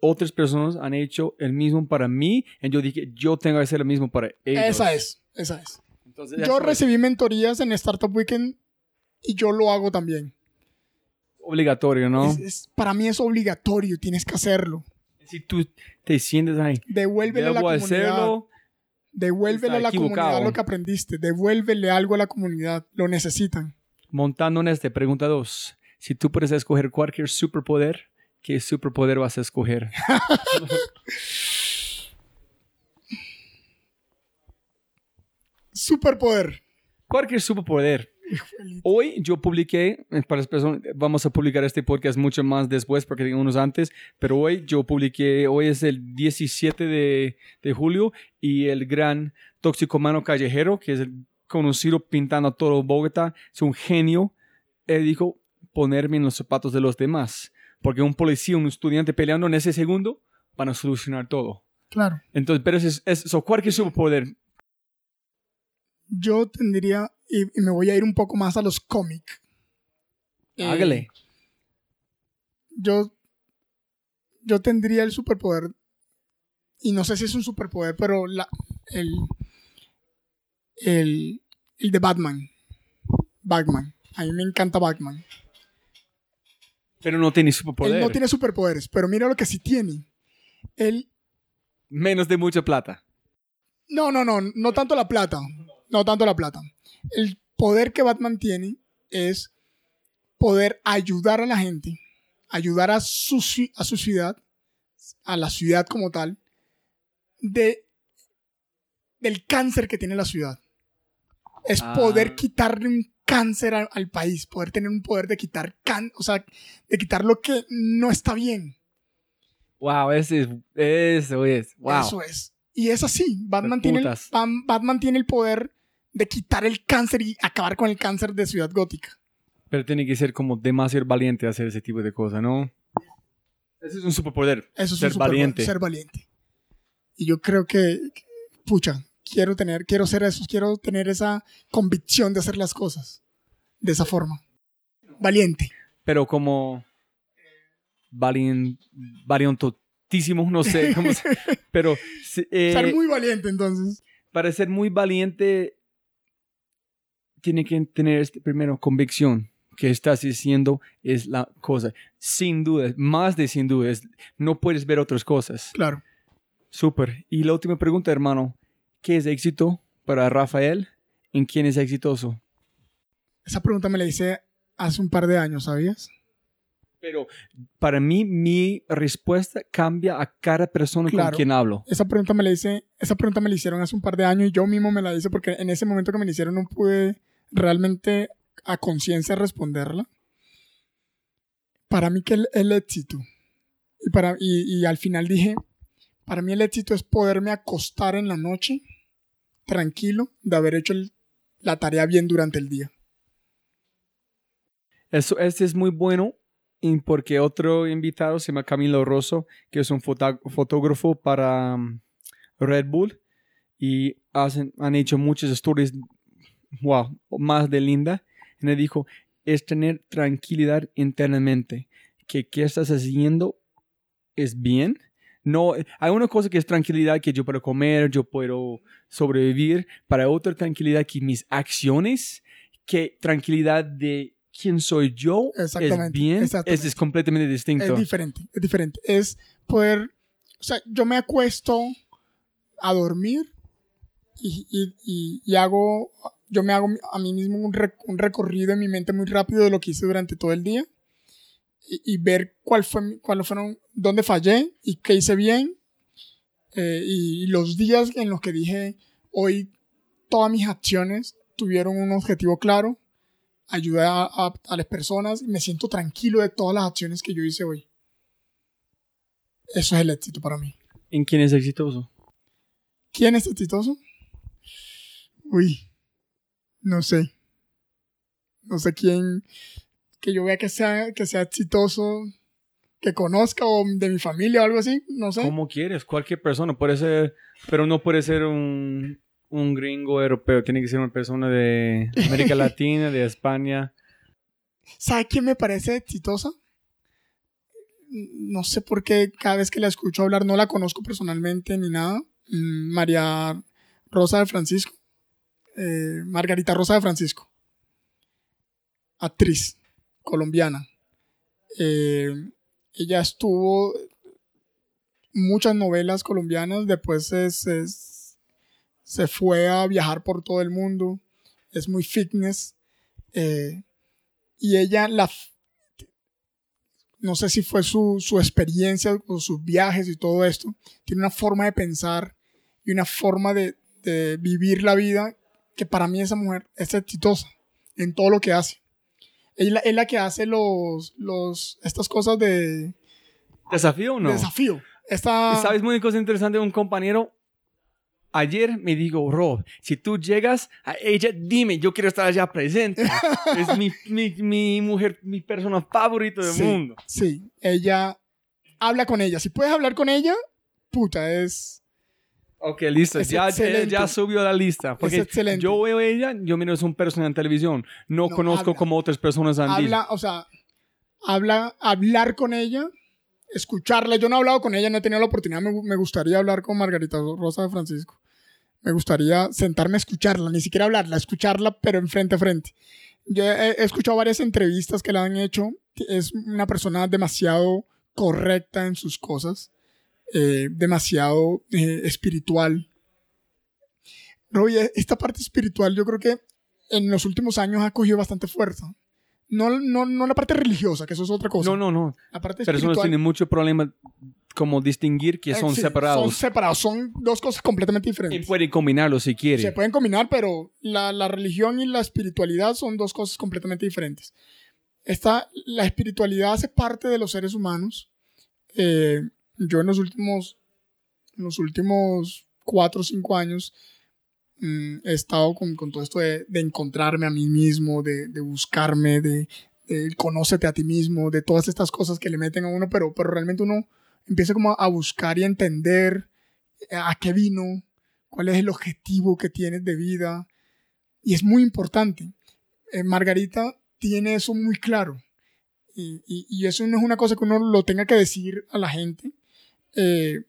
Otras personas han hecho el mismo para mí. Y yo dije, yo tengo que hacer lo mismo para ellos. Esa es, esa es. Entonces, yo recibí mentorías en Startup Weekend y yo lo hago también. Obligatorio, ¿no? Es, es, para mí es obligatorio, tienes que hacerlo. Si tú te sientes ahí, devuélvele a la comunidad. Hacerlo, devuélvele a la equivocado. comunidad lo que aprendiste. Devuélvele algo a la comunidad. Lo necesitan. Montando en este, pregunta dos. Si tú puedes escoger cualquier superpoder, ¿qué superpoder vas a escoger? superpoder. Cualquier superpoder. Hoy yo publiqué, eh, para las personas, vamos a publicar este podcast mucho más después porque tengo unos antes, pero hoy yo publiqué, hoy es el 17 de, de julio y el gran toxicomano callejero, que es el conocido pintando todo Bogotá, es un genio, él dijo ponerme en los zapatos de los demás, porque un policía, un estudiante peleando en ese segundo van a solucionar todo. Claro. Entonces, pero es, es, es cualquier superpoder. Yo tendría y, y, me voy a ir un poco más a los cómics. Hágale. Eh, yo, yo tendría el superpoder, y no sé si es un superpoder, pero la, el, el, el de Batman. Batman. A mí me encanta Batman. Pero no tiene superpoderes. Él no tiene superpoderes, pero mira lo que sí tiene. Él... Menos de mucha plata. No, no, no, no tanto la plata. No tanto la plata el poder que Batman tiene es poder ayudar a la gente, ayudar a su, a su ciudad, a la ciudad como tal, de, del cáncer que tiene la ciudad. Es ah. poder quitarle un cáncer al, al, país, poder tener un poder de quitar can, o sea, de quitar lo que no está bien. Wow, ese es, eso es, wow. Eso es. Y es así. Batman tiene, el, Batman tiene el poder de quitar el cáncer y acabar con el cáncer de Ciudad Gótica. Pero tiene que ser como demasiado valiente hacer ese tipo de cosas, ¿no? Ese es un superpoder. Eso es ser un superpoder, valiente. Ser valiente. Y yo creo que, pucha, quiero tener, quiero ser eso, quiero tener esa convicción de hacer las cosas de esa forma. Valiente. Pero como valient, valientotísimo, no sé cómo se, pero eh, ser muy valiente entonces. Para ser muy valiente tiene que tener este, primero convicción que estás diciendo es la cosa. Sin duda, más de sin duda, no puedes ver otras cosas. Claro. Súper. Y la última pregunta, hermano. ¿Qué es éxito para Rafael? ¿En quién es exitoso? Esa pregunta me la hice hace un par de años, ¿sabías? Pero para mí, mi respuesta cambia a cada persona claro. con quien hablo. Esa pregunta, me la hice, esa pregunta me la hicieron hace un par de años y yo mismo me la hice porque en ese momento que me la hicieron no pude realmente a conciencia responderla. Para mí que el, el éxito, y, para, y, y, al final dije, para mí el éxito es poderme acostar en la noche tranquilo de haber hecho el, la tarea bien durante el día. Eso este es muy bueno porque otro invitado se llama Camilo Rosso, que es un fotógrafo para um, Red Bull y hacen, han hecho muchas stories wow, más de linda. Y me dijo, es tener tranquilidad internamente, que qué estás haciendo es bien. No, hay una cosa que es tranquilidad que yo puedo comer, yo puedo sobrevivir, para otra tranquilidad que mis acciones, que tranquilidad de quién soy yo es bien, es, es completamente distinto. Es diferente, es diferente. Es poder, o sea, yo me acuesto a dormir y, y, y, y hago yo me hago a mí mismo un, recorrido en mi mente muy rápido de lo que hice durante todo el día y, ver cuál fue, cuáles fueron, dónde fallé y qué hice bien. Eh, y, los días en los que dije, hoy todas mis acciones tuvieron un objetivo claro, ayudé a, a las personas y me siento tranquilo de todas las acciones que yo hice hoy. Eso es el éxito para mí. ¿En quién es exitoso? ¿Quién es exitoso? Uy, no sé. No sé quién que yo vea que sea, que sea exitoso, que conozca o de mi familia o algo así, no sé. Como quieres, cualquier persona, puede ser, pero no puede ser un, un gringo europeo, tiene que ser una persona de América Latina, de España. ¿Sabe quién me parece exitosa? no sé por qué cada vez que la escucho hablar, no la conozco personalmente ni nada. Mm, María Rosa de Francisco. Eh, Margarita Rosa de Francisco. Actriz colombiana. Eh, ella estuvo muchas novelas colombianas, después se, se, fue a viajar por todo el mundo, es muy fitness. Eh, y ella, la, no sé si fue su, experiencia o sus viajes y todo esto, tiene una forma de pensar y una forma de, vivir la vida que para mí esa mujer es exitosa en todo lo que hace. Ella es la que hace los, los, estas cosas de... ¿Desafío o no? Desafío. Esta... ¿Sabes muy cosa interesante? Un compañero ayer me dijo, Rob, si tú llegas a ella, dime, yo quiero estar allá presente. es mi, mi, mi, mujer, mi persona favorita del mundo. Sí, ella habla con ella. Si puedes hablar con ella, puta, es... Ok, listo. Ya, ya, subió la lista. Porque es excelente. yo veo ella, yo miro es un personaje en televisión. No, conozco como otras personas han habla, O sea, habla, hablar con ella escucharla. Yo no he hablado con ella, no he tenido la oportunidad. Me, me, gustaría hablar con Margarita Rosa de Francisco me gustaría sentarme a escucharla, ni siquiera hablarla, escucharla, pero en frente a frente. Yo he, escuchado varias entrevistas que la han hecho. Es una persona demasiado correcta en sus cosas, eh, demasiado eh, espiritual. esta parte espiritual yo creo que en los últimos años ha cogido bastante fuerza. No, no, no la parte religiosa, que eso es otra cosa. No, no, no. La parte Personas tienen mucho problema como distinguir que eh, son separados. Son separados, son dos cosas completamente diferentes. Y pueden combinarlos si quieren. Se pueden combinar, pero la, la, religión y la espiritualidad son dos cosas completamente diferentes. Esta, la espiritualidad hace parte de los seres humanos. Eh, yo en los últimos, en los últimos cuatro o cinco años mm, he estado con, con todo esto de, de, encontrarme a mí mismo, de, de buscarme, de, de conócete a ti mismo, de todas estas cosas que le meten a uno, pero, pero realmente uno empieza como a buscar y a entender a qué vino, cuál es el objetivo que tienes de vida. Y es muy importante. Eh, Margarita tiene eso muy claro. Y, eso no es una cosa que uno lo tenga que decir a la gente. Eh,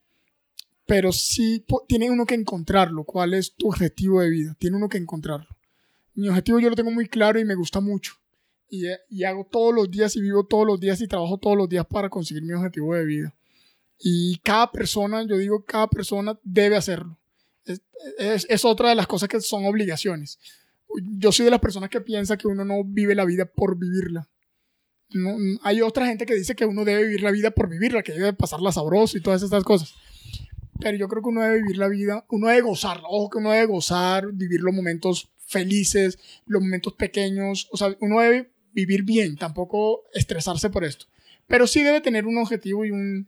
pero sí tiene uno que encontrarlo. ¿Cuál es tu objetivo de vida? Tiene uno que encontrarlo. Mi objetivo yo lo tengo muy claro y me gusta mucho. Y hago todos los días y vivo todos los días y trabajo todos los días para conseguir mi objetivo de vida. Y cada persona, yo digo, cada persona debe hacerlo. Es, es, otra de las cosas que son obligaciones. Yo soy de las personas que piensa que uno no vive la vida por vivirla. No, hay otra gente que dice que uno debe vivir la vida por vivirla, que debe pasarla sabroso y todas estas cosas. Pero yo creo que uno debe vivir la vida, uno debe gozarla. Ojo que uno debe gozar, vivir los momentos felices, los momentos pequeños. O sea, uno debe vivir bien, tampoco estresarse por esto. Pero sí debe tener un objetivo y un,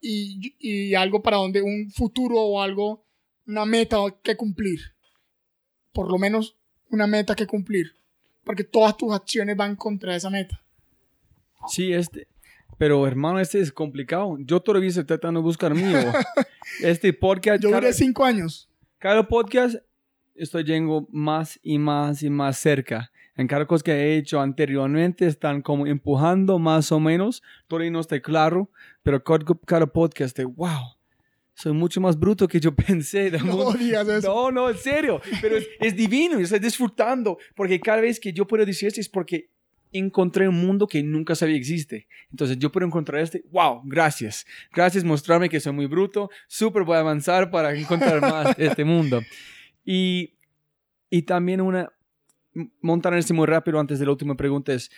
y, algo para donde un futuro o algo, una meta que cumplir. Por lo menos una meta que cumplir. Porque todas tus acciones van contra esa meta. Sí, este. Pero hermano, este es complicado. Yo todavía estoy tratando de buscar mío. este podcast. Yo duré cinco años. Cada podcast estoy llegando más y más y más cerca en cada cosa que he hecho anteriormente están como empujando más o menos. Todavía no está claro, pero cada, podcast de wow. Soy mucho más bruto que yo pensé. No digas eso. No, no, en serio. Pero es, es divino. Estoy disfrutando. Porque cada vez que yo puedo decir esto es porque encontré un mundo que nunca sabía existe. Entonces yo puedo encontrar este, wow, gracias. Gracias mostrarme que soy muy bruto. Súper voy a avanzar para encontrar más este mundo. Y, y también una, montar en este muy rápido antes de la última pregunta es,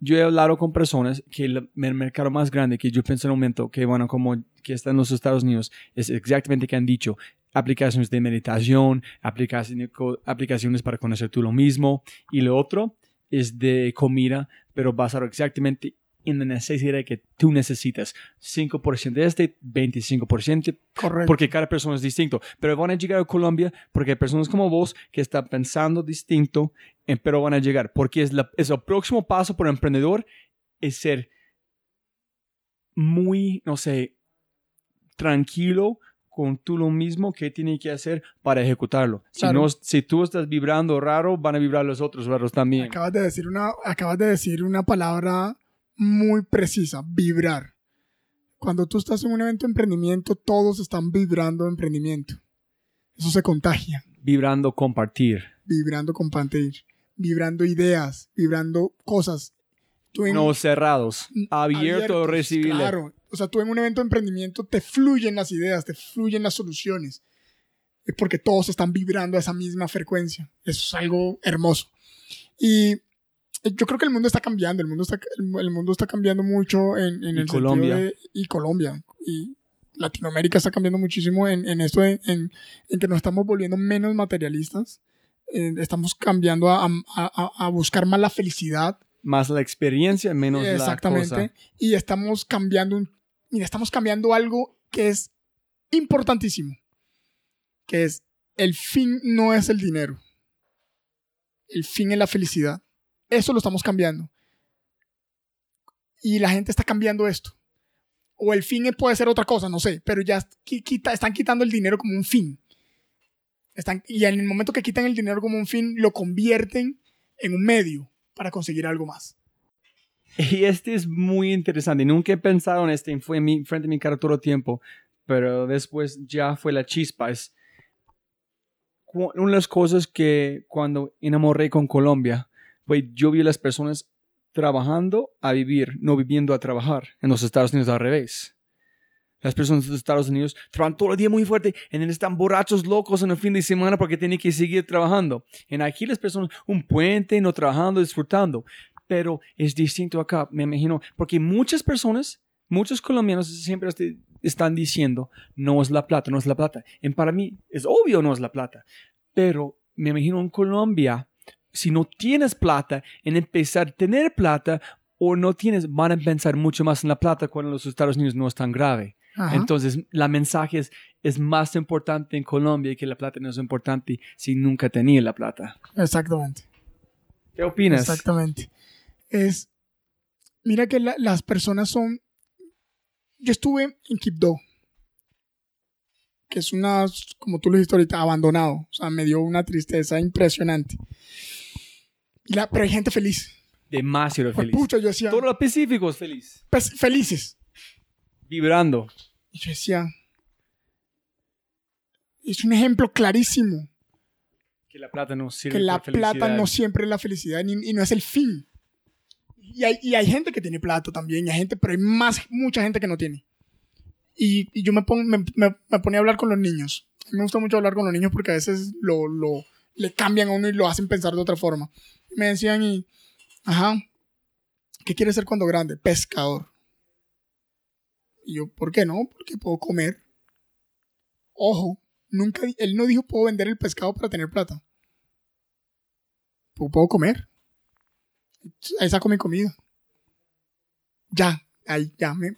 yo he hablado con personas que el, mercado más grande que yo pienso en un momento que, bueno, como que está en los Estados Unidos, es exactamente que han dicho aplicaciones de meditación, aplicaciones, aplicaciones para conocer tú lo mismo, y lo otro es de comida, pero basado exactamente en la necesidad que tú necesitas. 5% de este, 25%. Correcto. Porque cada persona es distinto. Pero van a llegar a Colombia porque hay personas como vos que están pensando distinto, eh, pero van a llegar. Porque es, la, es el próximo paso por emprendedor es ser muy, no sé, tranquilo con tú lo mismo que tiene que hacer para ejecutarlo. Si, Claro. no, si tú estás vibrando raro, van a vibrar los otros raros también. Acabas de decir una, acabas de decir una palabra muy precisa, vibrar. Cuando tú estás en un evento de emprendimiento, todos están vibrando de emprendimiento. Eso se contagia. Vibrando compartir. Vibrando compartir, vibrando ideas, vibrando cosas. Tú en- No cerrados. Abierto a. Claro. O sea, tú en un evento de emprendimiento te fluyen las ideas, te fluyen las soluciones. Es porque todos están vibrando a esa misma frecuencia. Eso es algo hermoso. Y yo creo que el mundo está cambiando. El mundo está, el mundo está cambiando mucho en, en el Colombia. sentido de... Y Colombia. Y Latinoamérica está cambiando muchísimo en, en esto, de- en, en que nos estamos volviendo menos materialistas. Eh, estamos cambiando a, a- a- a buscar más la felicidad, Más la experiencia, menos la Exactamente. Y estamos cambiando un, mira, estamos cambiando algo que es importantísimo. Que es el fin no es el dinero. El fin es la felicidad. Eso lo estamos cambiando. Y la gente está cambiando esto. O el fin puede ser otra cosa, no sé, pero ya qui- quita- están quitando el dinero como un fin. Están, y en el momento que quitan el dinero como un fin, lo convierten en un medio para conseguir algo más. Y este es muy interesante. Nunca he pensado en este. Fue frente a mi cara todo el tiempo. Pero después ya fue la chispa. Es una de las cosas que cuando enamoré con Colombia, fue yo vi a las personas trabajando a vivir, no viviendo a trabajar. En los Estados Unidos al revés. Las personas de Estados Unidos trabajan todo el día muy fuerte y están borrachos locos en el fin de semana porque tienen que seguir trabajando. En aquí las personas un puente, no trabajando, disfrutando pero es distinto acá, me imagino, porque muchas personas, muchos colombianos siempre est- están diciendo, no es la plata, no es la plata. Y para mí es obvio no es la plata, pero me imagino en Colombia, si no tienes plata, en empezar a tener plata o no tienes, van a pensar mucho más en la plata cuando los Estados Unidos no es tan grave. Ajá. Entonces, la mensaje es, es más importante en Colombia que la plata no es importante si nunca tenía la plata. Exactamente. ¿Qué opinas? Exactamente. Es. Mira que la- las personas son. Yo estuve en Quibdó, que es una, como tú lo dijiste ahorita, abandonado. O sea, me dio una tristeza impresionante. La, pero hay gente feliz. Demasiado feliz. pucha, yo decía, Todo lo Pacífico es feliz. pues, felices. Vibrando. Y yo decía, es un ejemplo clarísimo Que la plata no sirve que la plata felicidad. no siempre es la felicidad ni- y no es el fin. Y hay, y hay gente que tiene plata también, y hay gente, pero hay más, mucha gente que no tiene. Y, yo me, pon- me, me- ponía a hablar con los niños. Me gusta mucho hablar con los niños porque a veces lo, lo, le cambian a uno y lo hacen pensar de otra forma. Me decían, y, ajá, ¿qué quieres ser cuando grande? Pescador. Y yo, ¿por qué no? Porque puedo comer. Ojo, nunca, él no dijo puedo vender el pescado para tener plata. Puedo comer. Ahí saco mi comida. Ya, ahí ya me.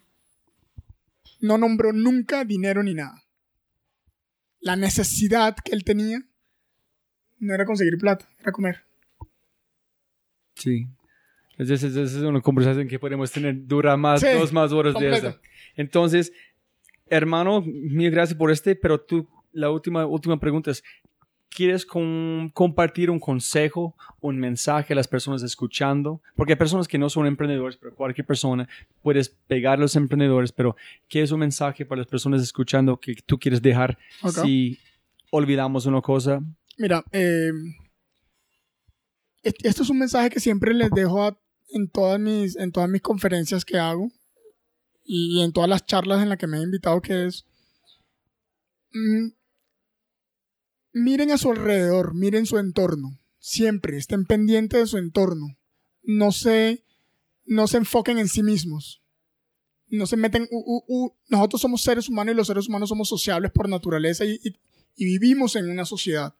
No nombró nunca dinero ni nada. La necesidad que él tenía no era conseguir plata, era comer. Sí. Esa es, una conversación que podemos tener. Dura más, Sí, dos más horas de completo. eso. Entonces, hermano, mil gracias por este, pero tú, la última, última pregunta es, ¿quieres con- compartir un consejo, un mensaje a las personas escuchando? Porque hay personas que no son emprendedores, pero cualquier persona puedes pegar a los emprendedores, pero ¿qué es un mensaje para las personas escuchando que tú quieres dejar si olvidamos una cosa? Mira, eh, est- esto es un mensaje que siempre les dejo a- en, todas mis, en todas mis conferencias que hago y en todas las charlas en las que me he invitado, que es, mm, miren a su alrededor, miren su entorno, Siempre estén pendientes de su entorno. No se, no se enfoquen en sí mismos. No se meten. nosotros somos seres humanos y los seres humanos somos sociables por naturaleza y, y vivimos en una sociedad.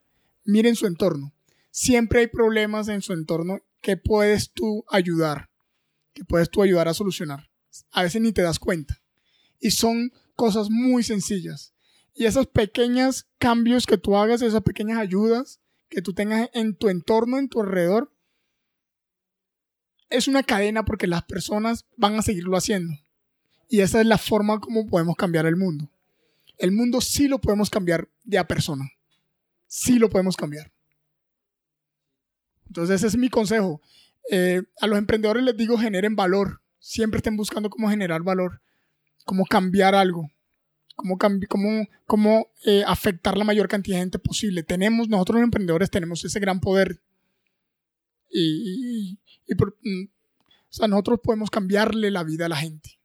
Miren su entorno. Siempre hay problemas en su entorno que puedes tú ayudar, que puedes tú ayudar a solucionar. A veces ni te das cuenta. Y son cosas muy sencillas. Y esos pequeños cambios que tú hagas, esas pequeñas ayudas que tú tengas en tu entorno, en tu alrededor, es una cadena porque las personas van a seguirlo haciendo. Y esa es la forma como podemos cambiar el mundo. El mundo sí lo podemos cambiar de a persona. Sí lo podemos cambiar. Entonces ese es mi consejo. Eh, a los emprendedores les digo generen valor. Siempre estén buscando cómo generar valor, cómo cambiar algo cómo, cómo, cómo eh, afectar la mayor cantidad de gente posible. Tenemos, nosotros los emprendedores tenemos ese gran poder. Y, mm, o sea, nosotros podemos cambiarle la vida a la gente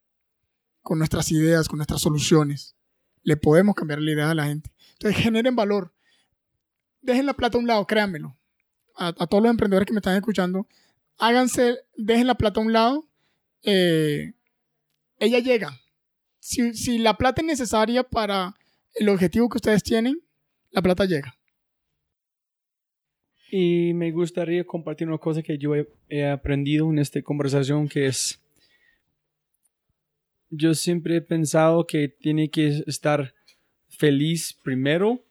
con nuestras ideas, con nuestras soluciones. Le podemos cambiar la idea a la gente. Entonces, generen valor. Dejen la plata a un lado, créanmelo. A, todos los emprendedores que me están escuchando, háganse, dejen la plata a un lado. Eh, ella llega si, la plata es necesaria para el objetivo que ustedes tienen, la plata llega. Y me gustaría compartir una cosa que yo he, aprendido en esta conversación, que es, yo siempre he pensado que tiene que estar feliz primero,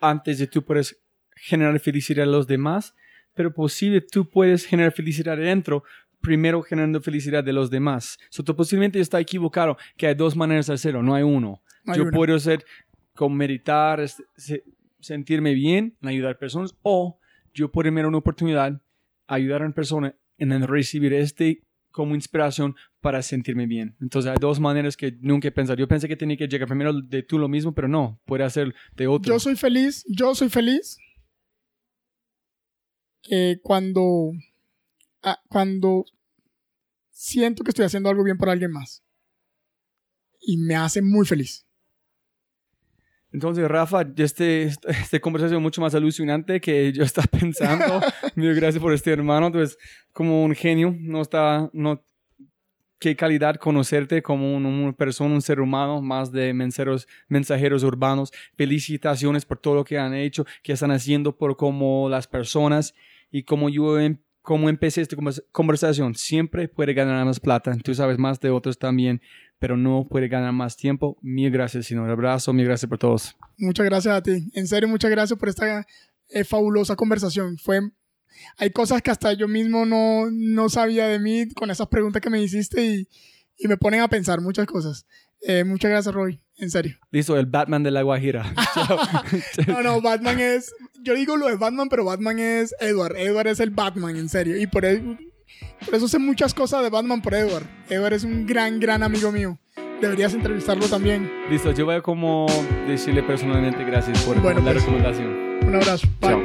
antes de tú puedes generar felicidad a los demás, pero posible tú puedes generar felicidad adentro primero generando felicidad de los demás. So, posiblemente está equivocado que hay dos maneras de hacerlo, no hay uno. Yo puedo hacer con meditar, sentirme bien, ayudar a personas, o yo puedo tener una oportunidad, ayudar a una persona en recibir este como inspiración para sentirme bien. Entonces hay dos maneras que nunca he pensado. Yo pensé que tenía que llegar primero de tú lo mismo, pero no, puede hacer de otro. Yo soy feliz, yo soy feliz eh, cuando Ah, cuando siento que estoy haciendo algo bien por alguien más. Y me hace muy feliz. Entonces, Rafa, este, esta conversación es mucho más alucinante que yo estaba pensando. Mil gracias por este hermano. Entonces, como un genio, no está, no, qué calidad conocerte como una persona, un ser humano, más de mensajeros, mensajeros urbanos. Felicitaciones por todo lo que han hecho, que están haciendo por como las personas y como yo como empecé esta conversación, siempre puede ganar más plata. Tú sabes más de otros también, pero no puede ganar más tiempo. Mil gracias, señor. abrazo, mil gracias por todos. Muchas gracias a ti. En serio, muchas gracias por esta eh, fabulosa conversación. Fue, hay cosas que hasta yo mismo no, no sabía de mí con esas preguntas que me hiciste y, y me ponen a pensar muchas cosas. Eh, muchas gracias, Roy. En serio. Listo, el Batman de la Guajira. no, no, Batman es. Yo digo lo de Batman, pero Batman es Edward. Edward es el Batman, en serio. Y por eso, por eso sé muchas cosas de Batman por Edward. Edward es un gran, gran amigo mío. Deberías entrevistarlo también. Listo, yo voy a como decirle personalmente gracias por la pues, recomendación. Un abrazo. Chao.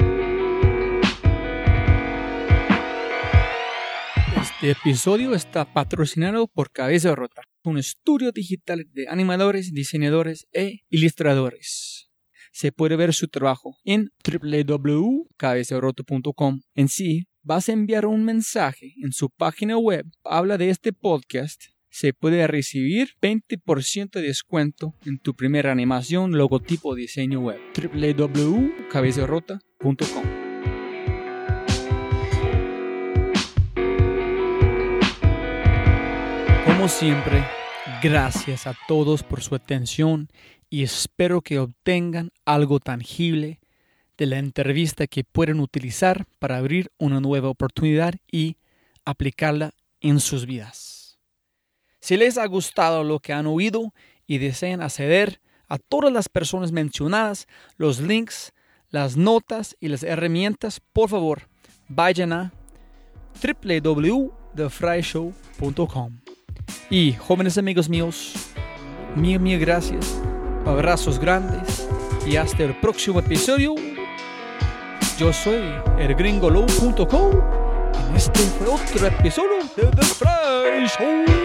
Este episodio está patrocinado por Cabeza Rota un estudio digital de animadores, diseñadores e ilustradores. Se puede ver su trabajo en www.cabeceroto.com. En sí, vas a enviar un mensaje en su página web. Habla de este podcast. Se puede recibir 20% de descuento en tu primera animación, logotipo, diseño web. www.cabeceroto.com. Como siempre, gracias a todos por su atención y espero que obtengan algo tangible de la entrevista que pueden utilizar para abrir una nueva oportunidad y aplicarla en sus vidas. Si les ha gustado lo que han oído y desean acceder a todas las personas mencionadas, los links, las notas y las herramientas, por favor, vayan a www.thefryshow.com. Y jóvenes amigos míos, mil, mil gracias, abrazos grandes y hasta el próximo episodio. Yo soy elgringolow.com y este fue otro episodio de The Fry Show.